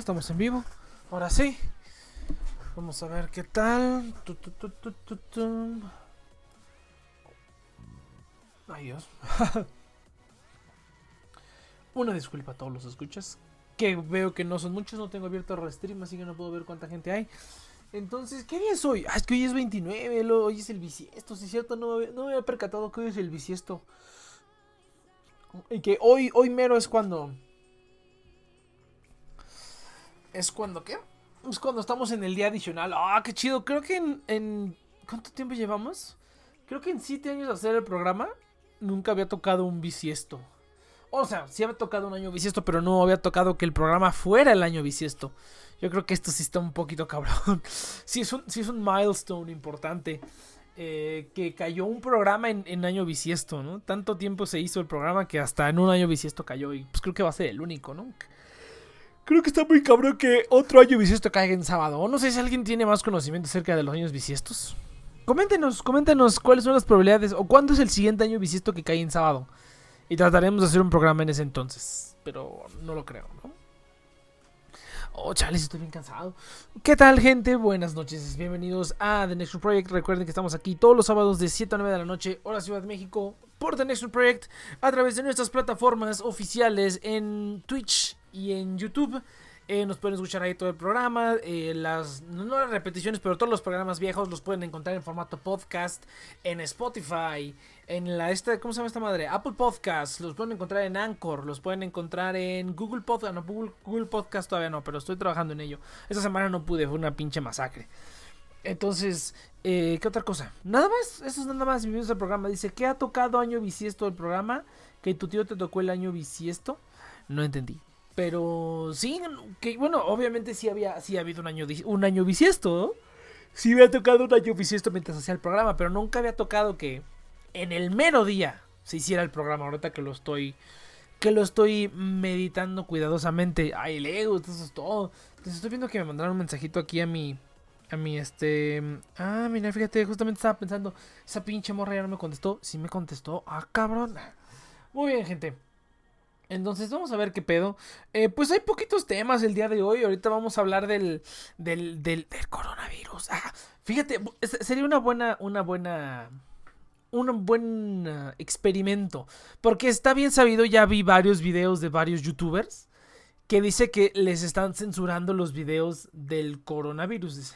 estamos en vivo. Ahora sí. Vamos a ver qué tal. Tu. Una disculpa a todos los escuchas. Que veo que no son muchos, no tengo abierto el stream, así que no puedo ver cuánta gente hay. Entonces, ¿qué día es hoy? Ah, es que hoy es 29, lo- hoy es el bisiesto, si es cierto, no, no me había percatado que hoy es el bisiesto. Y que hoy, hoy mero es cuando... ¿Es cuando qué? Es cuando estamos en el día adicional. Ah, qué chido. Creo que en, en- ¿Cuánto tiempo llevamos? Creo que en 7 años de hacer el programa nunca había tocado un bisiesto. O sea, sí había tocado un año bisiesto, pero no había tocado que el programa fuera el año bisiesto. Yo creo que esto sí está un poquito cabrón. Sí es un, sí es un milestone importante. eh, que cayó un programa en, en año bisiesto, ¿no? Tanto tiempo se hizo el programa que hasta en un año bisiesto cayó. Y pues creo que va a ser el único, ¿no? Creo que está muy cabrón que otro año bisiesto caiga en sábado. O no sé si alguien tiene más conocimiento acerca de los años bisiestos. Coméntenos, coméntenos cuáles son las probabilidades o cuándo es el siguiente año bisiesto que cae en sábado. Y trataremos de hacer un programa en ese entonces. Pero no lo creo, ¿no? Oh, chales, estoy bien cansado. ¿Qué tal, gente? Buenas noches. Bienvenidos a The Next Project. Recuerden que estamos aquí todos los sábados de 7 a 9 de la noche, hora Ciudad de México, por The Next Project, a través de nuestras plataformas oficiales en Twitch y en YouTube. Eh, nos pueden escuchar ahí todo el programa, eh, las no las repeticiones, pero todos los programas viejos los pueden encontrar en formato podcast en Spotify, en la esta, ¿cómo se llama esta madre? Apple Podcasts, los pueden encontrar en Anchor, los pueden encontrar en Google Podcast, no, Google, Google Podcast todavía no, pero estoy trabajando en ello. Esta semana no pude, fue una pinche masacre. Entonces, eh, ¿qué otra cosa? Nada más, eso es nada más. Bienvenidos al programa. Dice, ¿qué ha tocado año bisiesto el programa? Que tu tío te tocó el año bisiesto. No entendí. Pero sí, que bueno, obviamente sí había, sí ha habido un año, un año bisiesto. Sí había tocado un año bisiesto mientras hacía el programa, pero nunca había tocado que en el mero día se hiciera el programa. Ahorita que lo estoy, que lo estoy meditando cuidadosamente. Ay, Lego, eso es todo. Entonces estoy viendo que me mandaron un mensajito aquí a mi, a mi este, ah, mira, fíjate, justamente estaba pensando, esa pinche morra ya no me contestó. Sí me contestó, ah, cabrón. Muy bien, gente. Entonces vamos a ver qué pedo. Eh, pues hay poquitos temas el día de hoy. Ahorita vamos a hablar del, del, del, coronavirus. Ah, fíjate, sería una buena, una buena, un buen ah, experimento. Porque está bien sabido, ya vi varios videos de varios youtubers que dice que les están censurando los videos del coronavirus.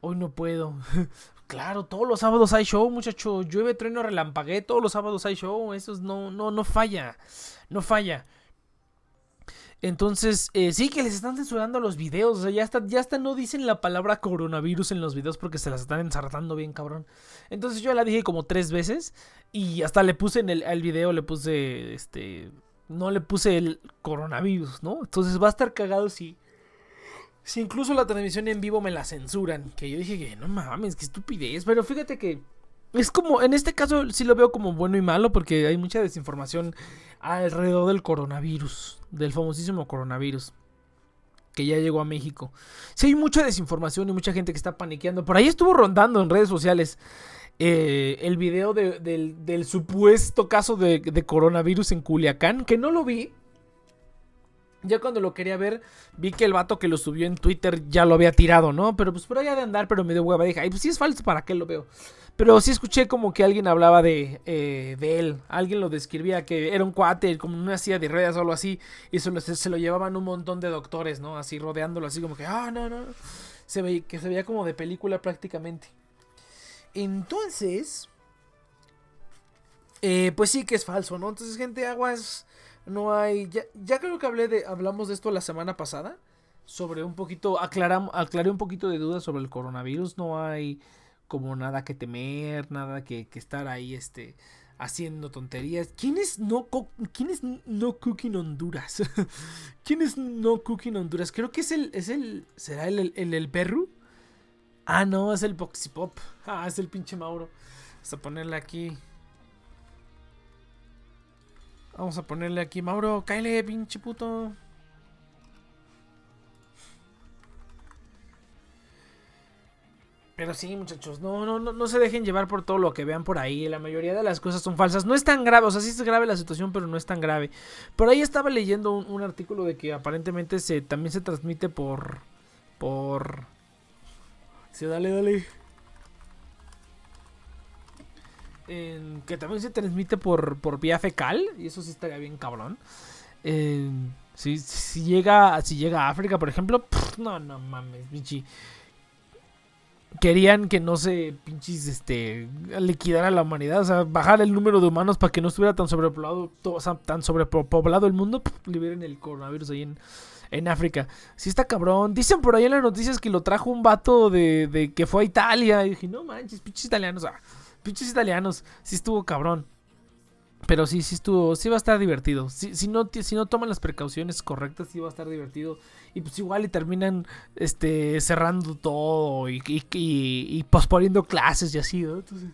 Hoy no puedo. Claro, todos los sábados hay show, muchacho. Llueve, trueno, relampagué. Todos los sábados hay show. Eso es- no, no, no falla. No falla. Entonces, eh, sí que les están censurando los videos. O sea, ya hasta, ya hasta no dicen la palabra coronavirus en los videos porque se las están ensartando bien, cabrón. Entonces yo la dije como tres veces. Y hasta le puse en el video, le puse este. No le puse el coronavirus, ¿no? Entonces va a estar cagado si. Si incluso la transmisión en vivo me la censuran. Que yo dije que no mames, qué estupidez. Pero fíjate que. Es como, en este caso sí lo veo como bueno y malo porque hay mucha desinformación alrededor del coronavirus, del famosísimo coronavirus que ya llegó a México. Sí hay mucha desinformación y mucha gente que está paniqueando. Por ahí estuvo rondando en redes sociales eh, el video de- del, supuesto caso de, de coronavirus en Culiacán, que no lo vi. Ya cuando lo quería ver, vi que el vato que lo subió en Twitter ya lo había tirado, ¿no? Pero pues por allá de andar, pero me dio hueva. Dije, ay, pues si es falso, ¿para qué lo veo? Pero sí escuché como que alguien hablaba de, eh, de él. Alguien lo describía que era un cuate, como una silla de ruedas o algo así. Y se lo, se lo llevaban un montón de doctores, ¿no? Así rodeándolo, así como que, ah, no, no. Se veía, que se veía como de película prácticamente. Entonces, eh, pues sí que es falso, ¿no? Entonces, gente, aguas, no hay... Ya, ya creo que hablé de, hablamos de esto la semana pasada. Sobre un poquito, aclaram, aclaré un poquito de dudas sobre el coronavirus. No hay como nada que temer, nada que, que estar ahí, este, haciendo tonterías. ¿Quién es no, ¿quién es no cooking Honduras? ¿Quién es no cooking Honduras? Creo que es el, es el, ¿será el, el, el, perro? Ah, no, es el Boxy Pop. Ah, es el pinche Mauro. Vamos a ponerle aquí. Vamos a ponerle aquí, Mauro, cáele, pinche puto. Pero sí, muchachos, no, no, no, no se dejen llevar por todo lo que vean por ahí. La mayoría de las cosas son falsas. No es tan grave, o sea, sí es grave la situación, pero no es tan grave. Por ahí estaba leyendo un, artículo de que aparentemente se también se transmite por. por. Sí, dale, dale. Que también se transmite por, por vía fecal. Y eso sí estaría bien cabrón. Si, si llega si llega a África, por ejemplo, no, no mames, pinche. Querían que no se pinches este liquidar a la humanidad, o sea, bajar el número de humanos para que no estuviera tan sobrepoblado, to- o sea, tan sobrepoblado el mundo, liberen el coronavirus ahí en, en África. Sí está cabrón. Dicen por ahí en las noticias que lo trajo un vato de, de que fue a Italia. Y dije, no manches, pinches italianos, ah, pinches italianos. Sí estuvo cabrón. Pero sí, sí estuvo, sí va a estar divertido. Si, si, no, si no toman las precauciones correctas, sí va a estar divertido. Y pues igual y terminan este, cerrando todo y- y posponiendo clases y así, ¿no? Entonces,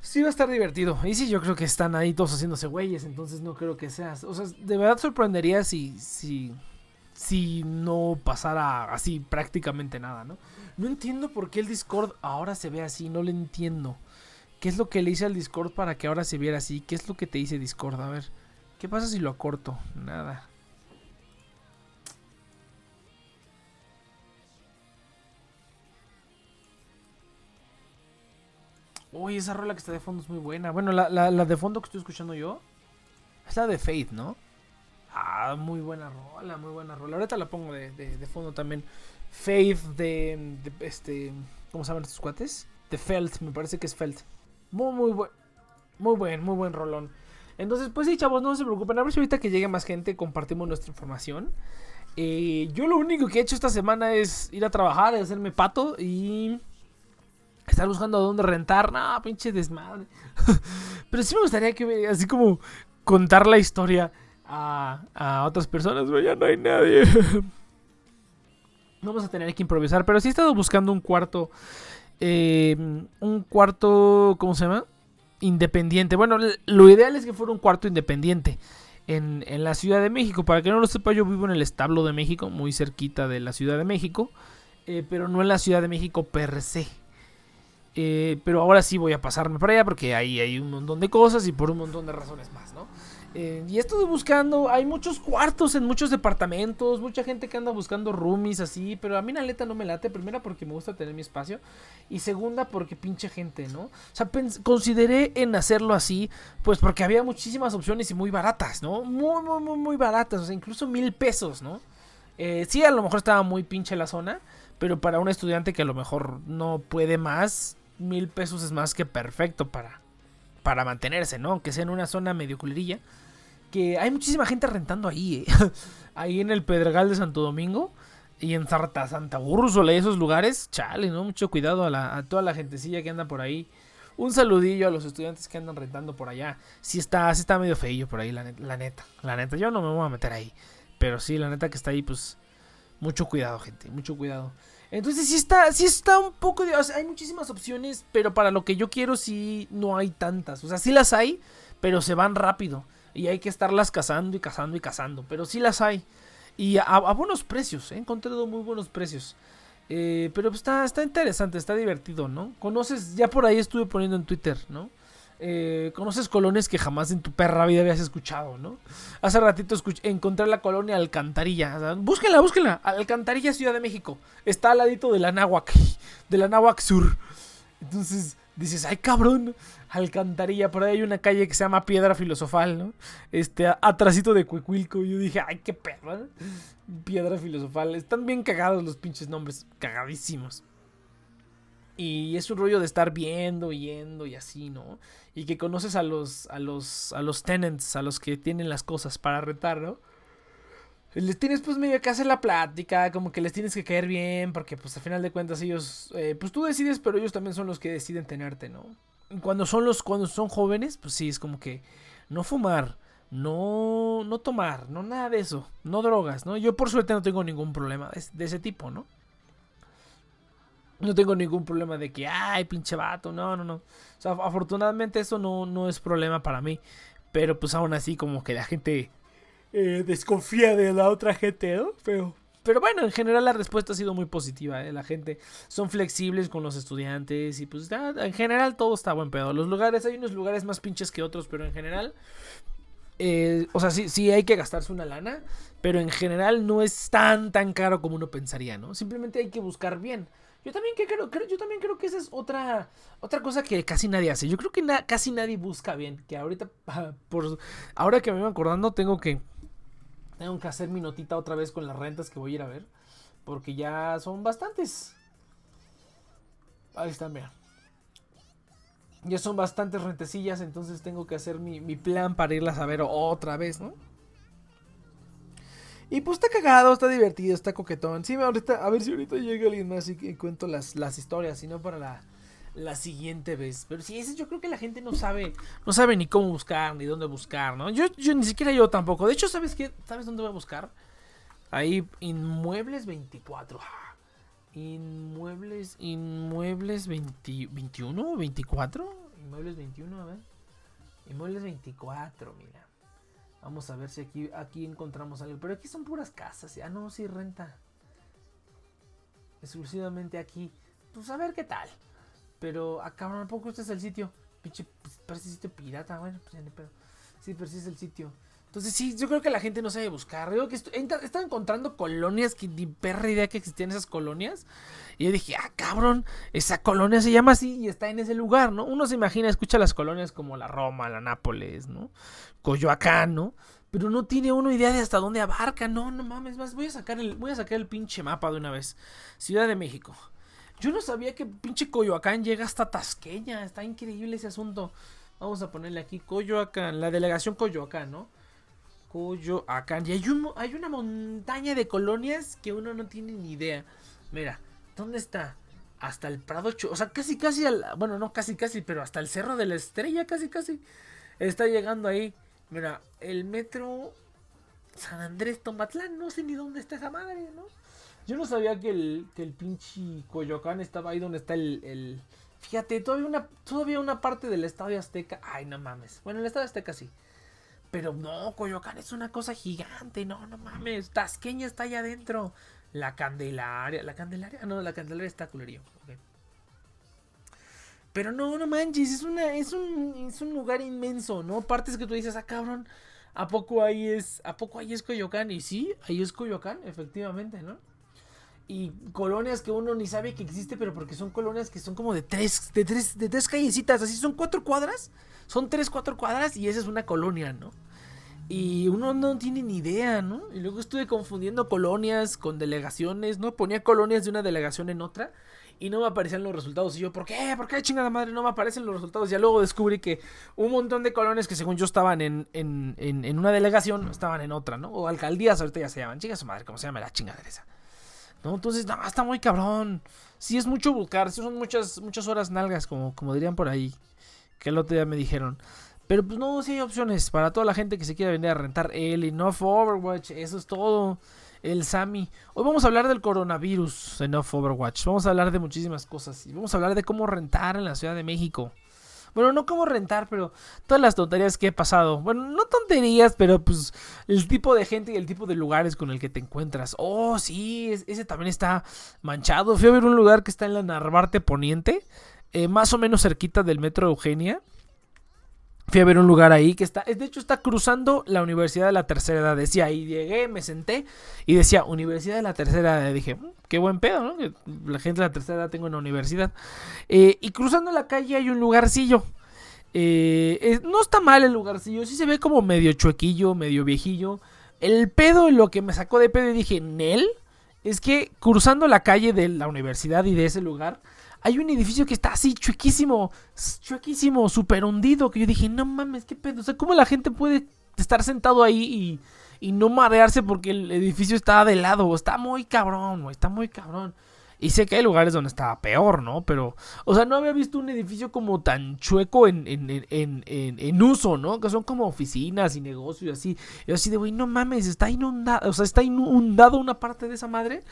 sí va a estar divertido. Y sí, yo creo que están ahí todos haciéndose güeyes, entonces no creo que seas. O sea, de verdad sorprendería si, si, si no pasara así prácticamente nada, ¿no? No entiendo por qué el Discord ahora se ve así, no lo entiendo. ¿Qué es lo que le hice al Discord para que ahora se viera así? ¿Qué es lo que te dice Discord? A ver, ¿qué pasa si lo acorto? Nada. Uy, esa rola que está de fondo es muy buena. Bueno, la, de fondo que estoy escuchando yo es la de Faith, ¿no? Ah, muy buena rola, muy buena rola. Ahorita la pongo de, de- fondo también. Faith de, de este. ¿Cómo se llaman estos cuates? De Felt, me parece que es Felt. Muy, muy buen. Muy buen, muy buen rolón. Entonces, pues sí, chavos, no se preocupen. A ver si ahorita que llegue más gente compartimos nuestra información. Eh, yo lo único que he hecho esta semana es ir a trabajar, hacerme pato y estar buscando a dónde rentar. No, pinche desmadre. Pero sí me gustaría que, así como, contar la historia a, a otras personas. Pero ya no hay nadie. Vamos a tener que improvisar. Pero sí he estado buscando un cuarto. Eh, un cuarto, ¿cómo se llama? Independiente. Bueno, lo ideal es que fuera un cuarto independiente. En, en la Ciudad de México. Para que no lo sepa, yo vivo en el establo de México. Muy cerquita de la Ciudad de México. eh, pero no en la Ciudad de México per se. Eh, pero ahora sí voy a pasarme para allá porque ahí hay un montón de cosas y por un montón de razones más, ¿no? Eh, y estoy buscando, hay muchos cuartos en muchos departamentos, mucha gente que anda buscando roomies así, pero a mí la neta no me late, primera porque me gusta tener mi espacio y segunda porque pinche gente, ¿no? O sea, consideré en hacerlo así, pues porque había muchísimas opciones y muy baratas, ¿no? Muy, muy, muy, muy baratas, o sea, incluso mil pesos, ¿no? Eh, sí, a lo mejor estaba muy pinche la zona, pero para un estudiante que a lo mejor no puede más, mil pesos es más que perfecto para, para mantenerse, ¿no? Aunque sea en una zona medio culerilla. Que hay muchísima gente rentando ahí, ¿eh? ahí en el Pedregal de Santo Domingo y en Santa, Santa Úrsula y esos lugares. Chale, ¿no? Mucho cuidado a, la- toda la gentecilla que anda por ahí. Un saludillo a los estudiantes que andan rentando por allá. Sí está, sí está medio feillo por ahí, la la neta. La neta, yo no me voy a meter ahí. Pero sí, la neta que está ahí, pues. Mucho cuidado, gente. Mucho cuidado. Entonces sí está, sí está un poco hay muchísimas opciones, pero para lo que yo quiero sí no hay tantas. O sea, sí las hay, pero se van rápido. Y hay que estarlas cazando y cazando y cazando. Pero sí las hay. Y a, a buenos precios. He encontrado muy buenos precios. Eh, pero está, está interesante, está divertido, ¿no? Conoces, ya por ahí estuve poniendo en Twitter, ¿no? Eh, conoces colonias que jamás en tu perra vida habías escuchado, ¿no? Hace ratito escuch- encontré la colonia Alcantarilla. O sea. Alcantarilla, Ciudad de México. Está al ladito de la Náhuac. De la Náhuac Sur. Entonces dices, ay cabrón, Alcantarilla. Por ahí hay una calle que se llama Piedra Filosofal, ¿no? Este, atrasito de Cuicuilco. Yo dije, ay, qué perro. ¿no? Piedra Filosofal. Están bien cagados los pinches nombres. Cagadísimos. Y es un rollo de estar viendo, yendo y así, ¿no? Y que conoces a los, a los, a los tenants, a los que tienen las cosas para retar, ¿no? Les tienes pues medio que hacer la plática, como que les tienes que caer bien, porque pues al final de cuentas ellos, eh, pues tú decides, pero ellos también son los que deciden tenerte, ¿no? Cuando son los, cuando son jóvenes, pues sí, es como que no fumar, no, no tomar, no nada de eso, no drogas, ¿no? Yo por suerte no tengo ningún problema de ese tipo, ¿no? No tengo ningún problema de que, ay, pinche vato, no, no, no. O sea, afortunadamente eso no, no es problema para mí. Pero pues aún así como que la gente eh, desconfía de la otra gente, ¿no? Pero, Pero bueno, en general la respuesta ha sido muy positiva. ¿eh? La gente son flexibles con los estudiantes y pues ya, en general todo está buen pedo. Los lugares, hay unos lugares más pinches que otros, pero en general... eh, o sea, sí, sí hay que gastarse una lana, pero en general no es tan tan caro como uno pensaría, ¿no? Simplemente hay que buscar bien. Yo también que creo, yo también creo que esa es otra otra cosa que casi nadie hace. Yo creo que casi nadie busca bien, que ahorita ah, ahora que me voy acordando tengo que tengo que hacer mi notita otra vez con las rentas que voy a ir a ver, porque ya son bastantes. Ahí están, mira. Ya son bastantes rentecillas, entonces tengo que hacer mi, mi plan para irlas a ver otra vez, ¿no? Y pues está cagado, está divertido, está coquetón. Sí, ahorita, a ver si ahorita llega alguien más y que cuento las, las historias, si no para la, la siguiente vez. Pero sí, yo creo que la gente no sabe, no sabe ni cómo buscar, ni dónde buscar, ¿no? Yo, yo ni siquiera yo tampoco. De hecho, ¿sabes qué? ¿Sabes dónde voy a buscar? Ahí, Inmuebles 24. Ah, Inmuebles, Inmuebles 20 21 o 24. Inmuebles 21, a ver. Inmuebles 24, mira. Vamos a ver si aquí, aquí encontramos algo. Pero aquí son puras casas. Ah, no, sí, renta. Exclusivamente aquí. Pues a ver qué tal. Pero, ah, cabrón, ¿a poco este es el sitio? Pinche, pues, parece sitio pirata. Bueno, pues ya ni pedo. Sí, pero sí es el sitio. Entonces, sí, yo creo que la gente no sabe buscar. Digo que he estado encontrando colonias que ni perra idea que existían esas colonias. Y yo dije, ah, cabrón, esa colonia se llama así y está en ese lugar, ¿no? Uno se imagina, escucha las colonias como la Roma, la Nápoles, ¿no? Coyoacán, ¿no? Pero no tiene uno idea de hasta dónde abarca. No, no mames, más voy a sacar el, voy a sacar el pinche mapa de una vez. Ciudad de México. Yo no sabía que pinche Coyoacán llega hasta Tasqueña. Está increíble ese asunto. Vamos a ponerle aquí Coyoacán, la delegación Coyoacán, ¿no? Coyoacán. Y hay, una montaña de colonias que uno no tiene ni idea. Mira, ¿dónde está? Hasta el Prado Chu- O sea, casi, casi al. Bueno, no casi, casi, pero hasta el Cerro de la Estrella, casi, casi. Está llegando ahí. Mira, el metro San Andrés Tomatlán. No sé ni dónde está esa madre, ¿no? Yo no sabía que el, pinche Coyoacán estaba ahí donde está el. el- Fíjate, todavía una, todavía una parte del Estadio Azteca. Ay, no mames. Bueno, el Estadio Azteca sí. Pero no, Coyoacán es una cosa gigante. No, no mames. Tasqueña está allá adentro. La Candelaria. ¿La Candelaria? No, la Candelaria está culerío. Pero no, no manches. Es, una, es, un, es un lugar inmenso, ¿no? Partes que tú dices, ah, cabrón. ¿A poco ahí es, a poco ahí es Coyoacán? Y sí, ahí es Coyoacán, efectivamente, ¿no? Y colonias que uno ni sabe que existe, pero porque son colonias que son como de tres, de tres, de tres callecitas, así son cuatro cuadras, son tres, cuatro cuadras y esa es una colonia, ¿no? Y uno no tiene ni idea, ¿no? Y luego estuve confundiendo colonias con delegaciones, ¿no? Ponía colonias de una delegación en otra y no me aparecían los resultados. Y yo, ¿por qué? ¿Por qué chingada madre no me aparecen los resultados? Ya luego descubrí que un montón de colonias que según yo estaban en, en, en, en una delegación, estaban en otra, ¿no? O alcaldías ahorita ya se llaman. Chinga su madre, ¿cómo se llama la chingadera esa? ¿No? Entonces, no, está muy cabrón. Sí es mucho buscar, sí son muchas, muchas horas nalgas, como, como dirían por ahí. Que el otro día me dijeron. Pero pues no, sí hay opciones para toda la gente que se quiera venir a rentar el Enough Overwatch. Eso es todo. El Sami. Hoy vamos a hablar del coronavirus en Off Overwatch. Vamos a hablar de muchísimas cosas. Y vamos a hablar de cómo rentar en la Ciudad de México. Bueno, no cómo rentar, pero todas las tonterías que he pasado. Bueno, no tonterías, pero pues el tipo de gente y el tipo de lugares con el que te encuentras. Oh, sí, es- ese también está manchado. Fui a ver un lugar que está en la Narvarte Poniente, eh, más o menos cerquita del metro Eugenia. Fui a ver un lugar ahí que está, es- de hecho está cruzando la Universidad de la Tercera Edad. Decía, ahí llegué, me senté y decía, Universidad de la Tercera Edad. Dije, "Mm, qué buen pedo, ¿no? La gente de la tercera edad tengo en la universidad. Eh, y cruzando la calle hay un lugarcillo. Eh, no está mal el lugarcillo, sí se ve como medio chuequillo, medio viejillo. El pedo, lo que me sacó de pedo y dije, Nel, es que cruzando la calle de la universidad y de ese lugar, hay un edificio que está así chuequísimo, chuequísimo, súper hundido, que yo dije, no mames, qué pedo, o sea, ¿cómo la gente puede estar sentado ahí y, no marearse porque el edificio está de lado? Está muy cabrón, güey, está muy cabrón. Y sé que hay lugares donde estaba peor, ¿no? Pero, o sea, no había visto un edificio como tan chueco en, en, en, en, en- uso, ¿no? Que son como oficinas y negocios y así. Yo así de, güey, no mames, está inundado, o sea, está inundado una parte de esa madre.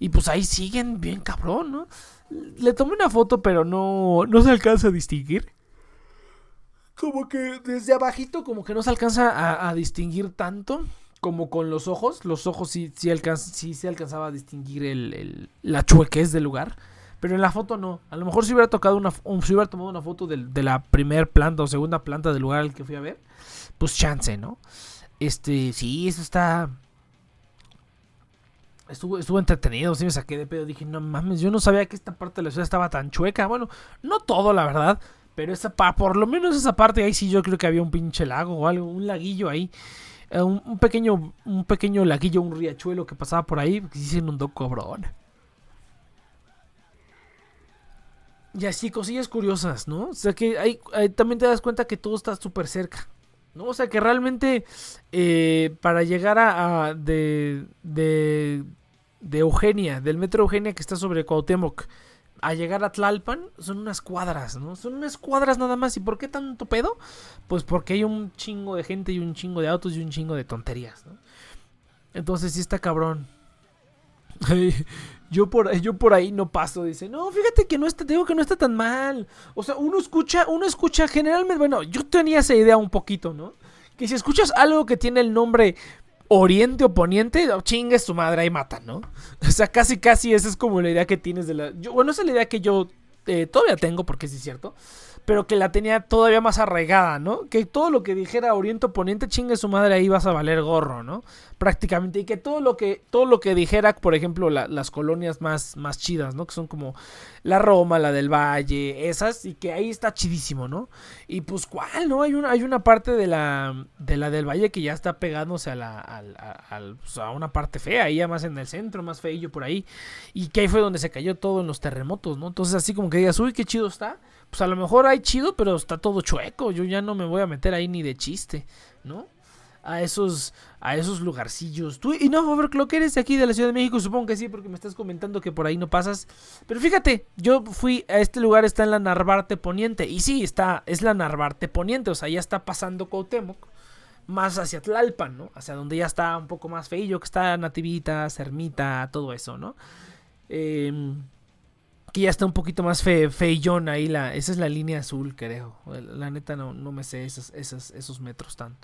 Y pues ahí siguen bien cabrón, ¿no? Le tomé una foto, pero no, no se alcanza a distinguir. Como que desde abajito como que no se alcanza a, distinguir tanto. como con los ojos. Los ojos sí, sí, alcanz- sí se alcanzaba a distinguir el, el- la chuequez del lugar. Pero en la foto no. A lo mejor si hubiera tocado una, o si hubiera tomado una foto del- de, la primer planta o segunda planta del lugar al que fui a ver, pues chance, ¿no? Este, sí, eso está. Estuvo, estuvo entretenido, sí me saqué de pedo. Dije, no mames, yo no sabía que esta parte de la ciudad estaba tan chueca. Bueno, no todo, la verdad. Pero esa por lo menos esa parte ahí sí yo creo que había un pinche lago o algo, un laguillo ahí. Eh, un, pequeño, un pequeño laguillo, un riachuelo que pasaba por ahí, que sí se inundó cobrón. Y así cosillas curiosas, ¿no? O sea que hay- también te das cuenta que todo está súper cerca. ¿no? O sea que realmente eh, para llegar a, de, de Eugenia, del metro Eugenia que está sobre Cuauhtémoc, a llegar a Tlalpan son unas cuadras, ¿no? Son unas cuadras nada más. ¿Y por qué tanto pedo? Pues porque hay un chingo de gente y un chingo de autos y un chingo de tonterías, ¿no? Entonces sí está cabrón. Yo por, yo por ahí no paso, dice. No, fíjate que no está, digo que no está tan mal. O sea, uno escucha, uno escucha generalmente, bueno, yo tenía esa idea un poquito, ¿no? Que si escuchas algo que tiene el nombre Oriente o Poniente, oh, chingue su madre, ahí matan, ¿no? O sea, casi, casi esa es como la idea que tienes de la... yo- bueno, esa es la idea que yo eh, todavía tengo, porque sí es cierto, pero que la tenía todavía más arraigada, ¿no? Que todo lo que dijera Oriente Poniente, chingue su madre, ahí vas a valer gorro, ¿no? Prácticamente, y que todo lo que, todo lo que dijera, por ejemplo, la- las colonias más, más chidas, ¿no? Que son como la Roma, la del Valle, esas, y que ahí está chidísimo, ¿no? Y pues, ¿cuál, no? Hay una, hay una parte de la, de la del Valle que ya está pegándose a la, al- a, al- pues, a una parte fea, ahí ya más en el centro, más feillo por ahí, y que ahí fue donde se cayó todo en los terremotos, ¿no? Entonces, así como que digas, uy, qué chido está, pues a lo mejor hay chido, pero está todo chueco, yo ya no me voy a meter ahí ni de chiste, ¿no? A esos, a esos lugarcillos. Tú, y no, Overclock, eres de aquí de la Ciudad de México, supongo que sí, porque me estás comentando que por ahí no pasas. Pero fíjate, yo fui a este lugar, está en la Narvarte Poniente. Y sí, está, es la Narvarte Poniente, o sea, ya está pasando Cuauhtémoc. Más hacia Tlalpan, ¿no? Hacia donde ya está un poco más feillo, que está Nativita, Cermita, todo eso, ¿no? Em, que ya está un poquito más fe, feillón ahí. La, esa es la línea azul, creo. La neta no, no me sé esos, esos, esos metros tan,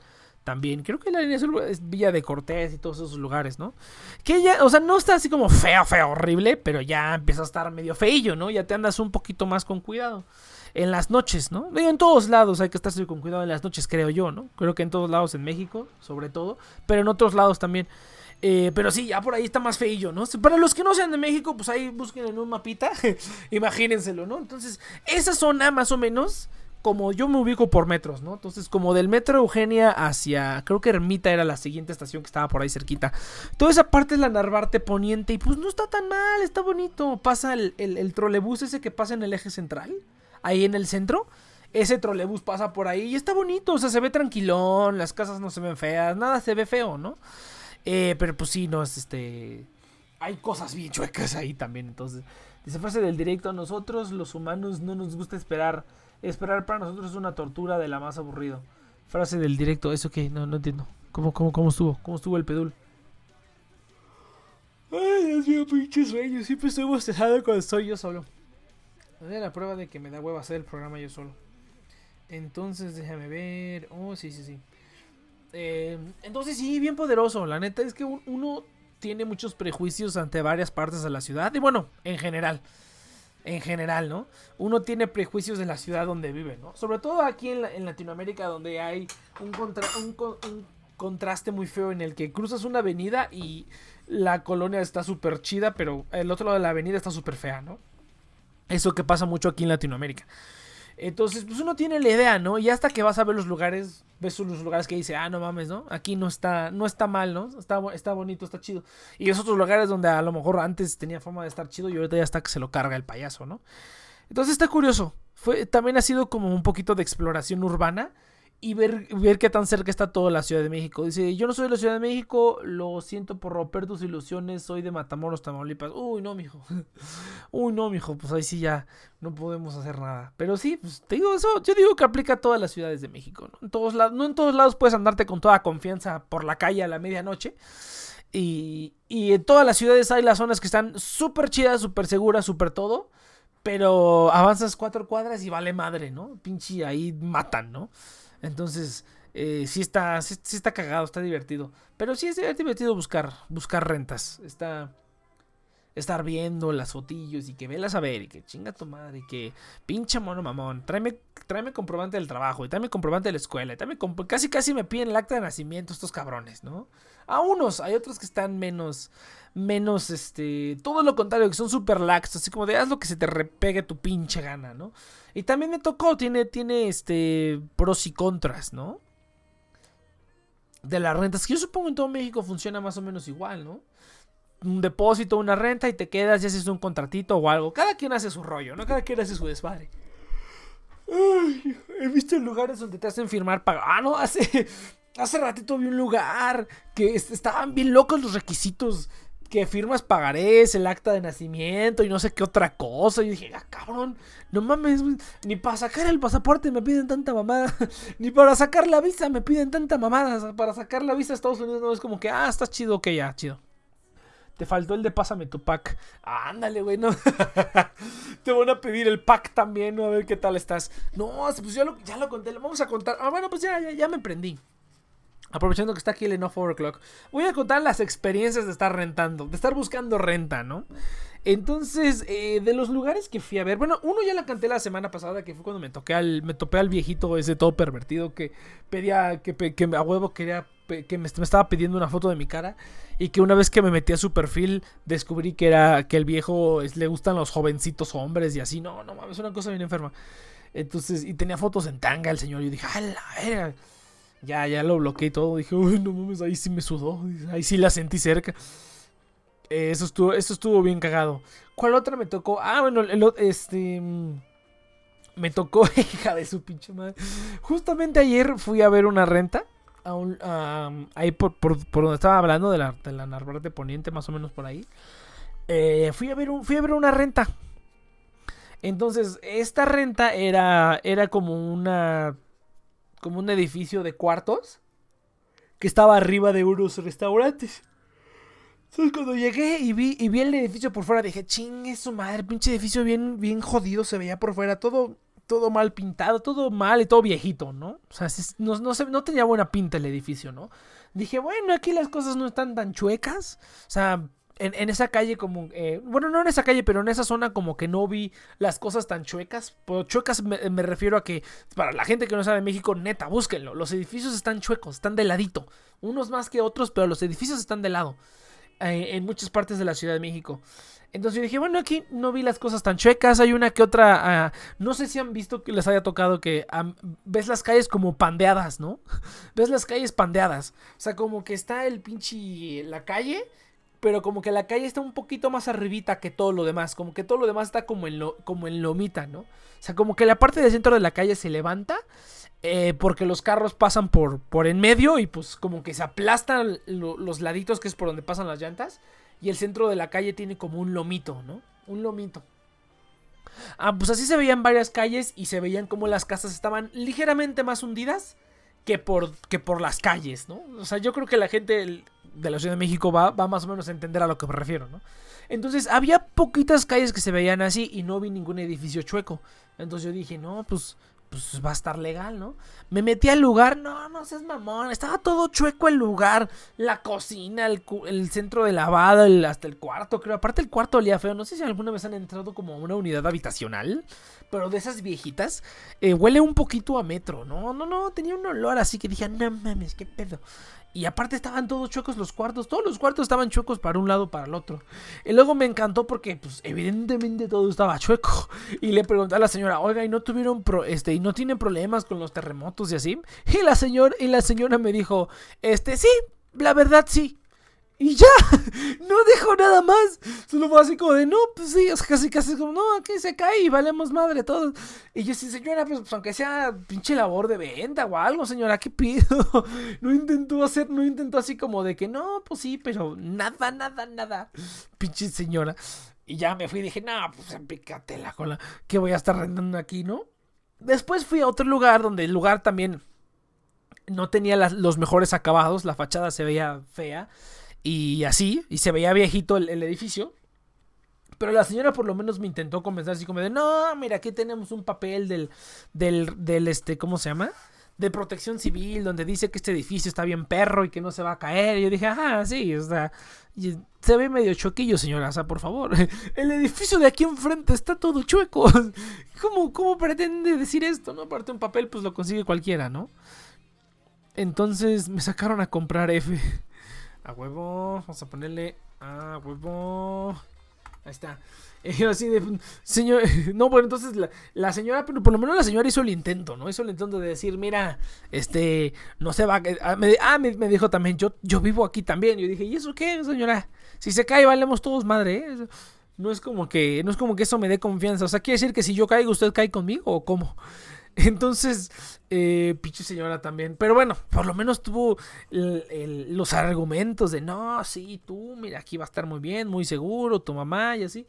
tan bien. Creo que la línea azul es Villa de Cortés y todos esos lugares, ¿no? Que ya, o sea, no está así como feo, feo, horrible, pero ya empieza a estar medio feillo, ¿no? Ya te andas un poquito más con cuidado. En las noches, ¿no? Digo, en todos lados hay que estarse con cuidado en las noches, creo yo, ¿no? Creo que en todos lados en México, sobre todo, pero en otros lados también. Eh, pero sí, ya por ahí está más feillo, ¿no? Para los que no sean de México, pues ahí busquen en un mapita, imagínenselo, ¿no? Entonces, esa zona más o menos, como yo me ubico por metros, ¿no? Entonces, como del metro Eugenia hacia, creo que Ermita era la siguiente estación que estaba por ahí cerquita. Toda esa parte es la Narvarte Poniente y pues no está tan mal, está bonito. Pasa el, el, el trolebús ese que pasa en el eje central, ahí en el centro. Ese trolebús pasa por ahí y está bonito, o sea, se ve tranquilón, las casas no se ven feas, nada se ve feo, ¿no? Eh, pero pues sí, no es este. Hay cosas bien chuecas ahí también. Entonces, dice frase del directo: A nosotros, los humanos, no nos gusta esperar. Esperar para nosotros es una tortura de la más aburrido. Frase del directo: ¿Eso qué? No, no entiendo. ¿Cómo, cómo, cómo estuvo? ¿Cómo estuvo el pedul? Ay, Dios mío, pinche sueño. Siempre estoy bostezado cuando estoy yo solo. Es la prueba de que me da hueva hacer el programa yo solo. Entonces, déjame ver. Oh, sí, sí, sí. Eh, entonces sí, bien poderoso. La neta es que un- uno tiene muchos prejuicios ante varias partes de la ciudad. Y bueno, en general. En general, ¿no? Uno tiene prejuicios de la ciudad donde vive, ¿no? Sobre todo aquí en, la- en Latinoamérica donde hay un, un contraste muy feo en el que cruzas una avenida y la colonia está súper chida, pero el otro lado de la avenida está súper fea, ¿no? Eso que pasa mucho aquí en Latinoamérica. Entonces, pues uno tiene la idea, ¿no? Y hasta que vas a ver los lugares, ves los lugares que dice, ah, no mames, ¿no? Aquí no está, no está mal, ¿no? Está, está bonito, está chido. Y esos otros lugares donde a lo mejor antes tenía forma de estar chido y ahorita ya está que se lo carga el payaso, ¿no? Entonces está curioso. Fue, también ha sido como un poquito de exploración urbana y ver, ver qué tan cerca está toda la Ciudad de México. Dice, yo no soy de la Ciudad de México, lo siento por romper tus ilusiones, soy de Matamoros, Tamaulipas. Uy, no, mijo. Uy, no, mijo, pues ahí sí ya no podemos hacer nada. Pero sí, pues te digo eso, yo digo que aplica a todas las ciudades de México, ¿no? En todos lados, no en todos lados puedes andarte con toda confianza por la calle a la medianoche. Y, y en todas las ciudades hay las zonas que están súper chidas, súper seguras, súper todo. Pero avanzas cuatro cuadras y vale madre, ¿no? Pinche ahí matan, ¿no? Entonces, Eh, sí, está, sí, sí está cagado, está divertido. Pero sí es divertido buscar, buscar rentas. Está estar viendo las fotillos y que velas a ver y que chinga tu madre y que pinche mono mamón, tráeme, tráeme comprobante del trabajo y tráeme comprobante de la escuela y tráeme casi casi me piden el acta de nacimiento estos cabrones, ¿no? A unos, hay otros que están menos, menos, este, todo lo contrario, que son super lax, así como de haz lo que se te repegue tu pinche gana, ¿no? Y también me tocó, tiene, tiene, este, pros y contras, ¿no? De las rentas, que yo supongo en todo México funciona más o menos igual, ¿no? Un depósito, una renta y te quedas y haces un contratito o algo. Cada quien hace su rollo, ¿no? Cada quien hace su desmadre. He visto lugares donde te hacen firmar pago. Ah, no, hace, hace ratito vi un lugar que est- estaban bien locos los requisitos. Que firmas pagarés, el acta de nacimiento y no sé qué otra cosa. Y dije, ah, cabrón, no mames, ni para sacar el pasaporte me piden tanta mamada. Ni para sacar la visa me piden tanta mamada. Para sacar la visa a Estados Unidos no es como que, ah, está chido, ok, ya, chido. Te faltó el de pásame tu pack. Ándale, güey. Te van a pedir el pack también, ¿no? A ver qué tal estás. No, pues ya lo, ya lo conté. Vamos a contar. Ah, bueno, pues ya, ya, ya me prendí. Aprovechando que está aquí el Enough Overclock. Voy a contar las experiencias de estar rentando, de estar buscando renta, ¿no? Entonces, eh, de los lugares que fui a ver, bueno, uno ya la canté la semana pasada, que fue cuando me toqué al, me topé al viejito ese todo pervertido que pedía, que, que a huevo quería, que me, estaba pidiendo una foto de mi cara y que una vez que me metí a su perfil descubrí que era, que el viejo le gustan los jovencitos hombres y así, no, no mames, es una cosa bien enferma. Entonces, y tenía fotos en tanga el señor, yo dije, ¡a la! Ya, ya lo bloqueé y todo. Dije, uy, no mames, ahí sí me sudó. Ahí sí la sentí cerca. Eh, eso estuvo, eso estuvo bien cagado. ¿Cuál otra me tocó? Ah, bueno, el, este. mm, Me tocó, hija de su pinche madre. Justamente ayer fui a ver una renta. Ahí por, por- donde estaba hablando, de la, de la Narvarte Poniente, más o menos por ahí. Eh, fui, a ver fui a ver una renta. Entonces, esta renta era, era como una. Como un edificio de cuartos. Que estaba arriba de unos restaurantes. Entonces cuando llegué y vi, y vi el edificio por fuera, dije, chingue su madre, pinche edificio bien, bien jodido se veía por fuera, todo, todo mal pintado, todo mal y todo viejito, ¿no? O sea, no, no, se- no tenía buena pinta el edificio, ¿no? Dije, bueno, aquí las cosas no están tan chuecas. O sea, en, en esa calle como... eh, bueno, no en esa calle, pero en esa zona como que no vi las cosas tan chuecas. Por chuecas me, refiero a que, para la gente que no sabe México, neta, búsquenlo. Los edificios están chuecos, están de ladito. Unos más que otros, pero los edificios están de lado eh, en muchas partes de la Ciudad de México. Entonces yo dije, bueno, aquí no vi las cosas tan chuecas. Hay una que otra. ah, no sé si han visto que les haya tocado que ves las calles como pandeadas, ¿no? ves las calles pandeadas. O sea, como que está el pinche. la calle. Pero como que la calle está un poquito más arribita que todo lo demás. Como que todo lo demás está como en, lo, como en lomita, ¿no? O sea, como que la parte del centro de la calle se levanta. Eh, porque los carros pasan por, por en medio y pues como que se aplastan lo- los laditos que es por donde pasan las llantas. Y el centro de la calle tiene como un lomito, ¿no? Un lomito. Ah, pues así se veían varias calles y se veían como las casas estaban ligeramente más hundidas que por, que por las calles, ¿no? O sea, yo creo que la gente de la Ciudad de México va, va más o menos a entender a lo que me refiero, ¿no? Entonces, había poquitas calles que se veían así y no vi ningún edificio chueco. Entonces yo dije, no, pues, pues va a estar legal, ¿no? Me metí al lugar, no, no seas mamón, estaba todo chueco el lugar, la cocina, el, el centro de lavado, hasta el cuarto, creo. Aparte el cuarto olía feo, no sé si alguna vez han entrado como a una unidad habitacional, pero de esas viejitas, eh, huele un poquito a metro, no, no, no, tenía un olor así que dije, no mames, qué pedo. Y aparte estaban todos chuecos los cuartos, todos los cuartos estaban chuecos para un lado para el otro. Y luego me encantó porque, pues, evidentemente todo estaba chueco. Y le pregunté a la señora, oiga, ¿y no tuvieron pro- este, y no tienen problemas con los terremotos y así? Y la señora, y la señora me dijo, este, sí, la verdad sí. Y ya, no dijo nada más. Solo fue así como de, no, pues sí, casi, casi como, no, aquí se cae y valemos madre todos. Y yo, sí, señora, pues, pues, aunque sea pinche labor de venta o algo, señora, ¿qué pido? No intentó hacer, no intentó así como de que, no, pues sí, pero nada, nada, nada. Pinche señora. Y ya me fui y dije, no, pues pícate la cola, que voy a estar rentando aquí, ¿no? Después fui a otro lugar donde el lugar también no tenía los mejores acabados, la fachada se veía fea y así, y se veía viejito el, edificio. Pero la señora por lo menos me intentó convencer así como de, no, mira, aquí tenemos un papel del, del, del, este, ¿cómo se llama? de protección civil, donde dice que este edificio está bien perro y que no se va a caer. Y yo dije, ah, sí, o sea, se ve medio choquillo, señora, o sea, por favor. El edificio de aquí enfrente está todo chueco. ¿Cómo, cómo pretende decir esto? No, aparte un papel, pues lo consigue cualquiera, ¿no? Entonces me sacaron a comprar F. A huevo, vamos a ponerle a huevo. Ahí está. Y así de, señor, no, bueno, entonces la, señora, pero por lo menos la señora hizo el intento, ¿no? Hizo el intento de decir, mira, este, no se va, ah, me, ah, me dijo también, yo, yo vivo aquí también. Yo dije, ¿y eso qué, señora? Si se cae, valemos todos madre, ¿eh? No es como que, no es como que eso me dé confianza. O sea, quiere decir que si yo caigo, usted cae conmigo o cómo. Entonces, eh, pinche señora también. Pero bueno, por lo menos tuvo los argumentos de no, sí, tú, mira, aquí va a estar muy bien, muy seguro, tu mamá y así.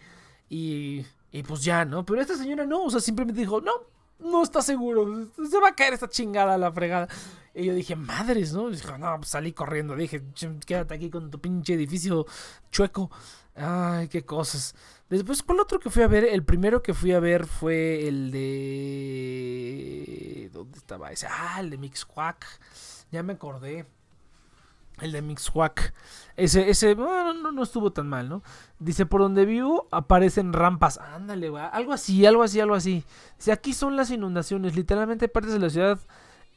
Y, y pues ya, ¿no? Pero esta señora no, o sea, simplemente dijo, no, no está seguro, se va a caer esta chingada a la fregada. Y yo dije, madres, ¿no? Y dije, no, pues salí corriendo, dije, quédate aquí con tu pinche edificio chueco. Ay, qué cosas. Después, ¿cuál otro que fui a ver? El primero que fui a ver fue el de... ¿Dónde estaba ese? Ah, el de Mixquack. Ya me acordé. El de Mixquack. Ese, ese, bueno, no, no estuvo tan mal, ¿no? Dice, por donde vivo aparecen rampas. Ándale, güey. Algo así, algo así, algo así. Dice, aquí son las inundaciones. Literalmente partes de la ciudad,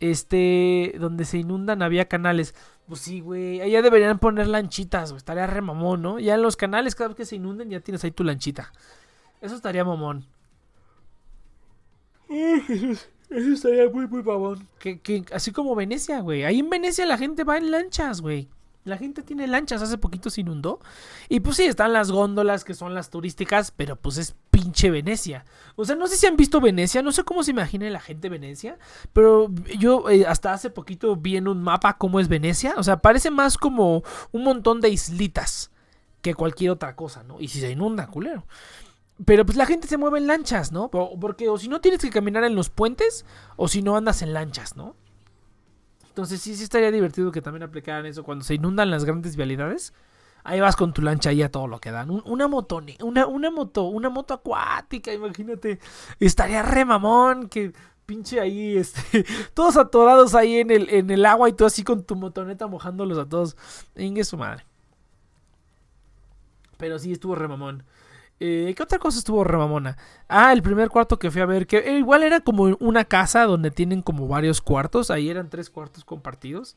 este, donde se inundan había canales. Pues sí, güey. Allá deberían poner lanchitas, güey. Estaría re mamón, ¿no? Ya en los canales, cada vez que se inunden, ya tienes ahí tu lanchita. Eso estaría mamón. Eso estaría muy, muy mamón. Que, que, así como Venecia, güey. Ahí en Venecia la gente va en lanchas, güey. La gente tiene lanchas, hace poquito se inundó. Y pues sí, están las góndolas que son las turísticas, pero pues es pinche Venecia. O sea, no sé si han visto Venecia, no sé cómo se imagina la gente Venecia, pero yo eh, hasta hace poquito vi en un mapa cómo es Venecia. O sea, parece más como un montón de islitas que cualquier otra cosa, ¿no? Y si se inunda, culero. Pero pues la gente se mueve en lanchas, ¿no? Porque o si no tienes que caminar en los puentes, o si no andas en lanchas, ¿no? Entonces sí, sí estaría divertido que también aplicaran eso cuando se inundan las grandes vialidades. Ahí vas con tu lancha y a todo lo que dan. Un, una moto, una, una moto, una moto acuática, imagínate. Estaría re mamón que pinche ahí, este, todos atorados ahí en el, en el agua y tú así con tu motoneta mojándolos a todos. Ingue su madre. Pero sí, estuvo re mamón. Eh, ¿Qué otra cosa estuvo remamona? Ah, el primer cuarto que fui a ver, que eh, igual era como una casa donde tienen como varios cuartos, ahí eran tres cuartos compartidos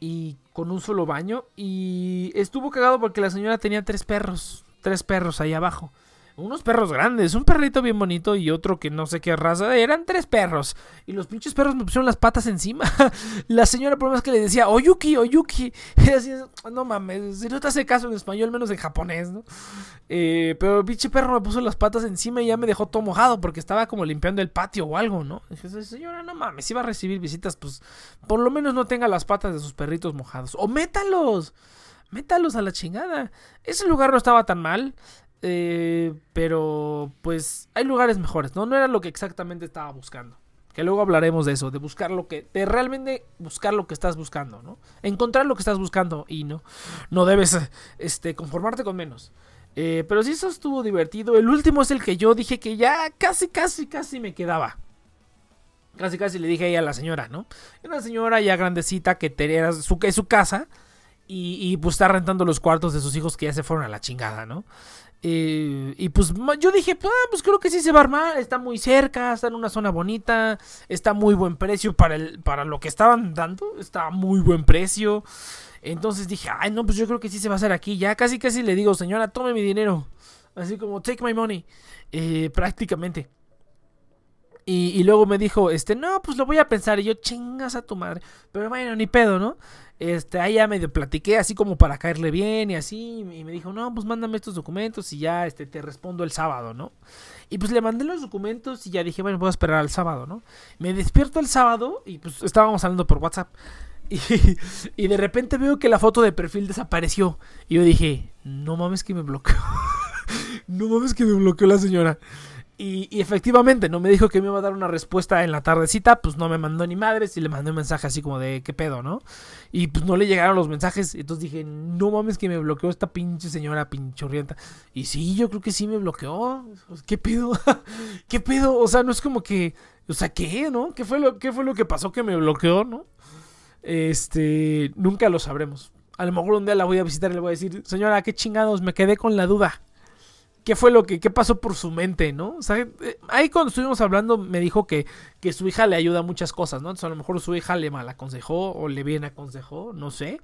y con un solo baño y estuvo cagado porque la señora tenía tres perros, tres perros ahí abajo unos perros grandes, un perrito bien bonito y otro que no sé qué raza, eran tres perros. Y los pinches perros me pusieron las patas encima. La señora por más que le decía, Oyuki, Oyuki. Y así, no mames, si no te hace caso en español, menos en japonés, ¿no? Eh, pero el pinche perro me puso las patas encima y ya me dejó todo mojado porque estaba como limpiando el patio o algo, ¿no? dije, señora, no mames, si va a recibir visitas, pues por lo menos no tenga las patas de sus perritos mojados. O métalos métalos a la chingada. Ese lugar no estaba tan mal. Eh, pero pues hay lugares mejores, ¿no? No era lo que exactamente estaba buscando. Que luego hablaremos de eso, de buscar lo que, de realmente buscar lo que estás buscando, ¿no? Encontrar lo que estás buscando y no, no debes, este, conformarte con menos. Eh, pero sí, eso estuvo divertido. El último es el que yo dije que ya casi, casi, casi me quedaba. Casi, casi le dije ahí a la señora, ¿no? Una señora ya grandecita que tenía su, su casa y, y pues está rentando los cuartos de sus hijos que ya se fueron a la chingada, ¿no? Eh, y pues yo dije, ah, pues creo que sí se va a armar, está muy cerca, está en una zona bonita, está muy buen precio para, el, para lo que estaban dando, está muy buen precio. Entonces dije, ay no, pues yo creo que sí se va a hacer aquí. Ya casi casi le digo, señora, tome mi dinero. Así como, take my money. Eh, prácticamente. Y, y, luego me dijo, este, no, pues lo voy a pensar. Y yo, chingas a tu madre. Pero bueno, ni pedo, ¿no? Este, ahí ya medio platiqué así como para caerle bien y así. Y me dijo, no, pues mándame estos documentos y ya este, te respondo el sábado, ¿no? Y pues le mandé los documentos y ya dije, bueno, voy a esperar al sábado, ¿no? Me despierto el sábado y pues estábamos hablando por WhatsApp. Y, y de repente veo que la foto de perfil desapareció. Y yo dije, no mames que me bloqueó. no mames que me bloqueó la señora. Y, efectivamente, no me dijo que me iba a dar una respuesta en la tardecita, pues no me mandó ni madres y le mandé un mensaje así como de qué pedo, ¿no? Y pues no le llegaron los mensajes, entonces dije, no mames que me bloqueó esta pinche señora pinchorrienta. Y sí, yo creo que sí me bloqueó. ¿Qué pedo? ¿Qué pedo? O sea, no es como que, o sea, ¿qué, no? ¿Qué fue lo, qué fue lo que pasó que me bloqueó, no? Este, nunca lo sabremos. A lo mejor un día la voy a visitar y le voy a decir, señora, qué chingados, me quedé con la duda qué fue lo que, qué pasó por su mente, ¿no? O sea, eh, ahí cuando estuvimos hablando me dijo que, que su hija le ayuda a muchas cosas, ¿no? Entonces a lo mejor su hija le mal aconsejó o le bien aconsejó, no sé.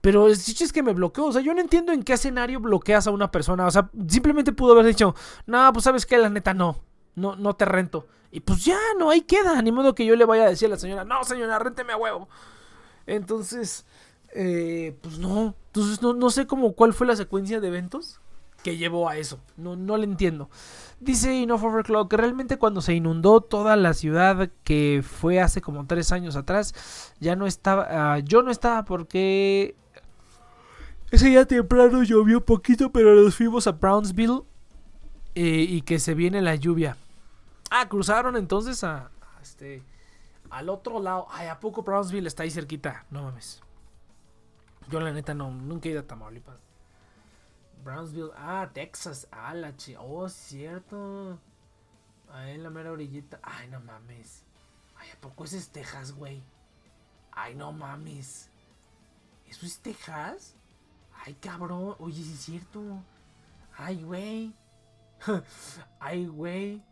Pero el chiste es que me bloqueó, o sea, yo no entiendo en qué escenario bloqueas a una persona, o sea, simplemente pudo haber dicho, no, pues sabes que la neta no, no, no te rento. Y pues ya, no, ahí queda, ni modo que yo le vaya a decir a la señora, no, señora, renteme a huevo. Entonces, eh, pues no, entonces no, no sé cómo, cuál fue la secuencia de eventos que llevó a eso. No, no le entiendo. Dice Enough Overclock que realmente cuando se inundó toda la ciudad que fue hace como tres años atrás, ya no estaba. Uh, yo no estaba porque. Ese día temprano llovió poquito, pero nos fuimos a Brownsville eh, y que se viene la lluvia. Ah, cruzaron entonces a, a este al otro lado. Ay, ¿a poco Brownsville está ahí cerquita? No mames. Yo la neta no, nunca he ido a Tamaulipas. Brownsville. Ah, Texas. Ah, la. Oh, cierto. Ahí en la mera orillita. Ay, no mames. Ay, ¿a poco ese es Texas, güey? Ay, no mames. ¿Eso es Texas? Ay, cabrón. Oye, sí es cierto. Ay, güey. Ay, güey.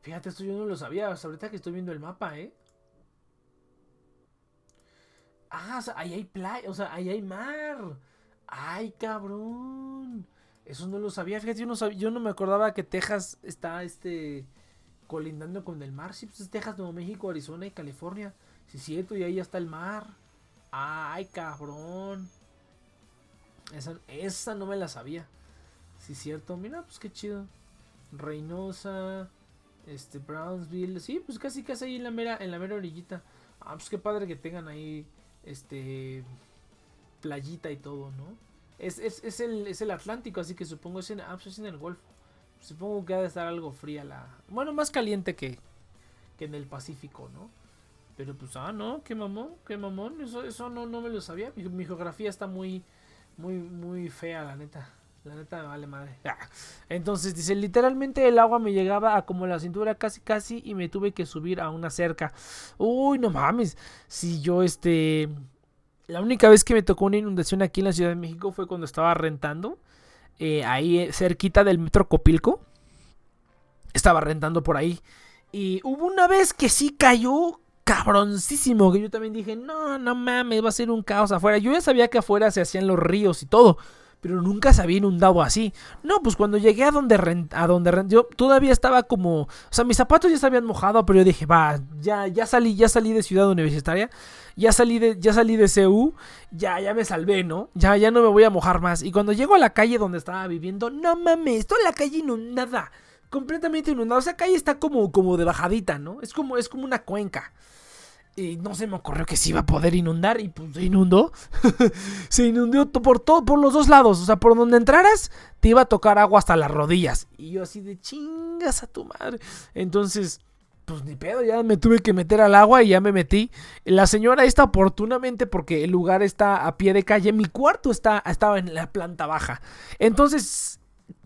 Fíjate, esto yo no lo sabía. Ahorita que estoy viendo el mapa, ¿eh? Ah, o sea, ahí hay playa. O sea, ahí hay mar. ¡Ay, cabrón! Eso no lo sabía. Fíjate, yo no, sabía, yo no me acordaba que Texas está este colindando con el mar. Sí, pues es Texas, Nuevo México, Arizona y California. Sí, cierto, y ahí ya está el mar. ¡Ay, cabrón! Esa, esa no me la sabía. Sí, cierto. Mira, pues qué chido. Reynosa, este, Brownsville. Sí, pues casi casi ahí en la mera, en la mera orillita. Ah, pues qué padre que tengan ahí, este, playita y todo, ¿no? Es, es, es, el, es el Atlántico, así que supongo es en, ah, pues es en el Golfo. Supongo que ha de estar algo fría la... Bueno, más caliente que, que en el Pacífico, ¿no? Pero pues, ah, no, qué mamón, qué mamón. Eso, eso no, no me lo sabía. Mi, mi, geografía está muy, muy, muy fea, la neta. La neta me vale madre. Entonces dice, literalmente el agua me llegaba a como la cintura casi casi y me tuve que subir a una cerca. Uy, no mames. Si yo este la única vez que me tocó una inundación aquí en la Ciudad de México fue cuando estaba rentando. Eh, ahí cerquita del metro Copilco. Estaba rentando por ahí. Y hubo una vez que sí cayó cabroncísimo. Que yo también dije, no, no mames, va a ser un caos afuera. Yo ya sabía que afuera se hacían los ríos y todo pero nunca se había inundado así. No, pues cuando llegué a donde rent, a donde rent, yo todavía estaba como, o sea, mis zapatos ya se habían mojado, pero yo dije, va, ya ya salí, ya salí de Ciudad Universitaria, ya salí de ya salí de CU, ya ya me salvé, ¿no? Ya ya no me voy a mojar más. Y cuando llego a la calle donde estaba viviendo, no mames, toda la calle inundada, completamente inundada. O sea, calle está como como de bajadita, ¿no? Es como es como una cuenca. Y no se me ocurrió que se iba a poder inundar y pues se inundó. se inundó por todo, por los dos lados. O sea, por donde entraras, te iba a tocar agua hasta las rodillas. Y yo así de chingas a tu madre. Entonces, pues ni pedo, ya me tuve que meter al agua y ya me metí. La señora está oportunamente porque el lugar está a pie de calle. Mi cuarto está, estaba en la planta baja. Entonces,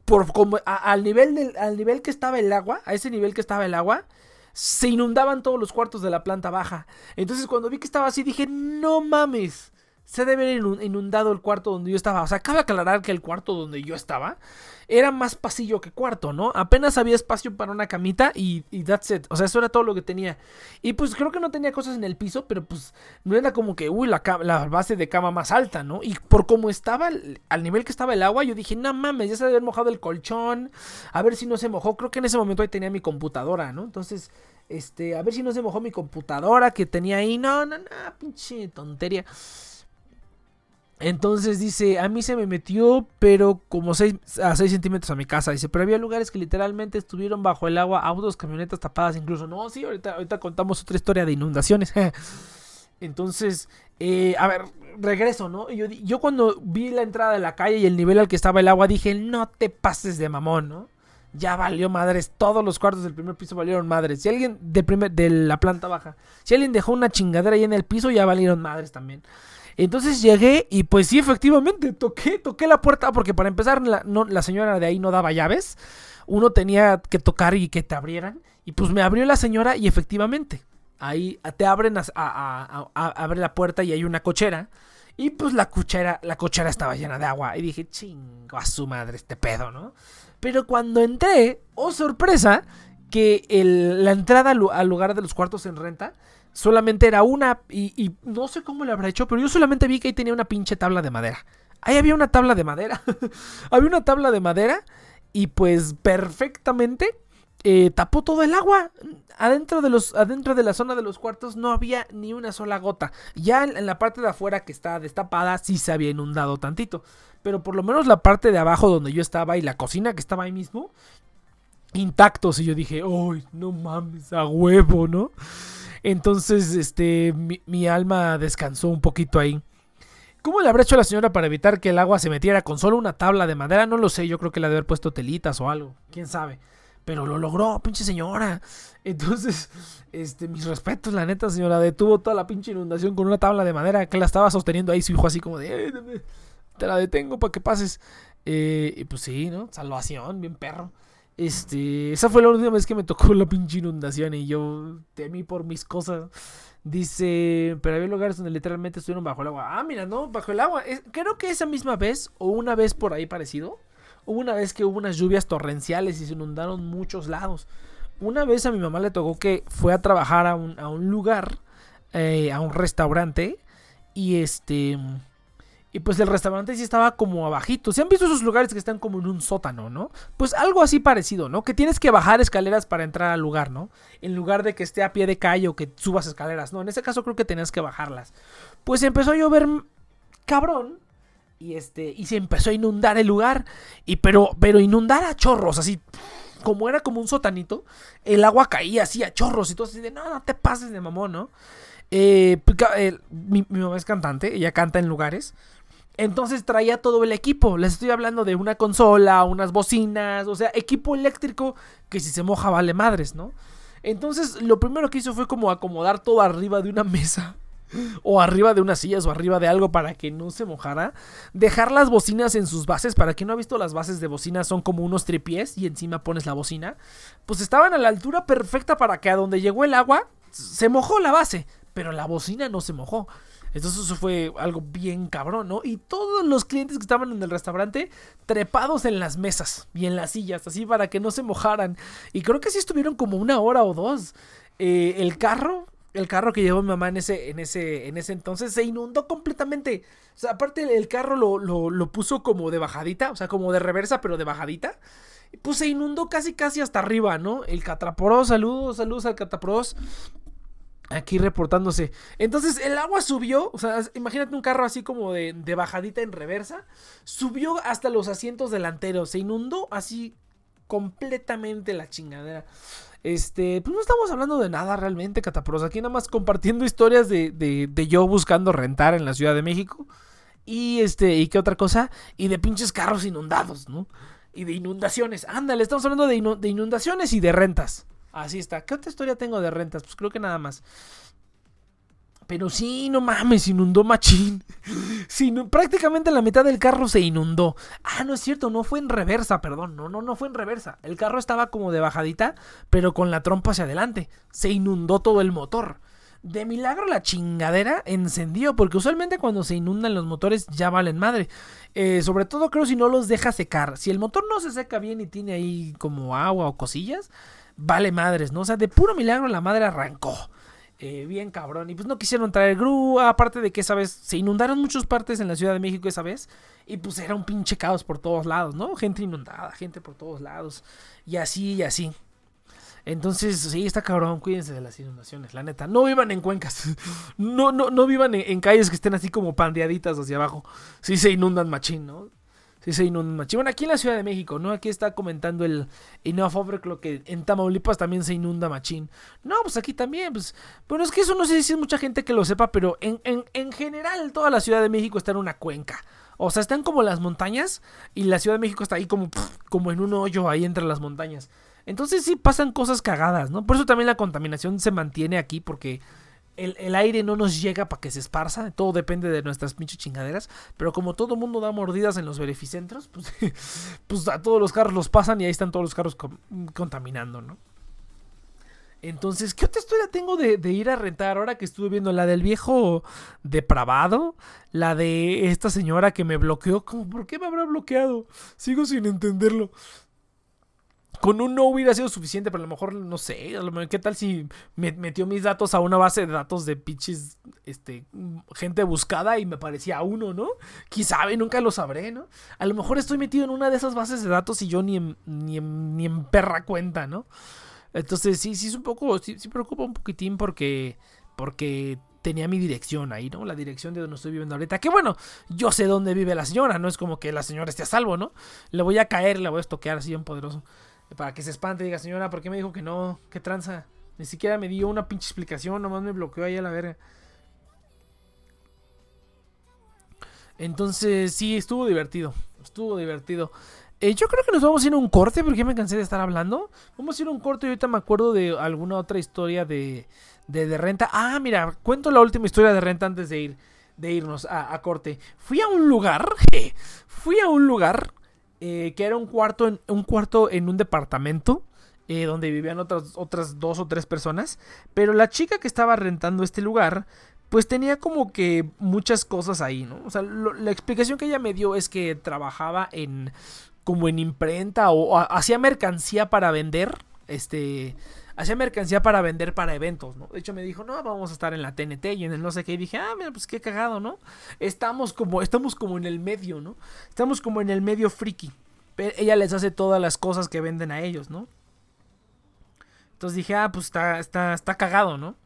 por como al nivel del, al nivel que estaba el agua, a ese nivel que estaba el agua se inundaban todos los cuartos de la planta baja. Entonces cuando vi que estaba así dije, no mames, se debe haber inundado el cuarto donde yo estaba. O sea, cabe aclarar que el cuarto donde yo estaba era más pasillo que cuarto, ¿no? Apenas había espacio para una camita y, y, that's it. O sea, eso era todo lo que tenía. Y pues creo que no tenía cosas en el piso, pero pues no era como que, uy, la, base de cama más alta, ¿no? Y por cómo estaba, al nivel que estaba el agua, yo dije, no mames, ya se debe haber mojado el colchón. A ver si no se mojó. Creo que en ese momento ahí tenía mi computadora, ¿no? Entonces, este, a ver si no se mojó mi computadora que tenía ahí. No, no, no, pinche tontería. Entonces dice, a mí se me metió, pero como 6 a 6 centímetros a mi casa. Dice, pero había lugares que literalmente estuvieron bajo el agua, autos, camionetas tapadas incluso. No, sí, ahorita, contamos otra historia de inundaciones. Entonces, eh, a ver, regreso, ¿no? Yo, yo cuando vi la entrada de la calle y el nivel al que estaba el agua, dije, no te pases de mamón, ¿no? ya valió madres. Todos los cuartos del primer piso valieron madres. Si alguien de, primer, de la planta baja, si alguien dejó una chingadera ahí en el piso, ya valieron madres también. Entonces llegué y pues sí, efectivamente, toqué, toqué la puerta porque para empezar la, no, la señora de ahí no daba llaves. Uno tenía que tocar y que te abrieran. Y pues me abrió la señora y efectivamente, ahí te abren abre la puerta y hay una cochera. Y pues la cochera, la cochera estaba llena de agua. Y dije, chingo a su madre este pedo, ¿no? Pero cuando entré, oh sorpresa, que la entrada al lugar de los cuartos en renta solamente era una. Y, y, no sé cómo le habrá hecho, pero yo solamente vi que ahí tenía una pinche tabla de madera. Ahí había una tabla de madera. había una tabla de madera. Y pues perfectamente eh, tapó todo el agua. Adentro de, los, adentro de la zona de los cuartos no había ni una sola gota. Ya en, en, la parte de afuera que está destapada sí se había inundado tantito. Pero por lo menos la parte de abajo donde yo estaba y la cocina que estaba ahí mismo, intactos. Y yo dije, ¡ay, no mames, a huevo, ¿no? Entonces, este, mi, alma descansó un poquito ahí. ¿Cómo le habrá hecho la señora para evitar que el agua se metiera con solo una tabla de madera? No lo sé, yo creo que le debe haber puesto telitas o algo, quién sabe. Pero lo logró, pinche señora. Entonces, este, mis respetos, la neta, señora, detuvo toda la pinche inundación con una tabla de madera que la estaba sosteniendo ahí su hijo así como de, te la detengo para que pases. Eh, y pues sí, ¿no? Salvación, bien perro. Este, esa fue la última vez que me tocó la pinche inundación y yo temí por mis cosas. Dice, pero había lugares donde literalmente estuvieron bajo el agua. Ah, mira, no, bajo el agua. Creo que esa misma vez, o una vez por ahí parecido, hubo una vez que hubo unas lluvias torrenciales y se inundaron muchos lados. Una vez a mi mamá le tocó que fue a trabajar a un, a un lugar, eh, a un restaurante, y este... Y pues el restaurante sí estaba como abajito. ¿Se han visto esos lugares que están como en un sótano, no? Pues algo así parecido, ¿no? Que tienes que bajar escaleras para entrar al lugar, ¿no? En lugar de que esté a pie de calle o que subas escaleras. No, en ese caso creo que tenías que bajarlas. Pues empezó a llover cabrón. Y este. Y se empezó a inundar el lugar. Y pero. Pero inundar a chorros, así. Como era como un sotanito. El agua caía así a chorros. Y todo así de. No, no te pases de mamón, ¿no? Eh, eh, mi, mi mamá es cantante. Ella canta en lugares. Entonces traía todo el equipo. Les estoy hablando de una consola, unas bocinas, o sea, equipo eléctrico que si se moja vale madres, ¿no? Entonces lo primero que hizo fue como acomodar todo arriba de una mesa. O arriba de unas sillas o arriba de algo para que no se mojara. Dejar las bocinas en sus bases. Para quien no ha visto las bases de bocinas son como unos tripiés y encima pones la bocina. Pues estaban a la altura perfecta para que a donde llegó el agua se mojó la base. Pero la bocina no se mojó. Entonces eso fue algo bien cabrón, ¿no? Y todos los clientes que estaban en el restaurante trepados en las mesas y en las sillas, así para que no se mojaran. Y creo que sí estuvieron como una hora o dos. Eh, el carro, el carro que llevó mi mamá en ese, en ese, en ese entonces se inundó completamente. O sea, aparte el carro lo, lo, lo puso como de bajadita, o sea, como de reversa, pero de bajadita. Pues se inundó casi, casi hasta arriba, ¿no? El Cataproz, saludos, saludos al Cataproz. Aquí reportándose. Entonces el agua subió. O sea, imagínate un carro así como de, de, bajadita en reversa. Subió hasta los asientos delanteros. Se inundó así completamente la chingadera. Este, pues no estamos hablando de nada realmente, Catapros. Aquí nada más compartiendo historias de, de, de, yo buscando rentar en la Ciudad de México. Y este, ¿y qué otra cosa? Y de pinches carros inundados, ¿no? Y de inundaciones. Ándale, estamos hablando de, de inundaciones y de rentas. Así está. ¿Qué otra historia tengo de rentas? Pues creo que nada más. Pero sí, no mames, inundó machín. Sí, no, prácticamente la mitad del carro se inundó. Ah, no es cierto, no fue en reversa, perdón. No, no, no fue en reversa. El carro estaba como de bajadita, pero con la trompa hacia adelante. Se inundó todo el motor. De milagro la chingadera encendió, porque usualmente cuando se inundan los motores ya valen madre. Eh, sobre todo creo si no los deja secar. Si el motor no se seca bien y tiene ahí como agua o cosillas, vale madres, ¿no? O sea, de puro milagro la madre arrancó. Eh, bien cabrón. Y pues no quisieron traer grúa. Aparte de que esa vez se inundaron muchas partes en la Ciudad de México esa vez. Y pues era un pinche caos por todos lados, ¿no? Gente inundada, gente por todos lados. Y así y así. Entonces, sí, está cabrón, cuídense de las inundaciones, la neta. No vivan en cuencas. No, no, no vivan en, en calles que estén así como pandeaditas hacia abajo. Sí se inundan machín, ¿no? Sí se inundan machín. Bueno, aquí en la Ciudad de México, ¿no? Aquí está comentando el Enough Overclock que en Tamaulipas también se inunda machín. No, pues aquí también, pues. Bueno, es que eso no sé si es mucha gente que lo sepa, pero en, en, en general toda la Ciudad de México está en una cuenca. O sea, están como las montañas y la Ciudad de México está ahí como, como en un hoyo ahí entre las montañas. Entonces sí pasan cosas cagadas, ¿no? Por eso también la contaminación se mantiene aquí porque el, el aire no nos llega para que se esparza. Todo depende de nuestras pinches chingaderas. Pero como todo mundo da mordidas en los verificentros, pues, pues a todos los carros los pasan y ahí están todos los carros con- contaminando, ¿no? Entonces, ¿qué otra historia tengo de, de ir a rentar ahora que estuve viendo? La del viejo depravado, la de esta señora que me bloqueó. Como, ¿Por qué me habrá bloqueado? Sigo sin entenderlo. Con un no hubiera sido suficiente, pero a lo mejor, no sé, a lo mejor, ¿qué tal si me metió mis datos a una base de datos de pinches, este, gente buscada y me parecía uno, ¿no? Quién sabe, nunca lo sabré, ¿no? A lo mejor estoy metido en una de esas bases de datos y yo ni en, ni en, ni en perra cuenta, ¿no? Entonces sí, sí es un poco, sí, sí preocupa un poquitín porque, porque tenía mi dirección ahí, ¿no? La dirección de donde estoy viviendo ahorita. Que bueno, yo sé dónde vive la señora, no es como que la señora esté a salvo, ¿no? Le voy a caer, le voy a estoquear así bien poderoso. Para que se espante y diga, señora, ¿por qué me dijo que no? ¿Qué tranza? Ni siquiera me dio una pinche explicación, nomás me bloqueó ahí a la verga. Entonces, sí, estuvo divertido. Estuvo divertido. Eh, yo creo que nos vamos a ir a un corte porque ya me cansé de estar hablando. Vamos a ir a un corte y ahorita me acuerdo de alguna otra historia de, de, renta. Ah, mira, cuento la última historia de renta antes de ir de irnos a corte. Fui a un lugar, fui a un lugar eh, que era un cuarto en un cuarto en un departamento eh, donde vivían otras otras dos o tres personas, pero la chica que estaba rentando este lugar pues tenía como que muchas cosas ahí, ¿no? O sea, la explicación que ella me dio es que trabajaba en como en imprenta o, o hacía mercancía para vender, este, hacía mercancía para vender para eventos, ¿no? De hecho me dijo, no, vamos a estar en la TNT y en el no sé qué, y dije, ah, mira, pues qué cagado, ¿no? Estamos como, estamos como en el medio, ¿no? Estamos como en el medio friki. Pero ella les hace todas las cosas que venden a ellos, ¿no? Entonces dije, ah, pues está, está, está cagado, ¿no?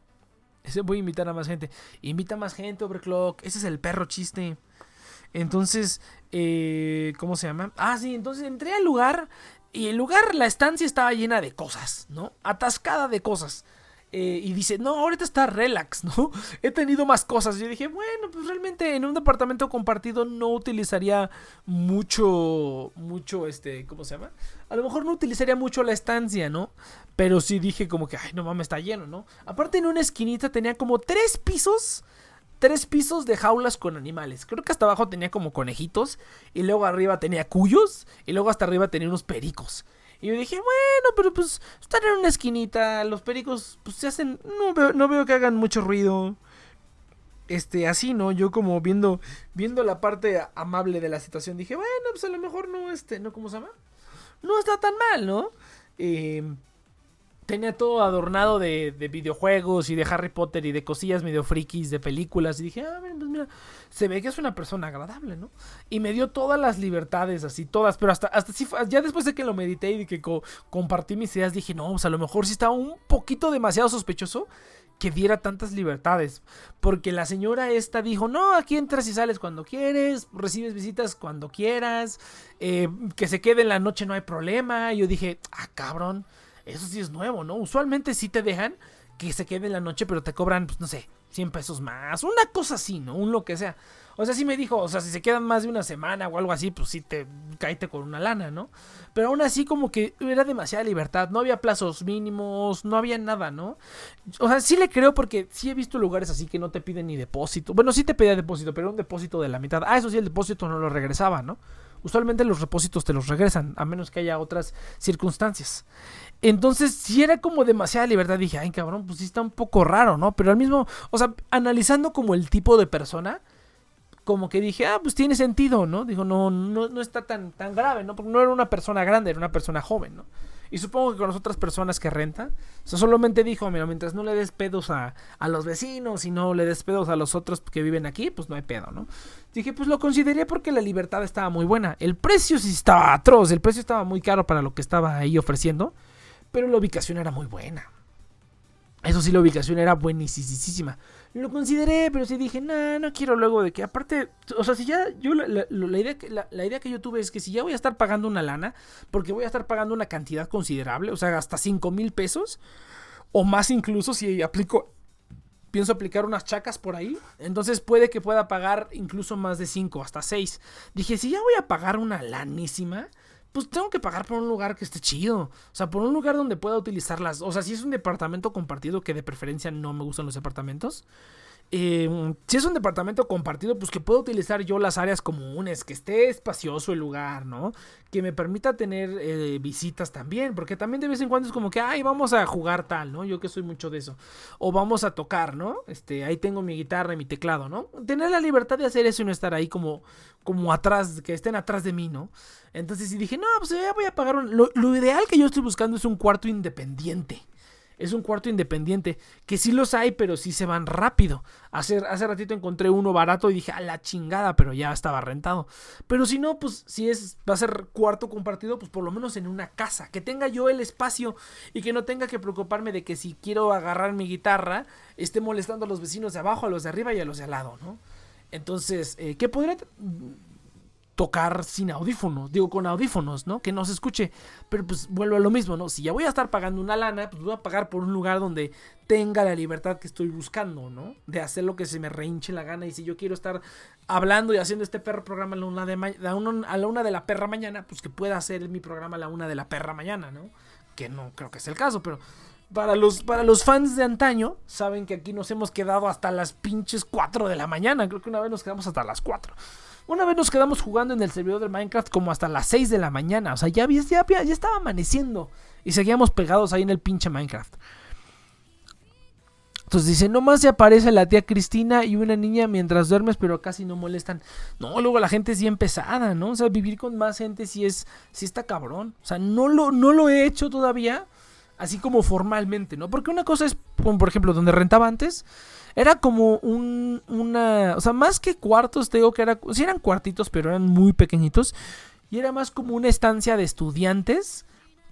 Voy a invitar a más gente. Invita a más gente, Overclock. Ese es el perro chiste. Entonces, eh, ¿cómo se llama? Ah, sí, entonces entré al lugar y el lugar, la estancia estaba llena de cosas, ¿no? Atascada de cosas. Eh, y dice, no, ahorita está relax, ¿no? He tenido más cosas. Yo dije, bueno, pues realmente en un departamento compartido no utilizaría mucho, mucho, este, ¿cómo se llama? A lo mejor no utilizaría mucho la estancia, ¿no? Pero sí dije como que, ay, no mames, está lleno, ¿no? Aparte en una esquinita tenía como tres pisos tres pisos de jaulas con animales. Creo que hasta abajo tenía como conejitos. Y luego arriba tenía cuyos. Y luego hasta arriba tenía unos pericos. Y yo dije, bueno, pero pues están en una esquinita. Los pericos, pues se hacen. No veo, no veo que hagan mucho ruido. Este, así, ¿no? Yo como viendo. Viendo la parte amable de la situación. Dije, bueno, pues a lo mejor no, este, ¿no? ¿Cómo se llama? No está tan mal, ¿no? Eh, tenía todo adornado de, de videojuegos y de Harry Potter y de cosillas medio frikis, de películas. Y dije, ah, mira, pues mira, se ve que es una persona agradable, ¿no? Y me dio todas las libertades, así, todas. Pero hasta, hasta sí, ya después de que lo medité y de que co- compartí mis ideas, dije, no, pues a lo mejor sí estaba un poquito demasiado sospechoso que diera tantas libertades. Porque la señora esta dijo, no, aquí entras y sales cuando quieres, recibes visitas cuando quieras, eh, que se quede en la noche no hay problema. Y yo dije, ah, cabrón. Eso sí es nuevo, ¿no? Usualmente sí te dejan que se quede en la noche, pero te cobran, pues no sé, 100 pesos más. Una cosa así, ¿no? Un lo que sea. O sea, sí me dijo, o sea, si se quedan más de una semana o algo así, pues sí te caíte con una lana, ¿no? Pero aún así como que era demasiada libertad. No había plazos mínimos, no había nada, ¿no? O sea, sí le creo porque sí he visto lugares así que no te piden ni depósito. Bueno, sí te pedía depósito, pero un depósito de la mitad. Ah, eso sí, el depósito no lo regresaba, ¿no? Usualmente los depósitos te los regresan, a menos que haya otras circunstancias. Entonces, si era como demasiada libertad, dije, ay, cabrón, pues sí está un poco raro, ¿no? Pero al mismo, o sea, analizando como el tipo de persona, como que dije, ah, pues tiene sentido, ¿no? Digo, no, no, no está tan, tan grave, ¿no? Porque no era una persona grande, era una persona joven, ¿no? Y supongo que con las otras personas que renta, o sea, solamente dijo, mira, mientras no le des pedos a, a los vecinos y no le des pedos a los otros que viven aquí, pues no hay pedo, ¿no? Dije, pues lo consideré porque la libertad estaba muy buena. El precio sí estaba atroz, el precio estaba muy caro para lo que estaba ahí ofreciendo, pero la ubicación era muy buena. Eso sí, la ubicación era buenísima. Lo consideré, pero sí dije, no, no quiero luego de que, aparte, o sea, si ya, yo la, idea, que- la idea que yo tuve es que si ya voy a estar pagando una lana, porque voy a estar pagando una cantidad considerable, o sea, hasta 5 mil pesos, o más incluso si aplico pienso aplicar unas chacas por ahí. Entonces puede que pueda pagar incluso más de 5, hasta 6. Dije, si ya voy a pagar una lanísima, pues tengo que pagar por un lugar que esté chido. O sea, por un lugar donde pueda utilizarlas. O sea, si es un departamento compartido, que de preferencia no me gustan los departamentos. Eh, si es un departamento compartido, pues que pueda utilizar yo las áreas comunes, que esté espacioso el lugar, ¿no? Que me permita tener eh, visitas también, porque también de vez en cuando es como que, ay, vamos a jugar tal, ¿no? Yo que soy mucho de eso. O vamos a tocar, ¿no? Este, ahí tengo mi guitarra y mi teclado, ¿no? Tener la libertad de hacer eso y no estar ahí como, como atrás, que estén atrás de mí, ¿no? Entonces, y dije, no, pues ya voy a pagar un... lo ideal que yo estoy buscando es un cuarto independiente. Es un cuarto independiente. Que sí los hay, pero sí se van rápido. Hace, hace ratito encontré uno barato y dije, a la chingada, pero ya estaba rentado. Pero si no, pues si es, va a ser cuarto compartido, pues por lo menos en una casa. Que tenga yo el espacio y que no tenga que preocuparme de que si quiero agarrar mi guitarra, esté molestando a los vecinos de abajo, a los de arriba y a los de al lado, ¿no? Entonces, eh, ¿qué podría tocar sin audífonos, digo con audífonos, ¿no? Que no se escuche, pero pues vuelvo a lo mismo, ¿no? Si ya voy a estar pagando una lana, pues voy a pagar por un lugar donde tenga la libertad que estoy buscando, ¿no? De hacer lo que se me rehinche la gana y si yo quiero estar hablando y haciendo este perro programa a la una de, a la una de la perra mañana, pues que pueda hacer mi programa a la una de la perra mañana, ¿no? Que no creo que sea el caso, pero para los, para los fans de antaño, saben que aquí nos hemos quedado hasta las pinches 4 de la mañana. Creo que una vez nos quedamos hasta las 4. Una vez nos quedamos jugando en el servidor de Minecraft como hasta las 6 de la mañana. O sea, ya, ya, ya, estaba amaneciendo. Y seguíamos pegados ahí en el pinche Minecraft. Entonces dice, nomás se aparece la tía Cristina y una niña mientras duermes, pero casi no molestan. No, luego la gente es bien pesada, ¿no? O sea, vivir con más gente sí es, sí está cabrón. O sea, no lo, no lo he hecho todavía, así como formalmente, ¿no? Porque una cosa es, por ejemplo, donde rentaba antes, era como un, una, o sea, más que cuartos, te digo que era, sí eran cuartitos, pero eran muy pequeñitos. Y era más como una estancia de estudiantes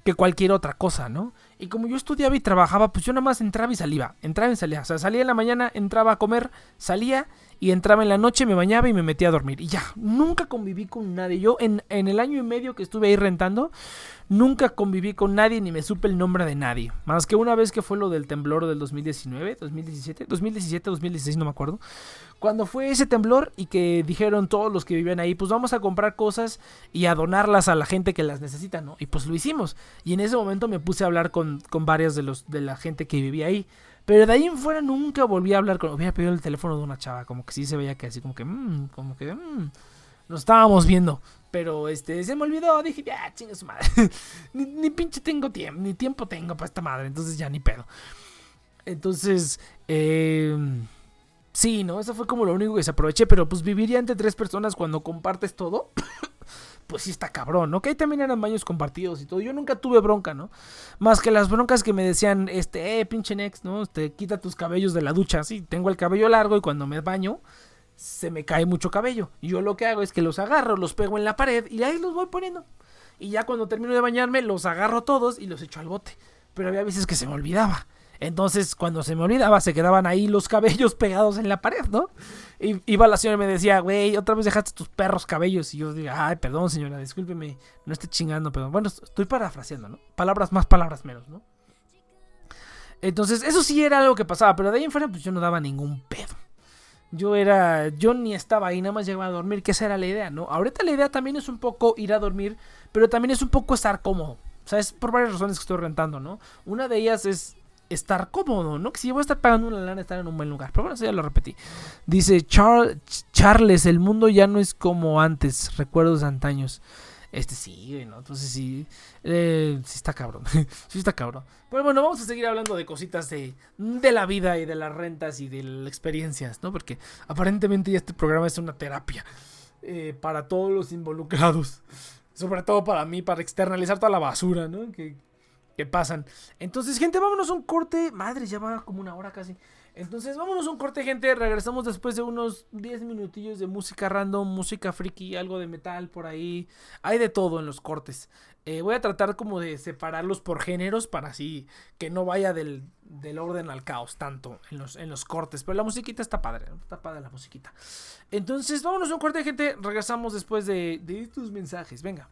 que cualquier otra cosa, ¿no? Y como yo estudiaba y trabajaba, pues yo nada más entraba y salía, entraba y salía. O sea, salía en la mañana, entraba a comer, salía y entraba en la noche, me bañaba y me metía a dormir. Y ya, nunca conviví con nadie. Yo en, en el año y medio que estuve ahí rentando, Nunca conviví con nadie ni me supe el nombre de nadie. Más que una vez que fue lo del temblor del 2019, 2017, 2017, 2016, no me acuerdo. Cuando fue ese temblor y que dijeron todos los que vivían ahí, pues vamos a comprar cosas y a donarlas a la gente que las necesita, ¿no? Y pues lo hicimos. Y en ese momento me puse a hablar con, con varias de, los, de la gente que vivía ahí. Pero de ahí en fuera nunca volví a hablar con... Hubiera pedido el teléfono de una chava, como que sí se veía que así, como que... Mmm, como que... Mmm, nos estábamos viendo. Pero este, se me olvidó, dije, ya, chinga su madre. ni, pinche tengo tiempo, ni tiempo tengo para esta madre. Entonces ya ni pedo. Entonces, eh, sí, ¿no? Eso fue como lo único que se aproveché. Pero pues viviría entre tres personas cuando compartes todo. Pues sí está cabrón, ¿no? Que ahí también eran baños compartidos y todo. Yo nunca tuve bronca, ¿no? Más que las broncas que me decían, este, eh, pinche Nex, ¿no? Este, quita tus cabellos de la ducha. Sí, tengo el cabello largo y cuando me baño se me cae mucho cabello. Y yo lo que hago es que los agarro, los pego en la pared y ahí los voy poniendo. Y ya cuando termino de bañarme, los agarro todos y los echo al bote. Pero había veces que se me olvidaba. Entonces, cuando se me olvidaba, se quedaban ahí los cabellos pegados en la pared, ¿no? Iba la señora y me decía, güey, otra vez dejaste tus perros cabellos. Y yo digo, ay, perdón, señora, discúlpeme, no esté chingando, pero bueno, estoy parafraseando, ¿no? Palabras más, palabras menos, ¿no? Entonces, eso sí era algo que pasaba, pero de ahí en fuera, pues yo no daba ningún pedo. Yo era, yo ni estaba ahí, nada más llegaba a dormir, que esa era la idea, ¿no? Ahorita la idea también es un poco ir a dormir, pero también es un poco estar cómodo. O sea, es por varias razones que estoy rentando, ¿no? Una de ellas es estar cómodo, ¿no? Que si yo voy a estar pagando una lana, estar en un buen lugar. Pero bueno, eso ya lo repetí. Dice Charles, el mundo ya no es como antes, recuerdos antaños. Este sí, ¿no? Entonces sí, eh, sí está cabrón, sí está cabrón. Pero bueno, vamos a seguir hablando de cositas de, de la vida y de las rentas y de las experiencias, ¿no? Porque aparentemente ya este programa es una terapia eh, para todos los involucrados. Sobre todo para mí, para externalizar toda la basura, ¿no? Que, que pasan. Entonces, gente, vámonos a un corte. Madre, ya va como una hora casi. Entonces, vámonos a un corte, gente. Regresamos después de unos 10 minutillos de música random, música friki, algo de metal por ahí. Hay de todo en los cortes. Eh, voy a tratar como de separarlos por géneros para así que no vaya del, orden al caos tanto en los, en los cortes. Pero la musiquita está padre, está padre la musiquita. Entonces, vámonos a un corte, gente. Regresamos después de, de tus mensajes. Venga.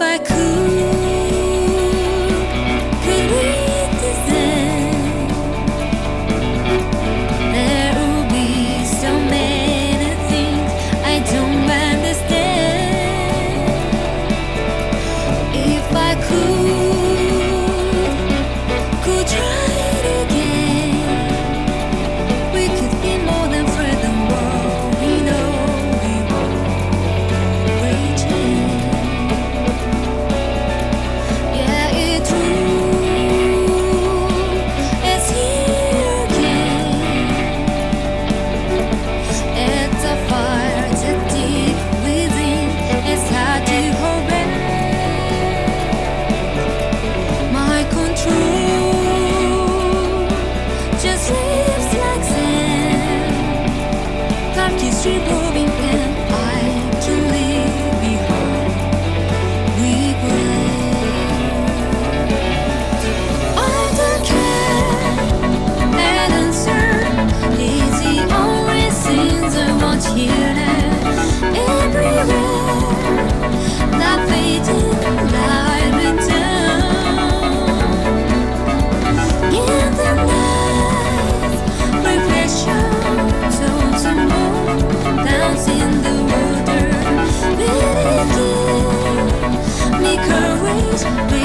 If I could, thousand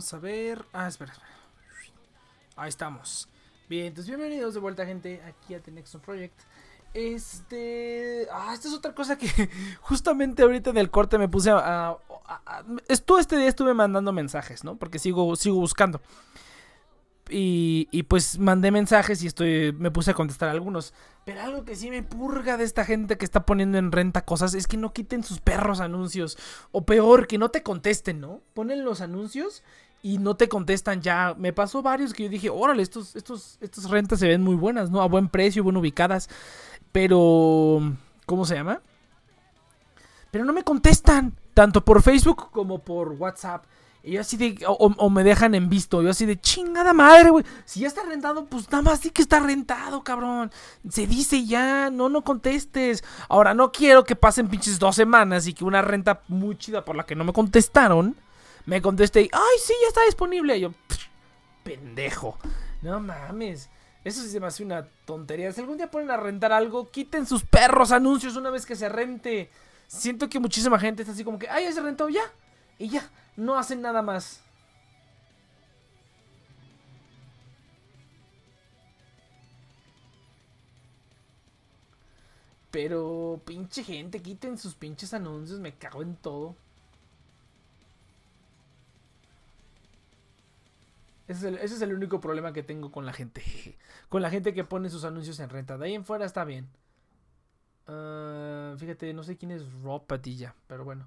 Vamos a ver. Ah, espera, espera. Ahí estamos. Bien, entonces bienvenidos de vuelta, gente, aquí a The Next Project. Este. Ah, esta es otra cosa que justamente ahorita en el corte me puse a. a- este día estuve mandando mensajes, ¿no? Porque sigo, sigo buscando. Y, y pues mandé mensajes y estoy. Me puse a contestar algunos. Pero algo que sí me purga de esta gente que está poniendo en renta cosas es que no quiten sus perros anuncios. O peor, que no te contesten, ¿no? Ponen los anuncios y no te contestan ya. Me pasó varios que yo dije, órale, estos, estos, estas rentas se ven muy buenas, ¿no? A buen precio, bien ubicadas. Pero, ¿cómo se llama? Pero no me contestan, tanto por Facebook como por WhatsApp. Y yo así de, o, me dejan en visto, yo así de chingada madre, güey. Si ya está rentado, pues nada más sí que está rentado, cabrón. Se dice ya, no, no contestes. Ahora, no quiero que pasen pinches dos semanas y que una renta muy chida por la que no me contestaron, me conteste y, ay, sí, ya está disponible. Y yo, "Pff, pendejo. No mames. Eso sí se me hace una tontería. Si algún día ponen a rentar algo, quiten sus perros anuncios una vez que se rente. Siento que muchísima gente está así como que, ay, ya se rentó ya. Y ya, no hacen nada más. Pero, pinche gente, quiten sus pinches anuncios, me cago en todo. Ese es, el, único problema que tengo con la gente. Con la gente que pone sus anuncios en renta. De ahí en fuera está bien. Ah, fíjate, no sé quién es Rob Patilla, pero bueno.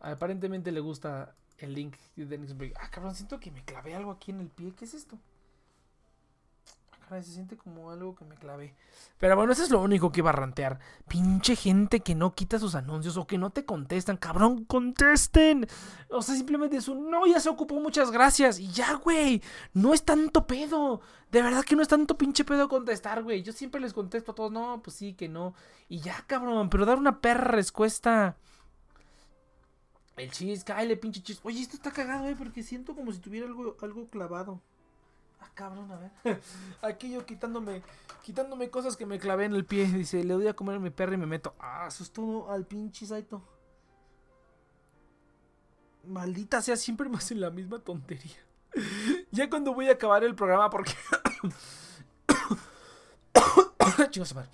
Aparentemente le gusta el link de Dennis. Ah, cabrón, siento que me clavé algo aquí en el pie. ¿Qué es esto? Se siente como algo que me clavé. Pero bueno, eso es lo único que iba a rantear. Pinche gente que no quita sus anuncios o que no te contestan. Cabrón, contesten. O sea, simplemente es un no, ya se ocupó, muchas gracias. Y ya, güey. No es tanto pedo. De verdad que no es tanto pinche pedo contestar, güey. Yo siempre les contesto a todos, no, pues sí, que no. Y ya, cabrón, pero dar una perra respuesta. El chis, cáele, pinche chis. Oye, esto está cagado, güey, porque siento como si tuviera algo, algo clavado. Ah, cabrón, a ver. Aquí yo quitándome, quitándome cosas que me clavé en el pie. Dice, le doy a comer a mi perro y me meto. Ah, todo al pinche Saito. Maldita sea, siempre me hacen la misma tontería. ya cuando voy a acabar el programa, porque. Madre.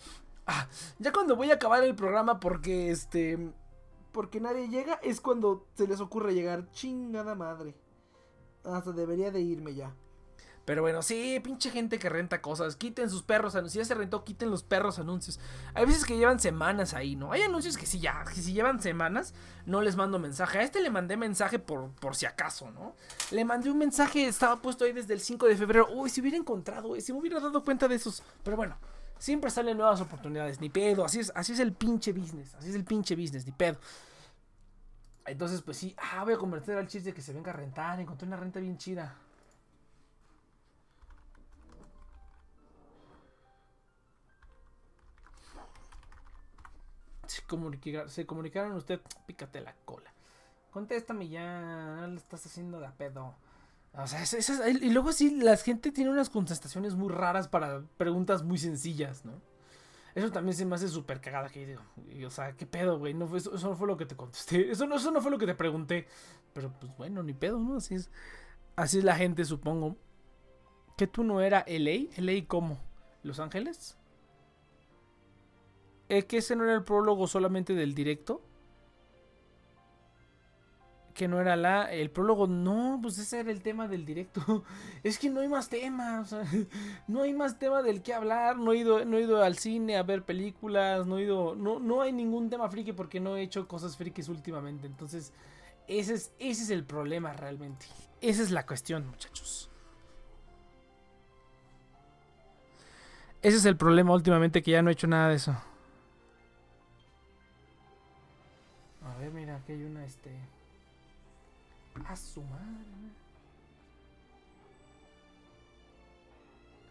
Ah, ya cuando voy a acabar el programa, porque este. Porque nadie llega, es cuando se les ocurre llegar. Chingada madre. Hasta debería de irme ya. Pero bueno, sí, pinche gente que renta cosas. Quiten sus perros anuncios. Si ya se rentó, quiten los perros anuncios. Hay veces que llevan semanas ahí, ¿no? Hay anuncios que sí, ya. Que si llevan semanas, no les mando mensaje. A este le mandé mensaje por, por si acaso, ¿no? Le mandé un mensaje, estaba puesto ahí desde el 5 de febrero. Uy, si hubiera encontrado, güey, si me hubiera dado cuenta de esos. Pero bueno, siempre salen nuevas oportunidades. Ni pedo. Así es, así es el pinche business. Así es el pinche business, ni pedo. Entonces, pues sí, ah, voy a convertir al chiste que se venga a rentar. Encontré una renta bien chida. Se, comunica- se comunicaron usted, pícate la cola. Contéstame ya, no le estás haciendo de a pedo. O sea, y luego sí, la gente tiene unas contestaciones muy raras para preguntas muy sencillas, ¿no? Eso también se me hace súper cagada que digo, o sea, ¿qué pedo, güey? No eso, eso no fue lo que te contesté, eso no, eso no fue lo que te pregunté. Pero pues bueno, ni pedo, ¿no? Así es, así es la gente, supongo. Que tú no era LA, LA cómo? ¿Los Ángeles? ¿Es que ese no era el prólogo solamente del directo? Que no era la. El prólogo, no, pues ese era el tema del directo. Es que no hay más tema, no hay más tema del que hablar. No he ido, no he ido al cine a ver películas, no he ido. No, no hay ningún tema friki porque no he hecho cosas frikis últimamente. Entonces, ese es, ese es el problema realmente. Esa es la cuestión, muchachos. Ese es el problema últimamente que ya no he hecho nada de eso. A ver, mira, aquí hay una, este... A su madre.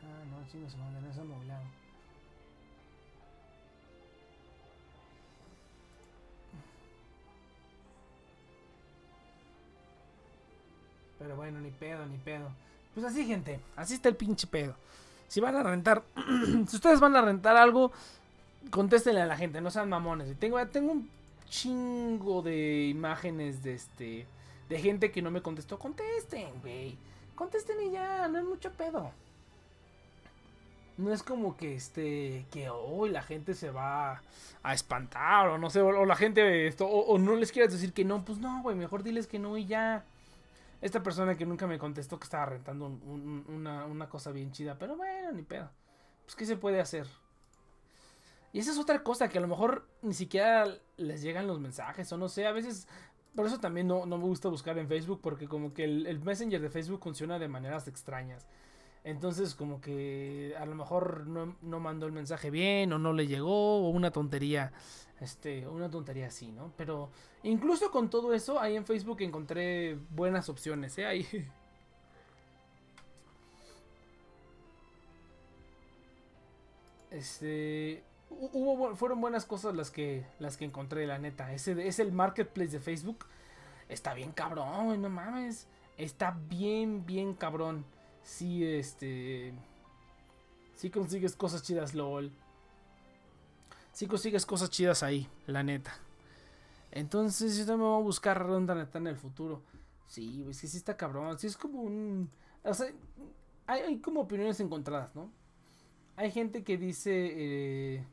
Ah, no, chingo su madre, no es amoblado. Pero bueno, ni pedo, ni pedo. Pues así, gente, así está el pinche pedo. Si van a rentar, si ustedes van a rentar algo, contéstenle a la gente, no sean mamones. Y Tengo, tengo un chingo de imágenes de este de gente que no me contestó. Contesten, güey. Contesten y ya, no es mucho pedo. No es como que este, que hoy la gente se va a espantar o no sé, o, la gente, esto, o, no les quieras decir que no, pues no, güey, mejor diles que no y ya. Esta persona que nunca me contestó que estaba rentando un- un- una, una cosa bien chida, pero bueno, ni pedo. Pues, ¿qué se puede hacer? Y esa es otra cosa, que a lo mejor ni siquiera les llegan los mensajes, o no sé, a veces... Por eso también no, no me gusta buscar en Facebook, porque como que el, Messenger de Facebook funciona de maneras extrañas. Entonces como que a lo mejor no, no mandó el mensaje bien, o no le llegó, o una tontería, este, una tontería así, ¿no? Pero incluso con todo eso, ahí en Facebook encontré buenas opciones, ¿eh? Ahí... Este hubo fueron buenas cosas las que las que encontré la neta. Ese es el marketplace de Facebook. Está bien cabrón güey, no mames. Está bien bien cabrón. Sí este sí consigues cosas chidas lol. Sí consigues cosas chidas ahí la neta. Entonces yo también voy a buscar ronda neta en el futuro. Sí güey, es que sí está cabrón. Sí es como un o sea hay, hay como opiniones encontradas no hay gente que dice eh,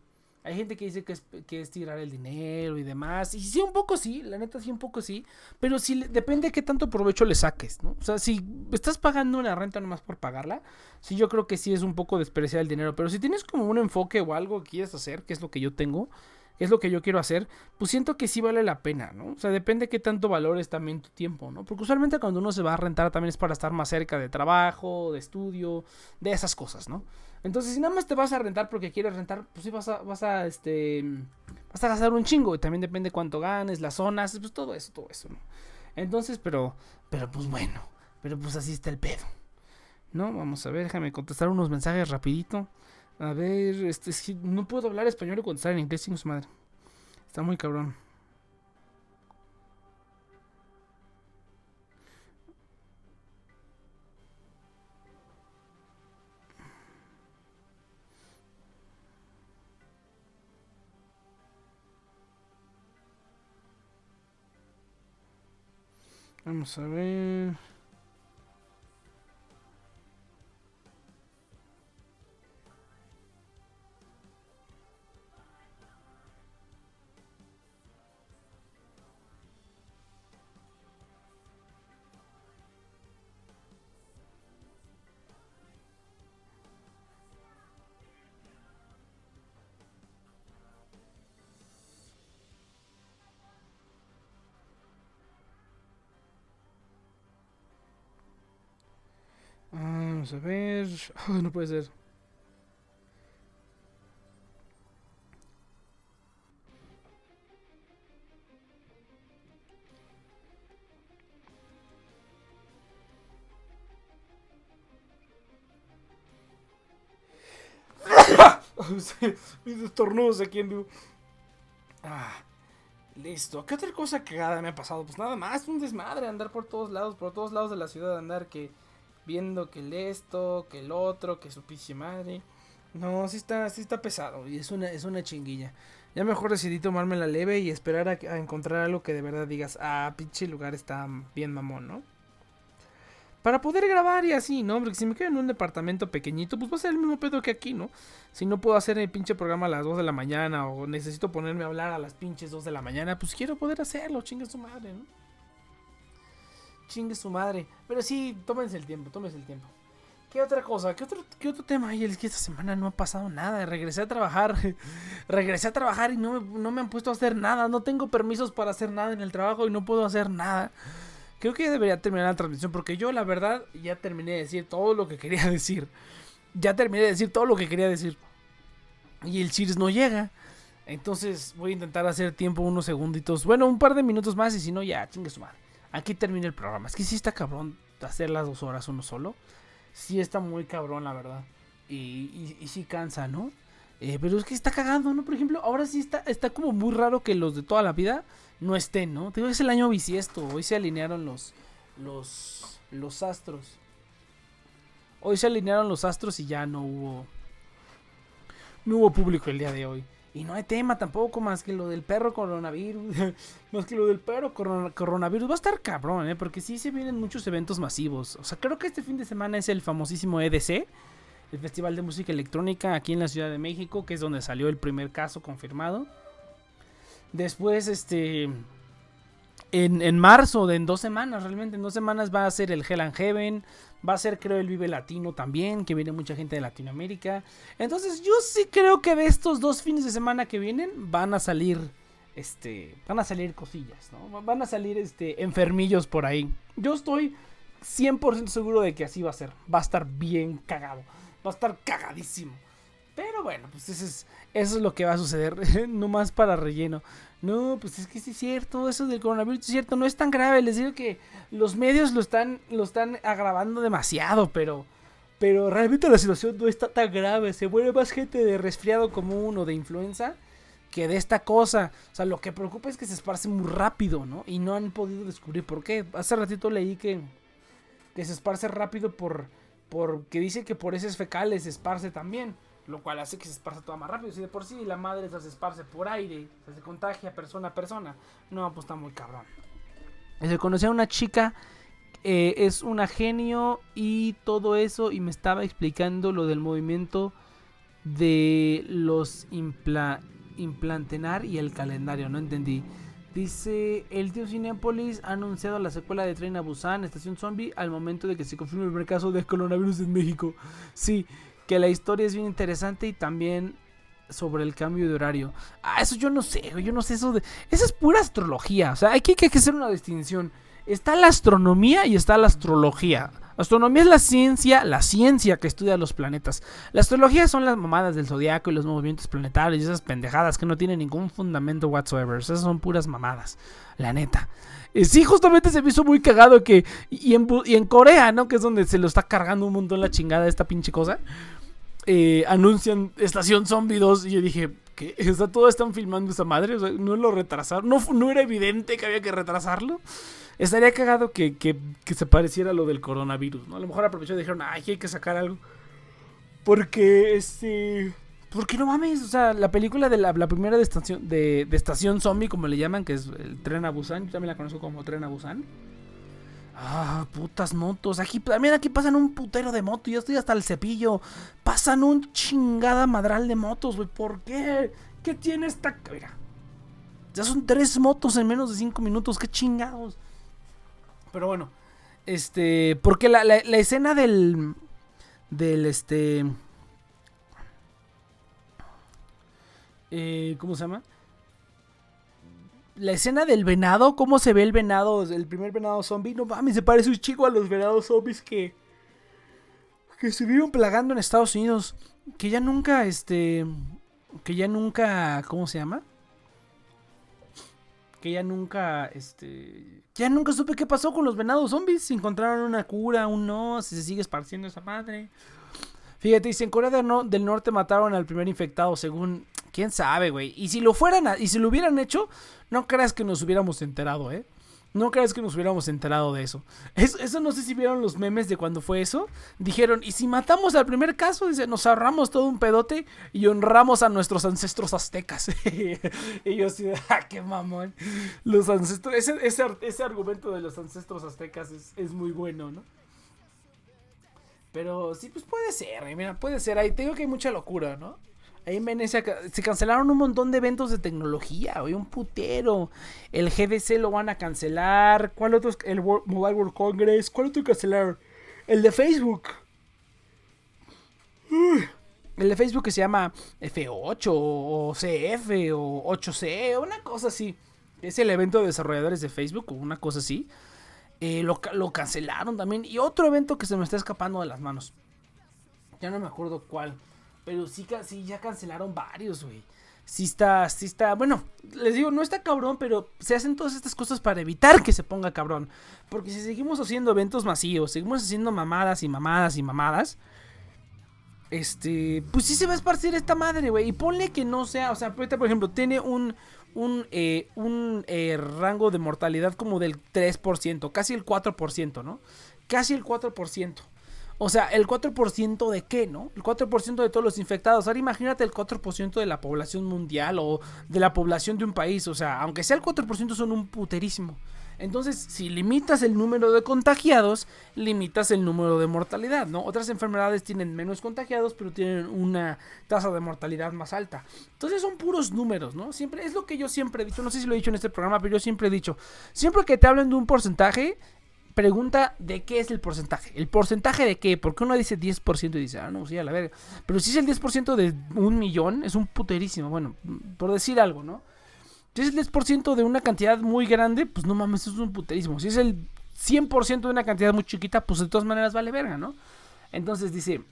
hay gente que dice que es, que es tirar el dinero y demás y sí un poco sí la neta sí un poco sí pero sí depende de qué tanto provecho le saques no o sea si estás pagando una renta nomás por pagarla sí yo creo que sí es un poco despreciar el dinero pero si tienes como un enfoque o algo que quieres hacer que es lo que yo tengo es lo que yo quiero hacer, pues siento que sí vale la pena, ¿no? O sea, depende de qué tanto valores también tu tiempo, ¿no? Porque usualmente cuando uno se va a rentar también es para estar más cerca de trabajo, de estudio, de esas cosas, ¿no? Entonces, si nada más te vas a rentar porque quieres rentar, pues sí vas a, vas a, este, vas a gastar un chingo. Y también depende cuánto ganes, las zonas, pues todo eso, todo eso, ¿no? Entonces, pero, pero pues bueno, pero pues así está el pedo. ¿No? Vamos a ver, déjame contestar unos mensajes rapidito. A ver, este, no puedo hablar español y contestar en inglés, sin su madre. Está muy cabrón. Vamos a ver. Vamos a ver. Ay, no puede ser. Mis estornudos aquí en vivo. Ah, listo. ¿Qué otra cosa cagada me ha pasado? Pues nada más, un desmadre, andar por todos lados, por todos lados de la ciudad, andar que viendo que el esto, que el otro, que su pinche madre. No, sí está, sí está pesado y es una, es una chinguilla. Ya mejor decidí tomarme la leve y esperar a, a encontrar algo que de verdad digas, ah, pinche lugar está bien mamón, ¿no? Para poder grabar y así, ¿no? Porque si me quedo en un departamento pequeñito, pues va a ser el mismo pedo que aquí, ¿no? Si no puedo hacer el pinche programa a las 2 de la mañana o necesito ponerme a hablar a las pinches 2 de la mañana, pues quiero poder hacerlo, chingue su madre, ¿no? Chingue su madre. Pero sí, tómense el tiempo, tómense el tiempo. ¿Qué otra cosa? ¿Qué otro, qué otro tema hay? Es que esta semana no ha pasado nada. Regresé a trabajar. Regresé a trabajar y no me, no me han puesto a hacer nada. No tengo permisos para hacer nada en el trabajo y no puedo hacer nada. Creo que debería terminar la transmisión porque yo la verdad ya terminé de decir todo lo que quería decir. Ya terminé de decir todo lo que quería decir. Y el Cheers no llega. Entonces voy a intentar hacer tiempo unos segunditos. Bueno, un par de minutos más y si no ya, chingue su madre. Aquí termina el programa. Es que sí está cabrón hacer las dos horas uno solo. Sí está muy cabrón, la verdad. Y, y, sí cansa, ¿no? Eh, pero es que está cagando, ¿no? Por ejemplo, ahora sí está, está como muy raro que los de toda la vida no estén, ¿no? Es el año bisiesto. Hoy se alinearon los, los, los astros. Hoy se alinearon los astros y ya no hubo, no hubo público el día de hoy. Y no hay tema tampoco más que lo del perro coronavirus. más que lo del perro corona- coronavirus. Va a estar cabrón, ¿eh? Porque sí se vienen muchos eventos masivos. O sea, creo que este fin de semana es el famosísimo EDC. El Festival de Música Electrónica aquí en la Ciudad de México. Que es donde salió el primer caso confirmado. Después, este... En, en marzo, de en dos semanas, realmente en dos semanas va a ser el Hell and Heaven. Va a ser, creo, el Vive Latino también, que viene mucha gente de Latinoamérica. Entonces, yo sí creo que de estos dos fines de semana que vienen van a salir, este, van a salir cosillas, ¿no? Van a salir, este, enfermillos por ahí. Yo estoy 100% seguro de que así va a ser. Va a estar bien cagado. Va a estar cagadísimo. Pero bueno, pues eso es, eso es lo que va a suceder. no más para relleno. No, pues es que sí es cierto, eso del coronavirus es cierto, no es tan grave. Les digo que los medios lo están, lo están agravando demasiado, pero, pero realmente la situación no está tan grave. Se muere más gente de resfriado común o de influenza que de esta cosa. O sea, lo que preocupa es que se esparce muy rápido, ¿no? Y no han podido descubrir por qué. Hace ratito leí que, que se esparce rápido por, porque dice que por heces fecales se esparce también. Lo cual hace que se esparza todo más rápido. Si de por sí la madre se esparce por aire, se contagia persona a persona. No, pues está muy cabrón. Se conocía a una chica, eh, es una genio y todo eso. Y me estaba explicando lo del movimiento de los impla- implantenar y el calendario. No entendí. Dice, el tío Cinepolis ha anunciado la secuela de Tren a Busan, Estación Zombie, al momento de que se confirme el primer caso de coronavirus en México. Sí, que la historia es bien interesante y también sobre el cambio de horario. Ah, eso yo no sé, yo no sé eso de... Esa es pura astrología, o sea, hay que, hay que hacer una distinción. Está la astronomía y está la astrología. Astronomía es la ciencia, la ciencia que estudia los planetas. La astrología son las mamadas del zodiaco y los movimientos planetarios y esas pendejadas que no tienen ningún fundamento whatsoever. Esas son puras mamadas, la neta. Eh, sí, justamente se me hizo muy cagado que. Y en, y en Corea, ¿no? Que es donde se lo está cargando un montón la chingada esta pinche cosa. Eh, anuncian Estación Zombie 2. Y yo dije, ¿qué? O sea, todos están filmando esa madre. O sea, no lo retrasaron. No, no era evidente que había que retrasarlo. Estaría cagado que, que, que se pareciera lo del coronavirus. A lo mejor aprovechó y dijeron, ay, hay que sacar algo. Porque, este... Porque no mames, o sea, la película de la, la primera de estación, de, de estación zombie, como le llaman, que es el tren a Busan, yo también la conozco como tren a Busan. Ah, putas motos. Aquí, también aquí pasan un putero de moto. Yo estoy hasta el cepillo. Pasan un chingada madral de motos, güey. ¿Por qué? ¿Qué tiene esta? Mira. Ya son tres motos en menos de cinco minutos. ¿Qué chingados? Pero bueno. Este. Porque la, la, escena del. Del este. Eh, ¿Cómo se llama? La escena del venado, cómo se ve el venado, el primer venado zombie, no mames, se parece un chico a los venados zombies que que se vieron plagando en Estados Unidos, que ya nunca este que ya nunca, ¿cómo se llama? Que ya nunca este ya nunca supe qué pasó con los venados zombies, si encontraron una cura, un no, si se sigue esparciendo esa madre. Fíjate, dice, en Corea del Norte mataron al primer infectado, según... ¿Quién sabe, güey? Y si lo fueran, y si lo hubieran hecho, no creas que nos hubiéramos enterado, ¿eh? No creas que nos hubiéramos enterado de eso. Eso, no sé si vieron los memes de cuando fue eso. Dijeron, ¿y si matamos al primer caso? Dice, nos ahorramos todo un pedote y honramos a nuestros ancestros aztecas. y yo así, ¡ah, qué mamón! Los ancestros, ese, ese, ese argumento de los ancestros aztecas es, es muy bueno, ¿no? Pero sí, pues puede ser, eh, mira, puede ser. Ahí te digo que hay mucha locura, ¿no? Ahí en Venecia se cancelaron un montón de eventos de tecnología, güey, un putero. El GDC lo van a cancelar. ¿Cuál otro? El Mobile World Congress. ¿Cuál otro cancelaron? El de Facebook. El de Facebook que se llama F8 o CF o 8C, una cosa así. Es el evento de desarrolladores de Facebook o una cosa así. Eh, lo cancelaron también. Y otro evento que se me está escapando de las manos. Ya no me acuerdo cuál. Pero sí, sí ya cancelaron varios, güey. Sí está, sí está. Bueno, les digo, no está cabrón, pero se hacen todas estas cosas para evitar que se ponga cabrón. Porque si seguimos haciendo eventos masivos, seguimos haciendo mamadas y mamadas y mamadas. Este, pues sí se va a esparcir esta madre, güey. Y ponle que no sea, o sea, por ejemplo, tiene un, un, eh, un eh, rango de mortalidad como del 3%, casi el 4%, ¿no? Casi el 4%. O sea, el 4% de qué, ¿no? El 4% de todos los infectados. Ahora imagínate el 4% de la población mundial o de la población de un país. O sea, aunque sea el 4% son un puterísimo. Entonces, si limitas el número de contagiados, limitas el número de mortalidad, ¿no? Otras enfermedades tienen menos contagiados, pero tienen una tasa de mortalidad más alta. Entonces son puros números, ¿no? Siempre es lo que yo siempre he dicho, no sé si lo he dicho en este programa, pero yo siempre he dicho, siempre que te hablen de un porcentaje, pregunta de qué es el porcentaje. ¿El porcentaje de qué? Porque uno dice 10% y dice, ah, no, sí, a la verga. Pero si es el 10% de un millón, es un puterísimo. Bueno, por decir algo, ¿no? Si es el 10% de una cantidad muy grande, pues no mames, es un puterísimo. Si es el 100% de una cantidad muy chiquita, pues de todas maneras vale verga, ¿no? Entonces dice,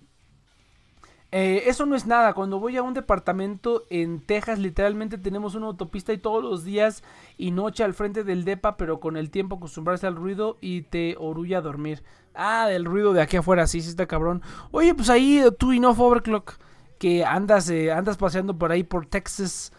eh, eso no es nada. Cuando voy a un departamento en Texas, literalmente tenemos una autopista y todos los días y noche al frente del DEPA, pero con el tiempo acostumbrarse al ruido y te orulla a dormir. Ah, del ruido de aquí afuera, sí, sí está cabrón. Oye, pues ahí tú y no Overclock, que andas, eh, andas paseando por ahí por Texas.